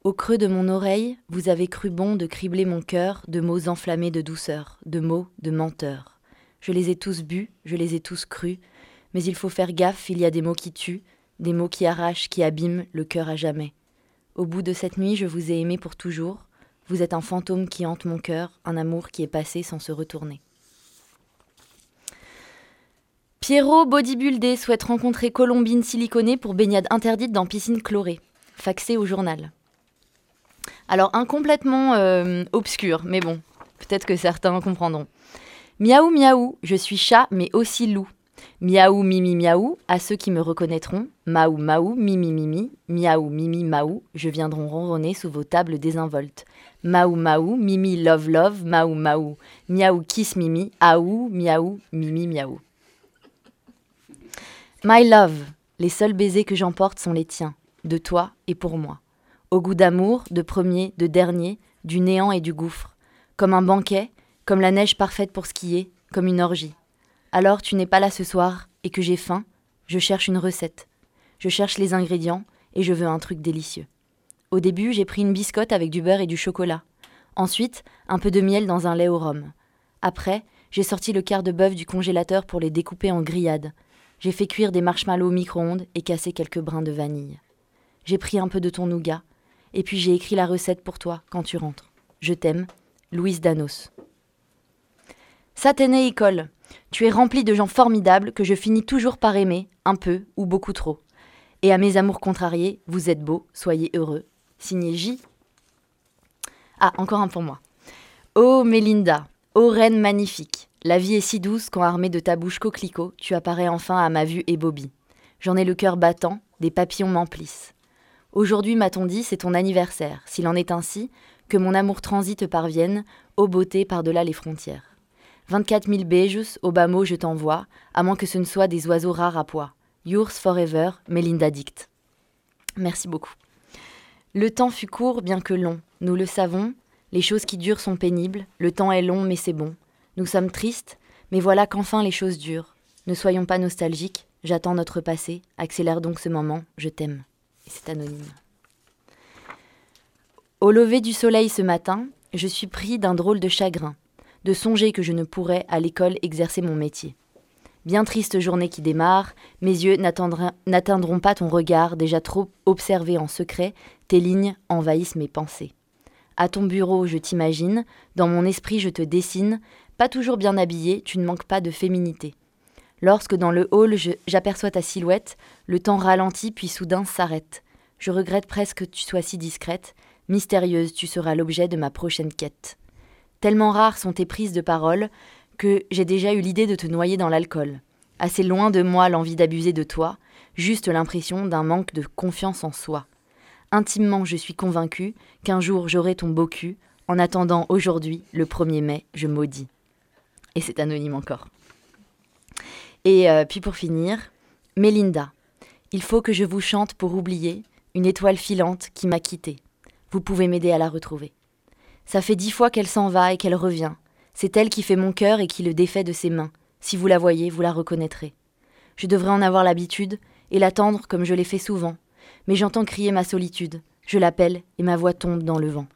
Au creux de mon oreille, vous avez cru bon de cribler mon cœur de mots enflammés de douceur, de mots de menteur. Je les ai tous bus, je les ai tous crus, mais il faut faire gaffe, il y a des mots qui tuent, des mots qui arrachent, qui abîment le cœur à jamais. Au bout de cette nuit, je vous ai aimé pour toujours. Vous êtes un fantôme qui hante mon cœur, un amour qui est passé sans se retourner. Pierrot bodybuildé souhaite rencontrer Colombine siliconée pour baignade interdite dans piscine chlorée. Faxé au journal. Alors, un complètement euh, obscur, mais bon, peut-être que certains comprendront. Miaou, miaou, je suis chat, mais aussi loup. Miaou, mimi, miaou, à ceux qui me reconnaîtront. Maou, maou, mimi, mimi, miaou, mimi, maou, je viendrai ronronner sous vos tables désinvoltes. Maou, maou, mimi, love, love, maou, maou, miaou, kiss, mimi, aou, miaou, mimi, miaou. My love, les seuls baisers que j'emporte sont les tiens, de toi et pour moi. Au goût d'amour, de premier, de dernier, du néant et du gouffre. Comme un banquet, comme la neige parfaite pour skier, comme une orgie. Alors tu n'es pas là ce soir et que j'ai faim, je cherche une recette. Je cherche les ingrédients et je veux un truc délicieux. Au début, j'ai pris une biscotte avec du beurre et du chocolat. Ensuite, un peu de miel dans un lait au rhum. Après, j'ai sorti le quart de bœuf du congélateur pour les découper en grillades. J'ai fait cuire des marshmallows au micro-ondes et cassé quelques brins de vanille. J'ai pris un peu de ton nougat, et puis j'ai écrit la recette pour toi quand tu rentres. Je t'aime, Louise Danos. Satanée école, tu es remplie de gens formidables que je finis toujours par aimer, un peu ou beaucoup trop. Et à mes amours contrariés, vous êtes beaux, soyez heureux. Signé J. Ah, encore un pour moi. Oh Mélinda, ô reine magnifique, la vie est si douce quand armée de ta bouche coquelicot, tu apparais enfin à ma vue et Bobby. J'en ai le cœur battant, des papillons m'emplissent. Aujourd'hui, m'a-t-on dit, c'est ton anniversaire. S'il en est ainsi, que mon amour transi te parvienne, ô beauté par-delà les frontières. 24 000 beijos, au bas je t'envoie, à moins que ce ne soit des oiseaux rares à pois. Yours forever, Melinda Dict. Merci beaucoup. Le temps fut court, bien que long. Nous le savons, les choses qui durent sont pénibles, le temps est long, mais c'est bon. Nous sommes tristes, mais voilà qu'enfin les choses durent. Ne soyons pas nostalgiques, j'attends notre passé, accélère donc ce moment, je t'aime. Et c'est anonyme. Au lever du soleil ce matin, je suis pris d'un drôle de chagrin, de songer que je ne pourrais à l'école exercer mon métier. Bien triste journée qui démarre, mes yeux n'atteindront pas ton regard déjà trop observé en secret, tes lignes envahissent mes pensées. À ton bureau, je t'imagine, dans mon esprit, je te dessine, pas toujours bien habillé, tu ne manques pas de féminité. Lorsque dans le hall, j'aperçois ta silhouette, le temps ralentit puis soudain s'arrête. Je regrette presque que tu sois si discrète, mystérieuse, tu seras l'objet de ma prochaine quête. Tellement rares sont tes prises de parole que j'ai déjà eu l'idée de te noyer dans l'alcool. Assez loin de moi l'envie d'abuser de toi, juste l'impression d'un manque de confiance en soi. Intimement, je suis convaincue qu'un jour j'aurai ton beau cul. En attendant aujourd'hui, le 1er mai, je maudis. Et c'est anonyme encore. Et euh, puis pour finir, Mélinda, il faut que je vous chante pour oublier une étoile filante qui m'a quittée. Vous pouvez m'aider à la retrouver. Ça fait dix fois qu'elle s'en va et qu'elle revient. C'est elle qui fait mon cœur et qui le défait de ses mains. Si vous la voyez, vous la reconnaîtrez. Je devrais en avoir l'habitude et l'attendre comme je l'ai fait souvent. Mais j'entends crier ma solitude. Je l'appelle et ma voix tombe dans le vent.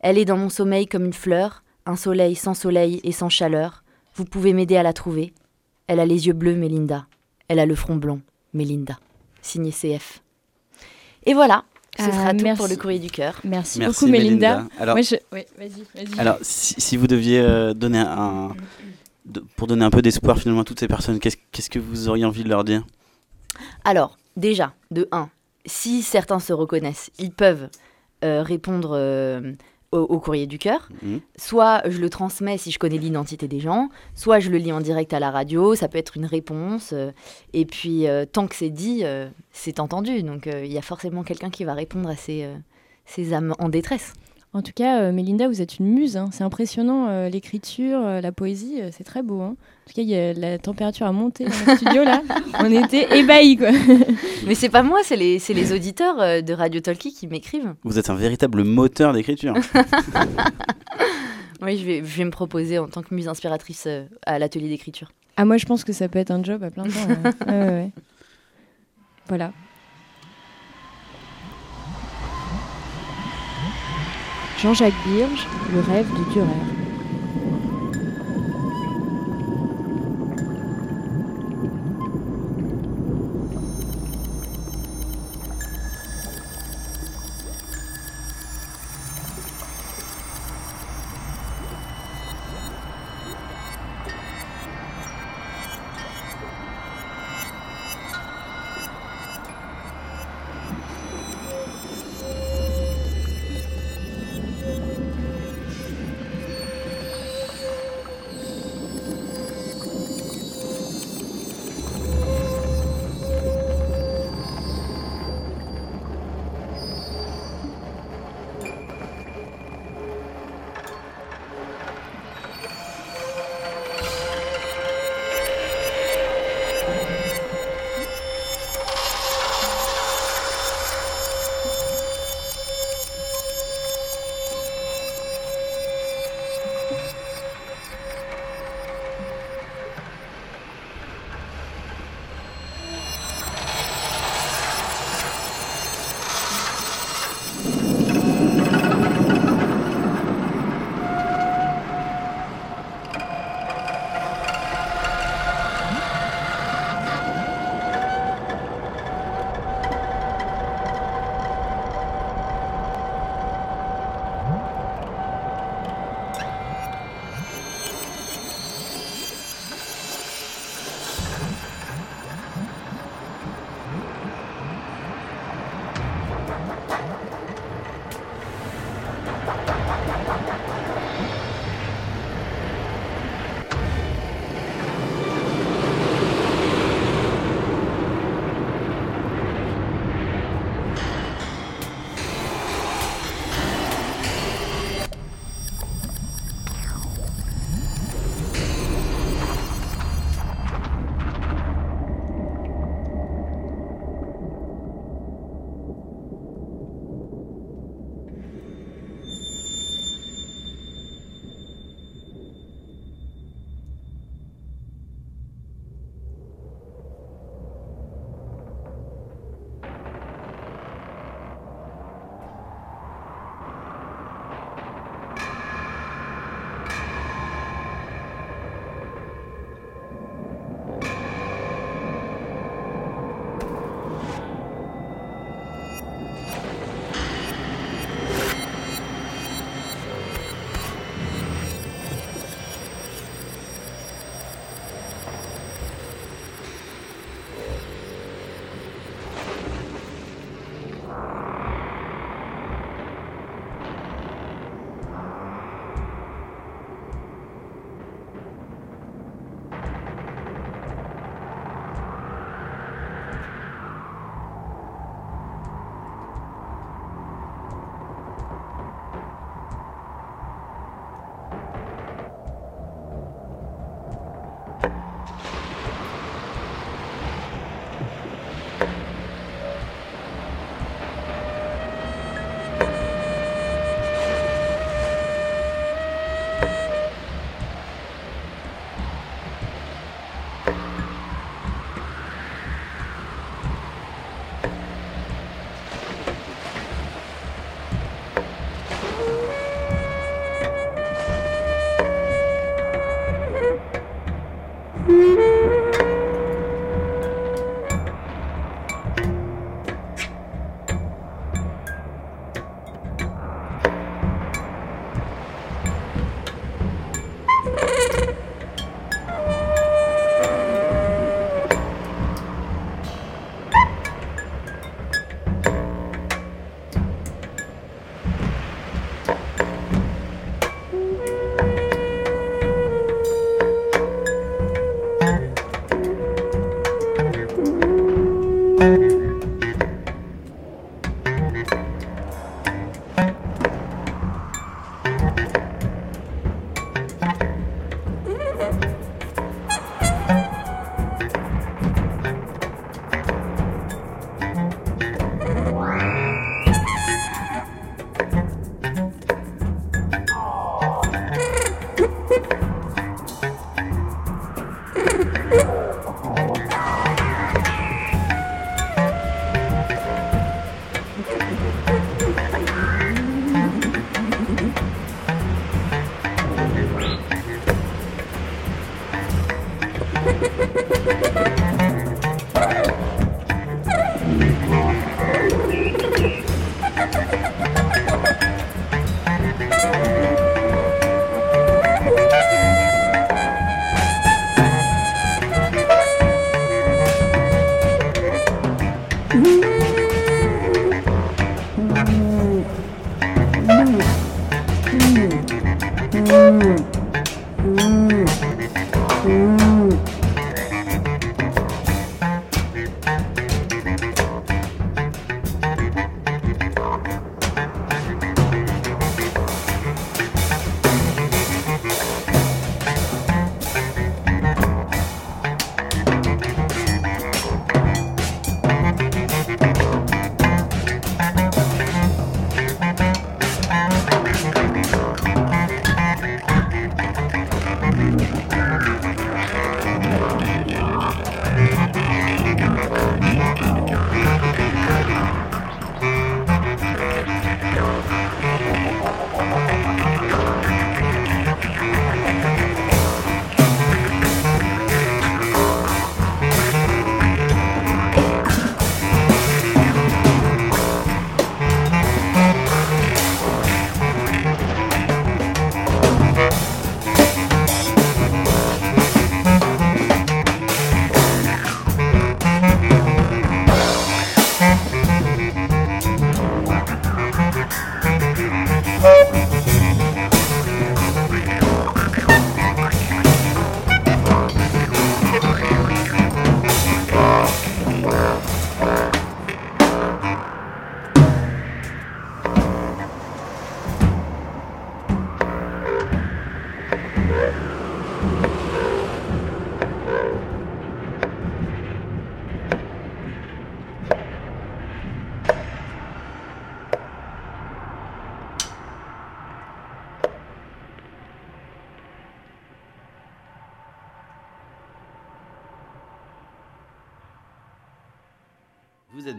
Elle est dans mon sommeil comme une fleur, un soleil sans soleil et sans chaleur. Vous pouvez m'aider à la trouver. Elle a les yeux bleus, Mélinda. Elle a le front blond, Mélinda. Signé CF. Et voilà, ce sera Ah, tout merci. pour le courrier du cœur. Merci, Merci, beaucoup, Mélinda. Mélinda. Alors- Moi, je- ouais, vas-y, vas-y. Alors, si, si vous deviez euh, donner un. de- pour donner un peu d'espoir finalement à toutes ces personnes, qu'est-ce qu'est-ce que vous auriez envie de leur dire? Alors, déjà, de 1, si certains se reconnaissent, ils peuvent euh, répondre euh, au, au courrier du cœur. Mhm. Soit je le transmets si je connais l'identité des gens, soit je le lis en direct à la radio, ça peut être une réponse. euh, et puis, euh, tant que c'est dit, euh, c'est entendu. Donc, il y a forcément quelqu'un qui va répondre à ces, ces âmes en détresse. En tout cas, euh, Mélinda, vous êtes une muse. hein. C'est impressionnant, euh, l'écriture, euh, la poésie, euh, c'est très beau. hein. En tout cas, il y a- la température a monté dans le studio là. On était ébahis quoi. Mais c'est pas moi, c'est les, auditeurs euh, de Radio Talkie qui m'écrivent. Vous êtes un véritable moteur d'écriture. Oui, je vais, je vais me proposer en tant que muse inspiratrice euh, à l'atelier d'écriture. Ah, moi, je pense que ça peut être un job à plein temps. ouais, ouais. Voilà. Jean-Jacques Birge, Le rêve de Dürer.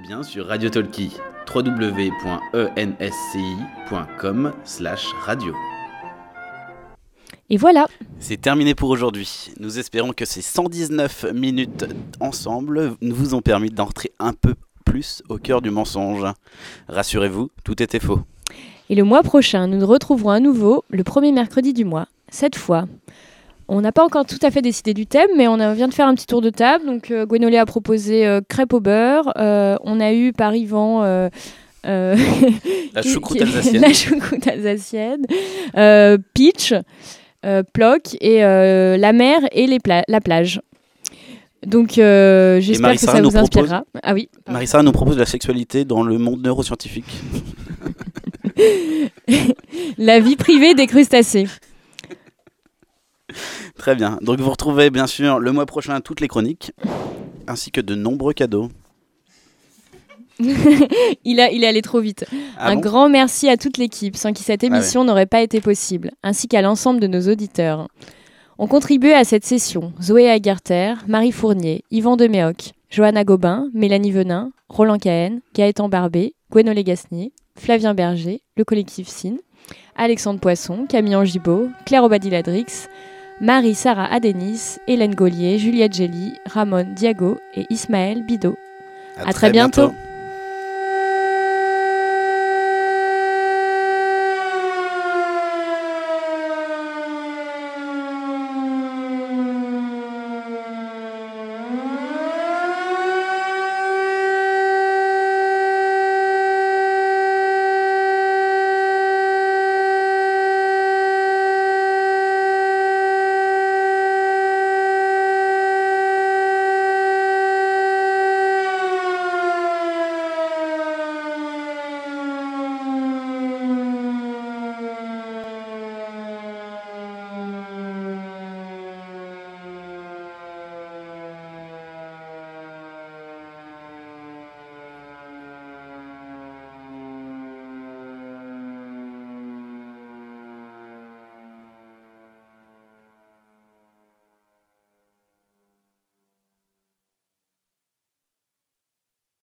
Bien sur Radio Talkie, www.ensci.com slash radio. Et voilà. C'est terminé pour aujourd'hui. Nous espérons que ces 119 minutes ensemble vous ont permis d'entrer un peu plus au cœur du mensonge. Rassurez-vous, tout était faux. Et le mois prochain, nous nous retrouverons à nouveau le premier mercredi du mois. Cette fois, on n'a pas encore tout à fait décidé du thème, mais on a- vient de faire un petit tour de table. Donc, euh, Gwenolé a proposé euh, crêpe au beurre. Euh, on a eu par Yvan. euh, La choucroute alsacienne. la choucroute alsacienne. Peach, Ploc et la mer et les pla- la plage. Donc, euh, j'espère que ça nous vous propose- inspirera. Ah oui. Marissa nous propose de la sexualité dans le monde neuroscientifique. la vie privée des crustacés. Très bien. Donc vous retrouvez bien sûr le mois prochain toutes les chroniques, ainsi que de nombreux cadeaux. il, a, il est allé trop vite. Ah Un bon grand merci à toute l'équipe, sans qui cette Ah émission n'aurait pas été possible, ainsi qu'à l'ensemble de nos auditeurs. On contribué à cette session Zoé Agarter, Marie Fournier, Yvan Deméoc, Johanna Gobin, Mélanie Venin, Roland Cahen, Gaëtan Barbé, Gwenolé Gasnier, Flavien Berger, le collectif SIN, Alexandre Poisson, Camille Angibaud, Claire Obadiladrix, Marie Sarah Adenis, Hélène Gaulier, Juliette Gély, Ramon Diago et Ismaël Bidot. À À très très bientôt. bientôt.